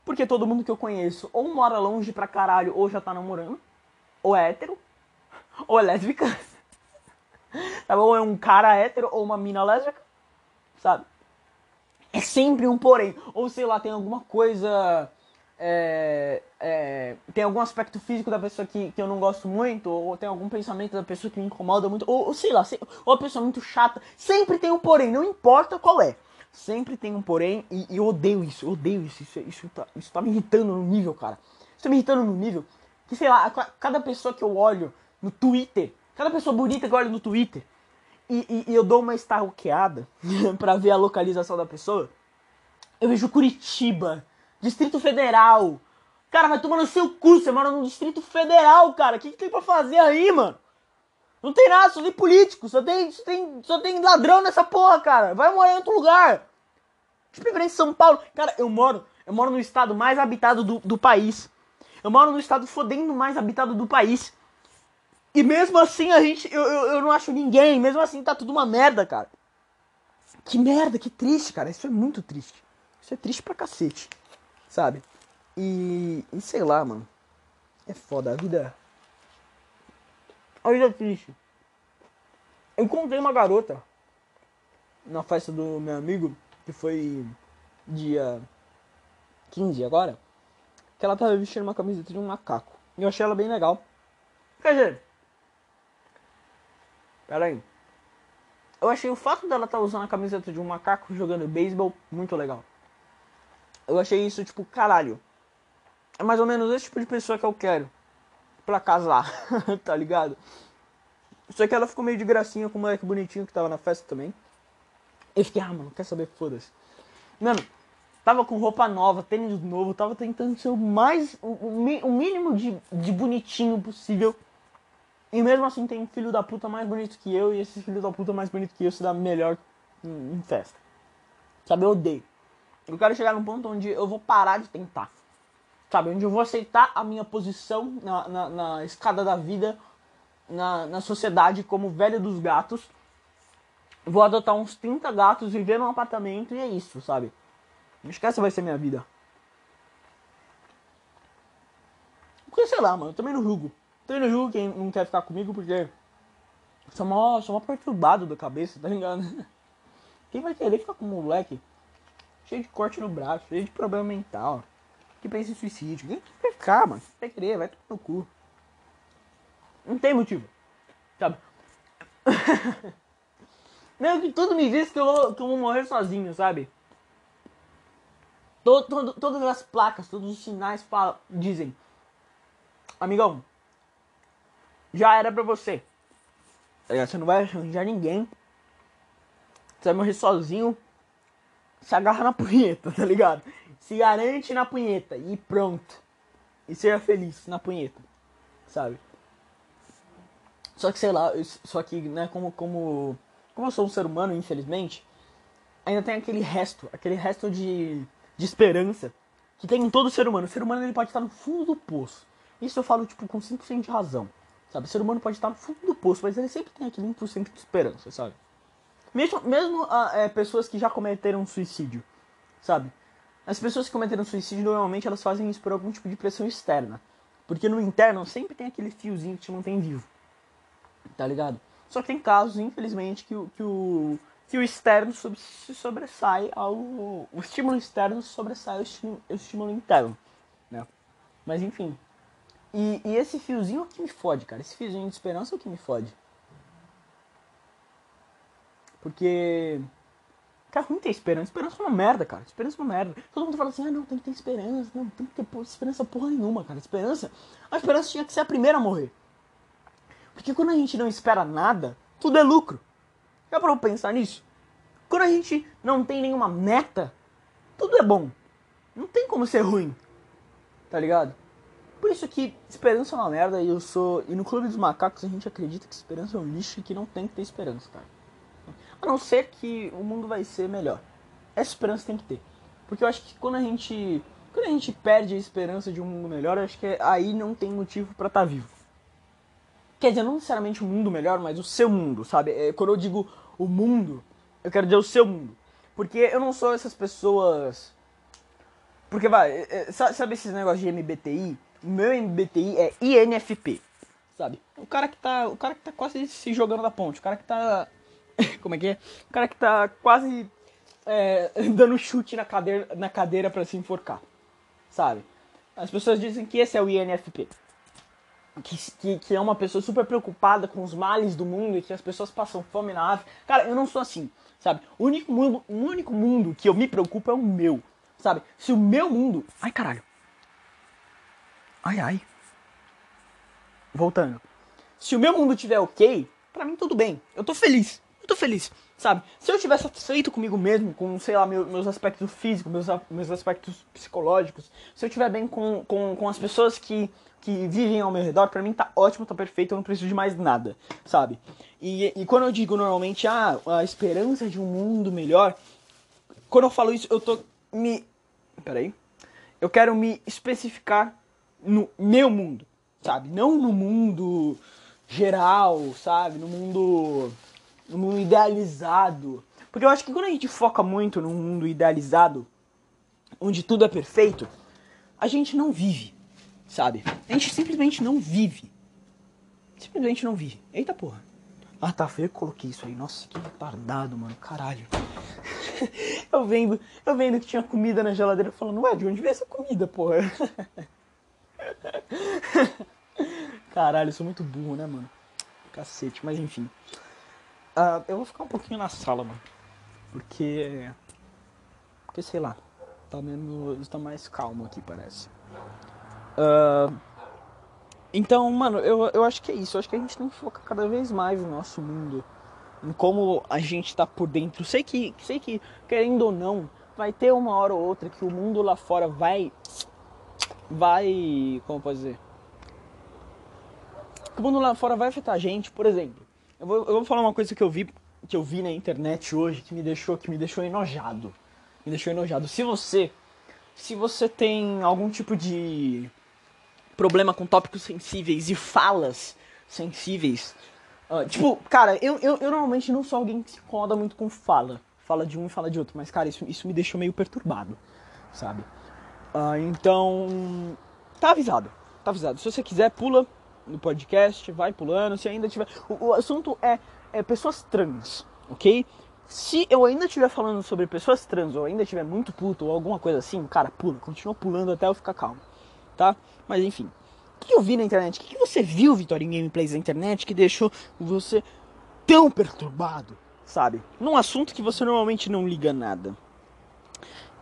Porque todo mundo que eu conheço ou mora longe pra caralho ou já tá namorando, ou é hétero, ou é lésbica. Tá Ou é um cara hétero ou uma mina lésbica, sabe? É sempre um porém. Ou sei lá, tem alguma coisa. É, é, tem algum aspecto físico da pessoa que, que eu não gosto muito, ou tem algum pensamento da pessoa que me incomoda muito, ou, ou sei lá, sei, ou a pessoa muito chata. Sempre tem um porém, não importa qual é. Sempre tem um porém, e, e eu odeio isso, eu odeio isso. Isso, isso, tá, isso tá me irritando no nível, cara. Isso tá me irritando no nível que, sei lá, cada pessoa que eu olho no Twitter, cada pessoa bonita que eu olho no Twitter, e, e, e eu dou uma stalkeada [LAUGHS] pra ver a localização da pessoa, eu vejo Curitiba, Distrito Federal. Cara, vai tomar no seu cu, você mora no Distrito Federal, cara. O que, que tem pra fazer aí, mano? Não tem nada, só tem político, só tem, só tem, só tem ladrão nessa porra, cara. Vai morar em outro lugar. De em São Paulo. Cara, eu moro, eu moro no estado mais habitado do, do país. Eu moro no estado fodendo mais habitado do país. E mesmo assim a gente. Eu, eu, eu não acho ninguém. Mesmo assim tá tudo uma merda, cara. Que merda, que triste, cara. Isso é muito triste. Isso é triste pra cacete. Sabe? E. E sei lá, mano. É foda. A vida. A vida é triste. Eu encontrei uma garota na festa do meu amigo, que foi dia 15 agora, que ela tava vestindo uma camiseta de um macaco. E eu achei ela bem legal. Quer dizer, Pera aí. Eu achei o fato dela estar tá usando a camiseta de um macaco jogando beisebol muito legal. Eu achei isso, tipo, caralho. É mais ou menos esse tipo de pessoa que eu quero. Pra casar, [LAUGHS] tá ligado? Só que ela ficou meio de gracinha com o moleque bonitinho que tava na festa também. Eu fiquei, ah, mano, quer saber? Foda-se. Mano, tava com roupa nova, tênis novo, tava tentando ser o mais. o, o mínimo de, de bonitinho possível e mesmo assim tem um filho da puta mais bonito que eu e esse filho da puta mais bonito que eu se dá melhor em, em festa. Sabe, eu odeio. Eu quero chegar num ponto onde eu vou parar de tentar. Sabe, onde eu vou aceitar a minha posição na, na, na escada da vida, na, na sociedade como velho dos gatos. Vou adotar uns 30 gatos, viver num apartamento e é isso, sabe? Não esquece vai ser minha vida. Porque sei lá, mano, eu também não julgo. Então no jogo quem não quer ficar comigo porque sou mó, sou mó perturbado da cabeça, tá ligado? [LAUGHS] Quem vai querer ficar com um moleque cheio de corte no braço, cheio de problema mental, que pensa em suicídio? Quem quer ficar, mano? Vai querer, vai tomar no cu. Não tem motivo, sabe? [LAUGHS] Meio que tudo me diz que eu vou, que eu vou morrer sozinho, sabe? Todo, todo, todas as placas, todos os sinais falam, dizem: Amigão, já era pra você. Tá você não vai arranjar ninguém. Você vai morrer sozinho. Se agarra na punheta, [LAUGHS] tá ligado? Se garante na punheta e pronto. E seja feliz na punheta, sabe? Só que sei lá, só que, né, como, como, como eu sou um ser humano, infelizmente, ainda tem aquele resto, aquele resto de, de esperança que tem em todo ser humano. O ser humano ele pode estar no fundo do poço. Isso eu falo, tipo, com 100% de razão. Sabe, o ser humano pode estar no fundo do poço, mas ele sempre tem aquele 1% de esperança, sabe? Mesmo, mesmo ah, é, pessoas que já cometeram suicídio, sabe? As pessoas que cometeram suicídio, normalmente elas fazem isso por algum tipo de pressão externa. Porque no interno sempre tem aquele fiozinho que te mantém vivo. Tá ligado? Só que tem casos, infelizmente, que, que, o, que o externo se sobressai ao. O estímulo externo sobressai ao estímulo, ao estímulo interno. Né? Mas enfim, e, e esse fiozinho é o que me fode, cara. Esse fiozinho de esperança é o que me fode. Porque. Cara, não tem esperança. Esperança é uma merda, cara. Esperança é uma merda. Todo mundo fala assim, ah, não, tem que ter esperança. Não, tem que ter esperança porra nenhuma, cara. Esperança. A esperança tinha que ser a primeira a morrer. Porque quando a gente não espera nada, tudo é lucro. Já pra pensar nisso? Quando a gente não tem nenhuma meta, tudo é bom. Não tem como ser ruim. Tá ligado? Por isso que esperança é uma merda e eu sou. E no Clube dos Macacos a gente acredita que esperança é um lixo e que não tem que ter esperança, cara. A não ser que o mundo vai ser melhor. Essa esperança tem que ter. Porque eu acho que quando a gente. Quando a gente perde a esperança de um mundo melhor, acho que aí não tem motivo para estar tá vivo. Quer dizer, não necessariamente o um mundo melhor, mas o seu mundo, sabe? É, quando eu digo o mundo, eu quero dizer o seu mundo. Porque eu não sou essas pessoas Porque vai, é, é, sabe esses negócios de MBTI? O meu MBTI é INFP, sabe? O cara que tá, o cara que tá quase se jogando da ponte, o cara que tá [LAUGHS] como é que é? O cara que tá quase é, [LAUGHS] dando chute na cadeira, na cadeira para se enforcar, sabe? As pessoas dizem que esse é o INFP. Que, que, que, é uma pessoa super preocupada com os males do mundo e que as pessoas passam fome na África. Cara, eu não sou assim, sabe? O único mundo, o único mundo que eu me preocupo é o meu, sabe? Se o meu mundo. Ai, caralho. Ai, ai. Voltando. Se o meu mundo tiver ok, pra mim tudo bem. Eu tô feliz tô feliz, sabe? Se eu estiver satisfeito comigo mesmo, com, sei lá, meu, meus aspectos físicos, meus, meus aspectos psicológicos, se eu estiver bem com, com, com as pessoas que, que vivem ao meu redor, pra mim tá ótimo, tá perfeito, eu não preciso de mais nada, sabe? E, e quando eu digo normalmente, ah, a esperança de um mundo melhor, quando eu falo isso, eu tô me. Peraí. Eu quero me especificar no meu mundo, sabe? Não no mundo geral, sabe? No mundo no mundo idealizado. Porque eu acho que quando a gente foca muito num mundo idealizado, onde tudo é perfeito, a gente não vive, sabe? A gente simplesmente não vive. Simplesmente não vive. Eita porra. Ah, tá, foi eu que coloquei isso aí. Nossa, que retardado, mano. Caralho. [LAUGHS] eu vendo, eu vendo que tinha comida na geladeira falando, ué, de onde veio essa comida, porra? [LAUGHS] Caralho, eu sou muito burro, né, mano? Cacete, mas enfim. Uh, eu vou ficar um pouquinho na sala, mano. Porque. Porque sei lá. Tá menos. Tá mais calmo aqui, parece. Uh, então, mano, eu, eu acho que é isso. Eu acho que a gente tem que focar cada vez mais no nosso mundo. Em como a gente tá por dentro. Sei que, sei que, querendo ou não, vai ter uma hora ou outra que o mundo lá fora vai. Vai. Como eu posso dizer? O mundo lá fora vai afetar a gente, por exemplo. Eu vou, eu vou falar uma coisa que eu vi que eu vi na internet hoje que me deixou que me deixou enojado. Me deixou enojado. Se você se você tem algum tipo de problema com tópicos sensíveis e falas sensíveis, uh, tipo, cara, eu, eu, eu, normalmente não sou alguém que se incomoda muito com fala. Fala de um e fala de outro, mas cara, isso, isso me deixou meio perturbado, sabe? Uh, então, tá avisado, tá avisado. Se você quiser, pula no podcast, vai pulando. Se ainda tiver. O, o assunto é, é pessoas trans, ok? Se eu ainda estiver falando sobre pessoas trans ou ainda estiver muito puto ou alguma coisa assim, cara, pula, continua pulando até eu ficar calmo, tá? Mas enfim. O que eu vi na internet? O que você viu, Vitória, em gameplays da internet que deixou você tão perturbado, sabe? Num assunto que você normalmente não liga nada.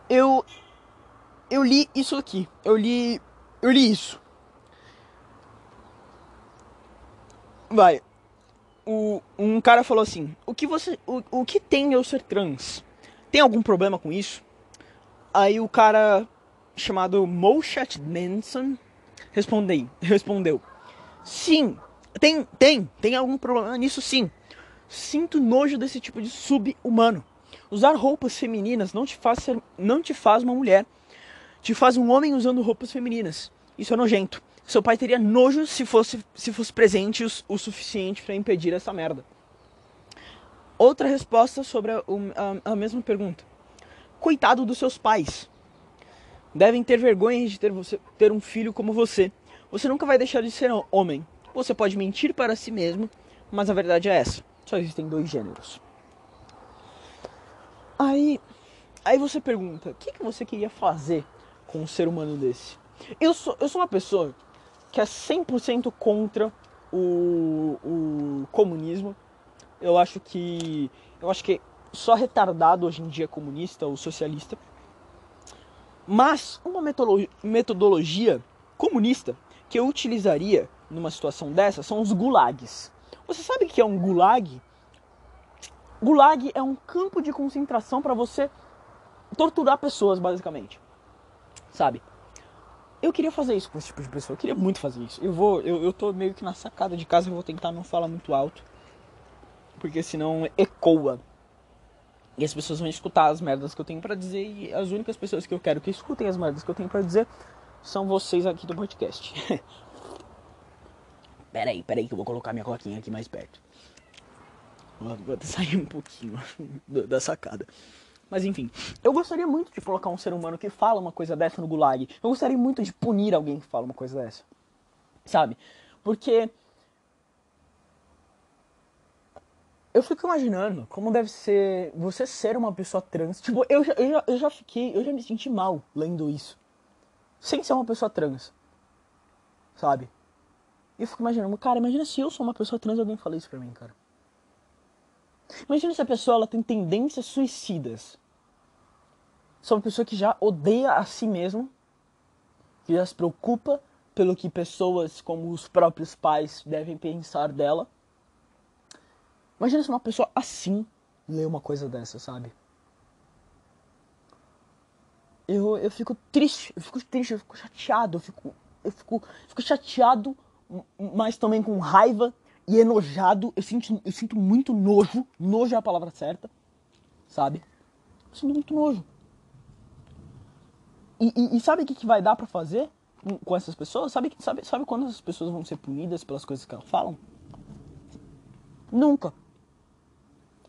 Eu. Eu li isso aqui. Eu li. Eu li isso. Vai. O, um cara falou assim: o que você. O, o que tem eu ser trans? Tem algum problema com isso? Aí o cara chamado Moshat Manson respondei, respondeu: Sim, tem, tem, tem algum problema nisso sim. Sinto nojo desse tipo de sub-humano. Usar roupas femininas não te faz ser, não te faz uma mulher. Te faz um homem usando roupas femininas. Isso é nojento. Seu pai teria nojo se fosse, se fosse presente o, o suficiente para impedir essa merda. Outra resposta sobre a, a, a mesma pergunta. Coitado dos seus pais. Devem ter vergonha de ter, você, ter um filho como você. Você nunca vai deixar de ser homem. Você pode mentir para si mesmo, mas a verdade é essa. Só existem dois gêneros. Aí, aí você pergunta, o que, que você queria fazer com um ser humano desse? Eu sou, eu sou uma pessoa que é 100% contra o, o comunismo. Eu acho que eu acho que só retardado hoje em dia é comunista ou socialista. Mas uma metodologia comunista que eu utilizaria numa situação dessa são os gulags. Você sabe o que é um gulag? Gulag é um campo de concentração para você torturar pessoas, basicamente. Sabe? Eu queria fazer isso com esse tipo de pessoa. Eu queria muito fazer isso. Eu vou. Eu, eu tô meio que na sacada de casa, eu vou tentar não falar muito alto. Porque senão ecoa. E as pessoas vão escutar as merdas que eu tenho para dizer. E as únicas pessoas que eu quero que escutem as merdas que eu tenho para dizer são vocês aqui do podcast. [LAUGHS] peraí, peraí, que eu vou colocar minha coquinha aqui mais perto. Vou sair um pouquinho [LAUGHS] da sacada. Mas enfim, eu gostaria muito de colocar um ser humano que fala uma coisa dessa no gulag. Eu gostaria muito de punir alguém que fala uma coisa dessa. Sabe? Porque eu fico imaginando como deve ser você ser uma pessoa trans. Tipo, eu já, eu já, eu já fiquei, eu já me senti mal lendo isso. Sem ser uma pessoa trans. Sabe? E eu fico imaginando, cara, imagina se eu sou uma pessoa trans e alguém fala isso pra mim, cara. Imagina se a pessoa ela tem tendências suicidas. Sou uma pessoa que já odeia a si mesma, que já se preocupa pelo que pessoas como os próprios pais devem pensar dela. Imagina se uma pessoa assim lê uma coisa dessa, sabe? Eu, eu fico triste, eu fico triste, eu fico chateado, eu fico, eu fico, fico chateado, mas também com raiva e enojado. Eu sinto, eu sinto muito nojo. Nojo é a palavra certa, sabe? Eu sinto muito nojo. E, e, e sabe o que, que vai dar para fazer com essas pessoas? Sabe, sabe, sabe quando essas pessoas vão ser punidas pelas coisas que elas falam? Nunca.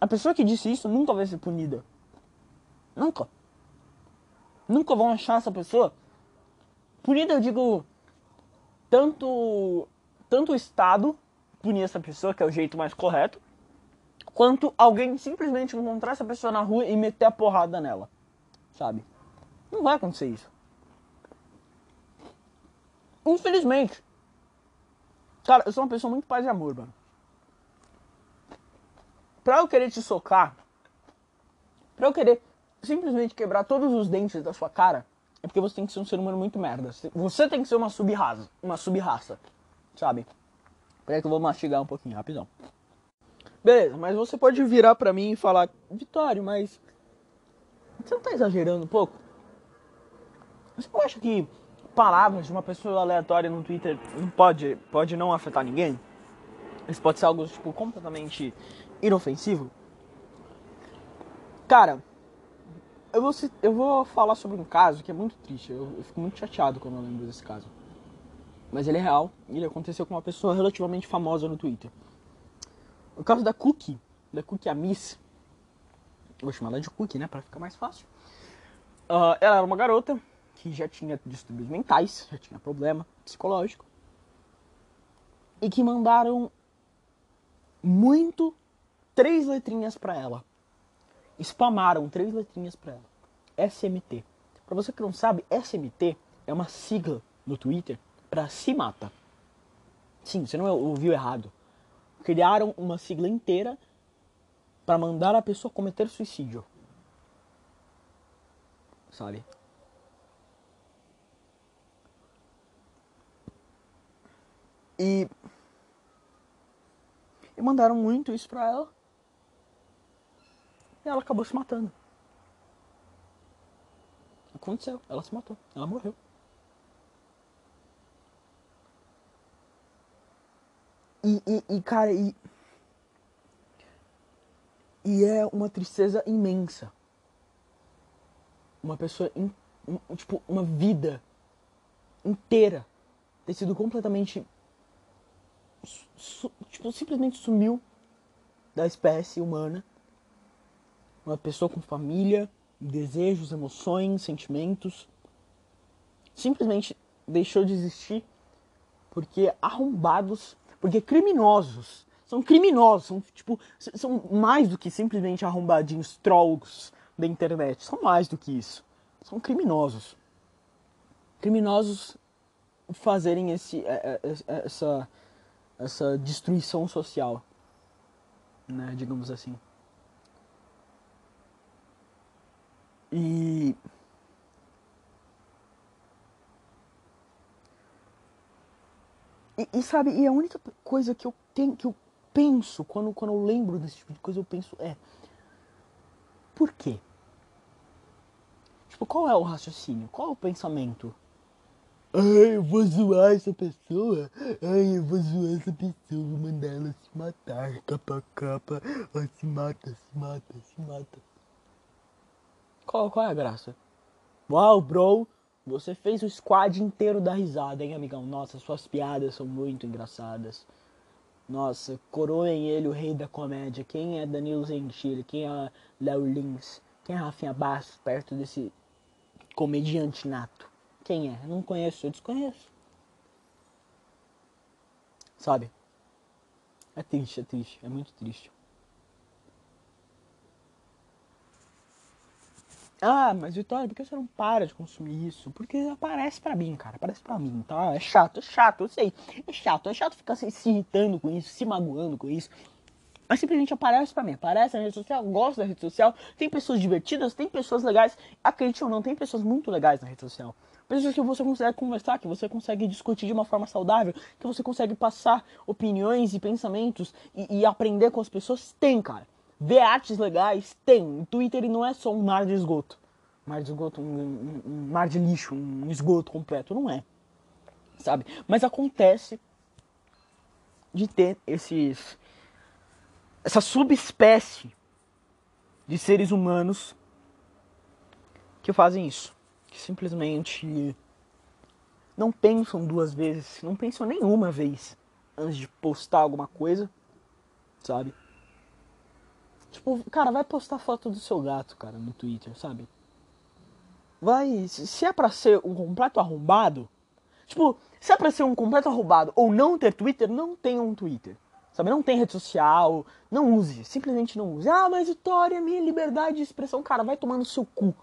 A pessoa que disse isso nunca vai ser punida. Nunca. Nunca vão achar essa pessoa punida, eu digo, tanto tanto o Estado punir essa pessoa, que é o jeito mais correto, quanto alguém simplesmente encontrar essa pessoa na rua e meter a porrada nela. Sabe? Não vai acontecer isso. Infelizmente. Cara, eu sou uma pessoa muito paz e amor, mano. Pra eu querer te socar, pra eu querer simplesmente quebrar todos os dentes da sua cara, é porque você tem que ser um ser humano muito merda. Você tem que ser uma subraça, uma subraça, sabe? Peraí que eu vou mastigar um pouquinho, rapidão. Beleza, mas você pode virar pra mim e falar, Vitório, mas você não tá exagerando um pouco? Você não acha que palavras de uma pessoa aleatória no Twitter não pode, pode não afetar ninguém? Isso pode ser algo tipo completamente inofensivo? Cara, eu vou, eu vou falar sobre um caso que é muito triste. Eu, eu fico muito chateado quando eu lembro desse caso. Mas ele é real e ele aconteceu com uma pessoa relativamente famosa no Twitter. O caso da Cookie, da Cookie a Miss. Vou chamar ela de Cookie, né? Pra ficar mais fácil. Uh, ela era uma garota que já tinha distúrbios mentais, já tinha problema psicológico. E que mandaram muito três letrinhas para ela. Spamaram três letrinhas para ela. SMT. Para você que não sabe, SMT é uma sigla no Twitter para se mata. Sim, você não ouviu errado. Criaram uma sigla inteira para mandar a pessoa cometer suicídio. Sabe? E, e mandaram muito isso pra ela. Ela acabou se matando. Aconteceu, ela se matou, ela morreu. E, e, e, cara, e. E é uma tristeza imensa. Uma pessoa. In, um, tipo, uma vida inteira ter sido completamente. Su, tipo, simplesmente sumiu da espécie humana. Uma pessoa com família, desejos, emoções, sentimentos. Simplesmente deixou de existir porque arrombados porque criminosos são criminosos, são tipo, são mais do que simplesmente arrombadinhos trolls da internet, são mais do que isso. São criminosos. Criminosos fazerem esse é, é, é, essa essa destruição social, né, digamos assim. E E, e, sabe, e a única coisa que eu tenho, que eu penso quando, quando eu lembro desse tipo de coisa, eu penso é por quê? Tipo, qual é o raciocínio? Qual é o pensamento? Ai, eu vou zoar essa pessoa. Ai, eu vou zoar essa pessoa, vou mandar ela se matar, capa capa. Ai, se mata, se mata, se mata. Qual, qual é a graça? Uau, bro, você fez o squad inteiro da risada, hein, amigão? Nossa, suas piadas são muito engraçadas. Nossa, coroem ele o rei da comédia. Quem é Danilo Gentili? Quem é Léo Lins? Quem é Rafinha Bastos perto desse comediante nato? Quem é? Não conheço, eu desconheço. Sabe? É triste, é triste, é muito triste. Ah, mas Vitória, por que você não para de consumir isso? Porque aparece pra mim, cara. Aparece pra mim, tá? É chato, é chato, eu sei. É chato, é chato ficar se, se irritando com isso, se magoando com isso. Mas simplesmente aparece pra mim. Aparece na rede social, gosto da rede social. Tem pessoas divertidas, tem pessoas legais. Acredite ou não, tem pessoas muito legais na rede social. Pessoas que você consegue conversar, que você consegue discutir de uma forma saudável, que você consegue passar opiniões e pensamentos e, e aprender com as pessoas. Tem, cara ver artes legais, tem. O Twitter não é só um mar de esgoto. Mar de esgoto, um, um, um mar de lixo, um esgoto completo. Não é. Sabe? Mas acontece de ter esses. essa subespécie de seres humanos que fazem isso. Que simplesmente não pensam duas vezes, não pensam nenhuma vez antes de postar alguma coisa, sabe? Tipo, cara, vai postar foto do seu gato, cara, no Twitter, sabe? Vai. Se é pra ser um completo arrombado. Tipo, se é pra ser um completo arrombado ou não ter Twitter, não tenha um Twitter. Sabe? Não tem rede social, não use. Simplesmente não use. Ah, mas Vitória, minha liberdade de expressão. Cara, vai tomar no seu cu.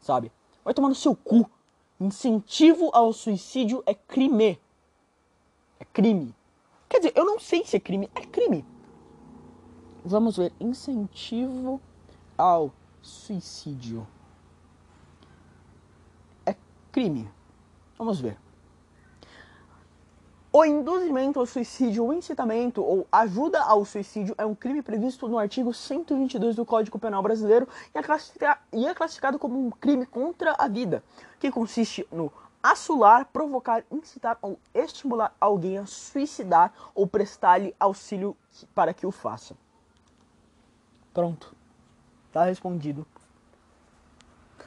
Sabe? Vai tomar no seu cu. Incentivo ao suicídio é crime. É crime. Quer dizer, eu não sei se é crime. É crime. Vamos ver incentivo ao suicídio. É crime. Vamos ver. O induzimento ao suicídio, o incitamento ou ajuda ao suicídio é um crime previsto no artigo 122 do Código Penal Brasileiro e é classificado como um crime contra a vida, que consiste no assular, provocar, incitar ou estimular alguém a suicidar ou prestar-lhe auxílio para que o faça. Pronto. Tá respondido.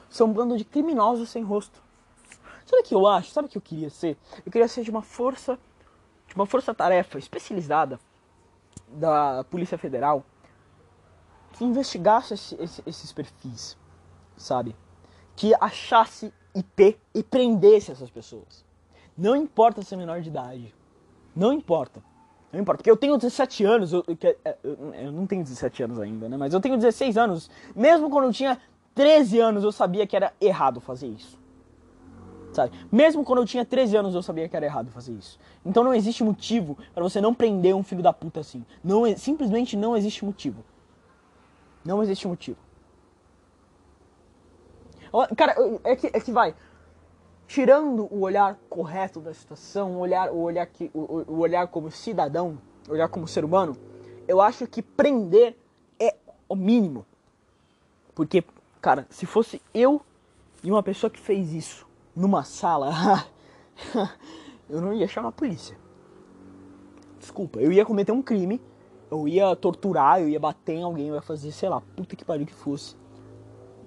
São um bando de criminosos sem rosto. Sabe o que eu acho? Sabe o que eu queria ser? Eu queria ser de uma força, de uma força-tarefa especializada da Polícia Federal que investigasse esse, esse, esses perfis, sabe? Que achasse IP e prendesse essas pessoas. Não importa ser menor de idade. Não importa. Não importa, porque eu tenho 17 anos, eu, é, eu, eu, não tenho 17 anos ainda, né? Mas eu tenho 16 anos. Mesmo quando eu tinha 13 anos, eu sabia que era errado fazer isso. Sabe? Mesmo quando eu tinha 13 anos, eu sabia que era errado fazer isso. Então não existe motivo para você não prender um filho da puta assim. Não, simplesmente não existe motivo. Não existe motivo. Cara, é que, é que vai tirando o olhar correto da situação, o olhar, o olhar, que, o, o olhar como cidadão, o olhar como ser humano, eu acho que prender é o mínimo. Porque, cara, se fosse eu e uma pessoa que fez isso numa sala, [LAUGHS] eu não ia chamar a polícia. Desculpa, eu ia cometer um crime, eu ia torturar, eu ia bater em alguém, eu ia fazer, sei lá, puta que pariu que fosse.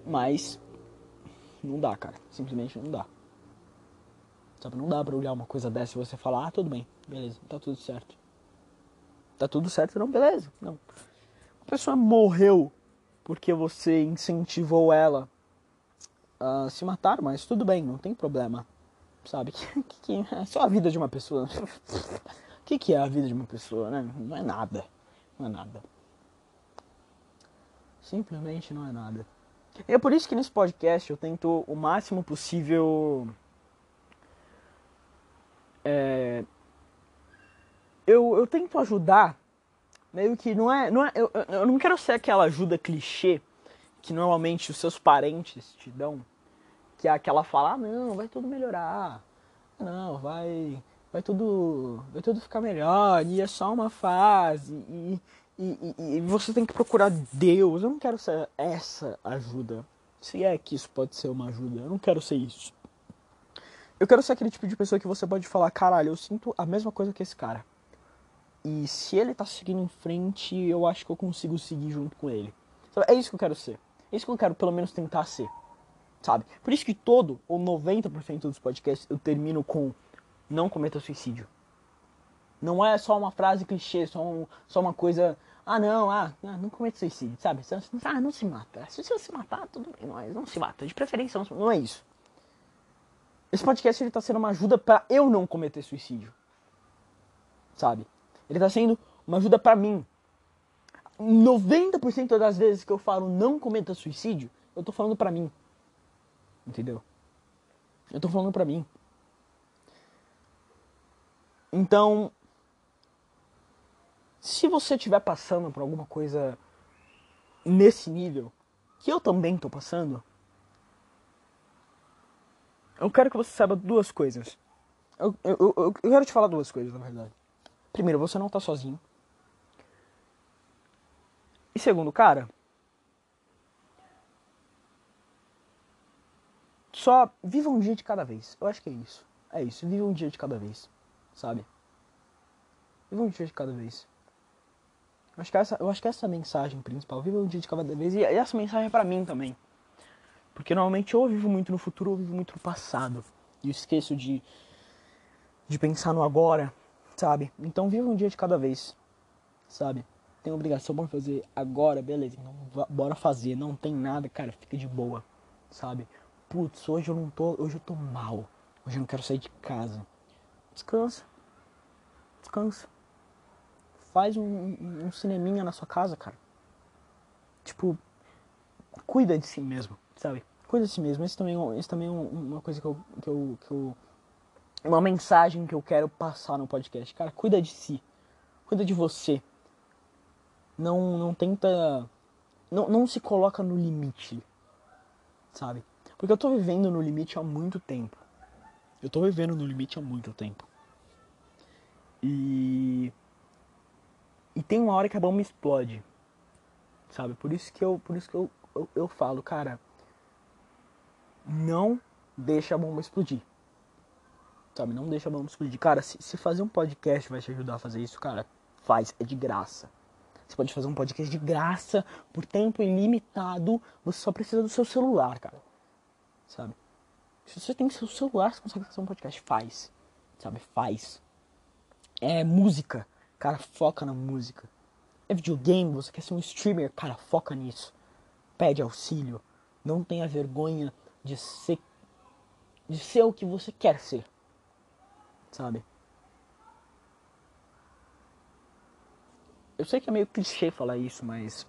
Mas não dá, cara. Simplesmente não dá. Sabe? Não dá pra olhar uma coisa dessa e você falar, ah, tudo bem, beleza, tá tudo certo. Tá tudo certo, não, beleza. Não. A pessoa morreu porque você incentivou ela a se matar, mas tudo bem, não tem problema. Sabe? [LAUGHS] Que, que, é só a vida de uma pessoa. O [LAUGHS] que, que é a vida de uma pessoa, né? Não é nada. Não é nada. Simplesmente não é nada. E é por isso que nesse podcast eu tento o máximo possível é, eu, eu tento ajudar, meio que não é. Não é eu, eu não quero ser aquela ajuda clichê que normalmente os seus parentes te dão, que é aquela fala, ah, não, vai tudo melhorar. Não, vai. Vai tudo. Vai tudo ficar melhor, e é só uma fase. E, e, e, e você tem que procurar Deus. Eu não quero ser essa ajuda. Se é que isso pode ser uma ajuda, eu não quero ser isso. Eu quero ser aquele tipo de pessoa que você pode falar, caralho, eu sinto a mesma coisa que esse cara. E se ele tá seguindo em frente, eu acho que eu consigo seguir junto com ele. É isso que eu quero ser. É isso que eu quero pelo menos tentar ser. Sabe? Por isso que todo ou 90% dos podcasts eu termino com não cometa suicídio. Não é só uma frase clichê, só, um, só uma coisa ah, não, ah, não cometa suicídio, sabe? Ah, não se mata. Se você se matar, tudo bem, mas não se mata. De preferência, não é isso. Esse podcast ele tá sendo uma ajuda para eu não cometer suicídio. Sabe? Ele tá sendo uma ajuda para mim. 90% das vezes que eu falo não cometa suicídio, eu tô falando pra mim. Entendeu? Eu tô falando pra mim. Então, se você estiver passando por alguma coisa nesse nível, que eu também tô passando, eu quero que você saiba duas coisas. Eu, eu, eu, eu quero te falar duas coisas, na verdade. Primeiro, você não tá sozinho. E segundo, cara, só viva um dia de cada vez. Eu acho que é isso. É isso, viva um dia de cada vez, sabe? Viva um dia de cada vez. Eu acho que essa, eu acho que essa é a mensagem principal. Viva um dia de cada vez. E essa mensagem é pra mim também. Porque normalmente ou eu vivo muito no futuro ou eu vivo muito no passado. E eu esqueço de, de pensar no agora, sabe? Então viva um dia de cada vez, sabe? Tem obrigação pra fazer agora, beleza. Então bora fazer. Não tem nada, cara, fica de boa, sabe? Putz, hoje eu não tô. Hoje eu tô mal. Hoje eu não quero sair de casa. Descansa. Descansa. Faz um, um, um cineminha na sua casa, cara. Tipo, cuida de si mesmo, sabe? Cuida de si mesmo. Isso também, isso também é uma coisa que eu, que eu, que eu. Uma mensagem que eu quero passar no podcast. Cara, cuida de si. Cuida de você. Não, não tenta. Não, não se coloca no limite. Sabe? Porque eu tô vivendo no limite há muito tempo. Eu tô vivendo no limite há muito tempo. E. E tem uma hora que a bomba explode. Sabe? Por isso que eu, por isso que eu, eu, eu falo, cara. Não deixa a bomba explodir. Sabe? Não deixa a bomba explodir. Cara, se, se fazer um podcast vai te ajudar a fazer isso, cara, faz. É de graça. Você pode fazer um podcast de graça, por tempo ilimitado. Você só precisa do seu celular, cara sabe? Se você tem seu celular, você consegue fazer um podcast. Faz, sabe? Faz. É música, cara, foca na música. É videogame, você quer ser um streamer, cara, foca nisso. Pede auxílio. Não tenha vergonha de ser de ser o que você quer ser. Sabe? Eu sei que é meio clichê falar isso, mas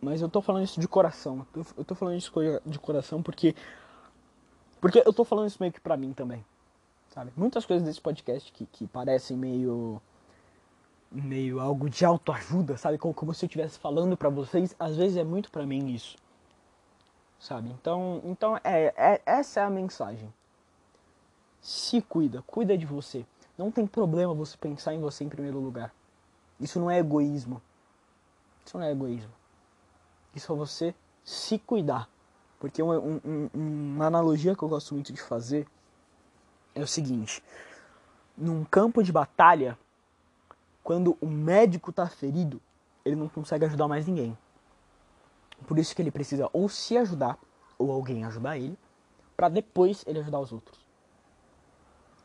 mas eu tô falando isso de coração. Eu tô falando isso de coração porque. Porque eu tô falando isso meio que pra mim também. Sabe? Muitas coisas desse podcast que, que parecem meio. meio algo de autoajuda, sabe? Como, como se eu estivesse falando para vocês. Às vezes é muito para mim isso. Sabe? Então, então é, é, essa é a mensagem. Se cuida, cuida de você. Não tem problema você pensar em você em primeiro lugar. Isso não é egoísmo. Isso não é egoísmo. Isso é você se cuidar. Porque uma, um, uma analogia que eu gosto muito de fazer é o seguinte: num campo de batalha, quando o médico está ferido, ele não consegue ajudar mais ninguém. Por isso que ele precisa ou se ajudar, ou alguém ajudar ele, para depois ele ajudar os outros.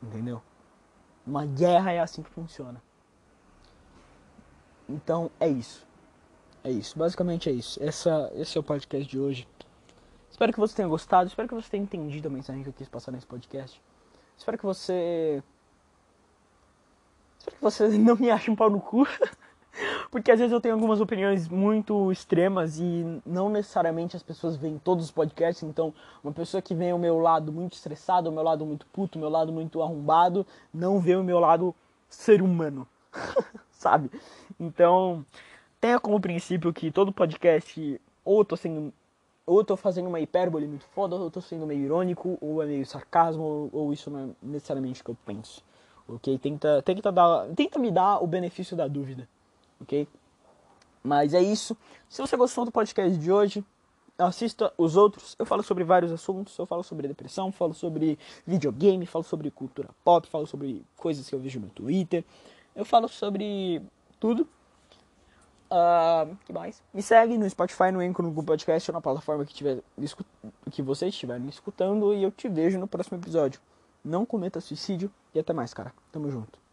Entendeu? Uma guerra é assim que funciona. Então é isso. É isso, basicamente é isso. Essa, esse é o podcast de hoje. Espero que você tenha gostado, espero que você tenha entendido a mensagem que eu quis passar nesse podcast. Espero que você. Espero que você [LAUGHS] não me ache um pau no cu. [LAUGHS] Porque às vezes eu tenho algumas opiniões muito extremas e não necessariamente as pessoas veem todos os podcasts. Então, uma pessoa que vê o meu lado muito estressado, o meu lado muito puto, o meu lado muito arrombado, não vê o meu lado ser humano. [LAUGHS] Sabe? Então, tenha como princípio que todo podcast ou eu tô sendo ou eu tô fazendo uma hipérbole muito foda, ou eu tô sendo meio irônico, ou é meio sarcasmo, ou, ou isso não é necessariamente o que eu penso. Ok? Tenta, tenta, dar, tenta me dar o benefício da dúvida. Ok? Mas é isso. Se você gostou do podcast de hoje, assista os outros. Eu falo sobre vários assuntos. Eu falo sobre depressão, falo sobre videogame, falo sobre cultura pop, falo sobre coisas que eu vejo no Twitter. Eu falo sobre tudo. Uh, que mais? Me segue no Spotify, no Anchor, no Google Podcast ou na plataforma que, tiver, que vocês estiverem escutando e eu te vejo no próximo episódio. Não cometa suicídio e até mais, cara. Tamo junto.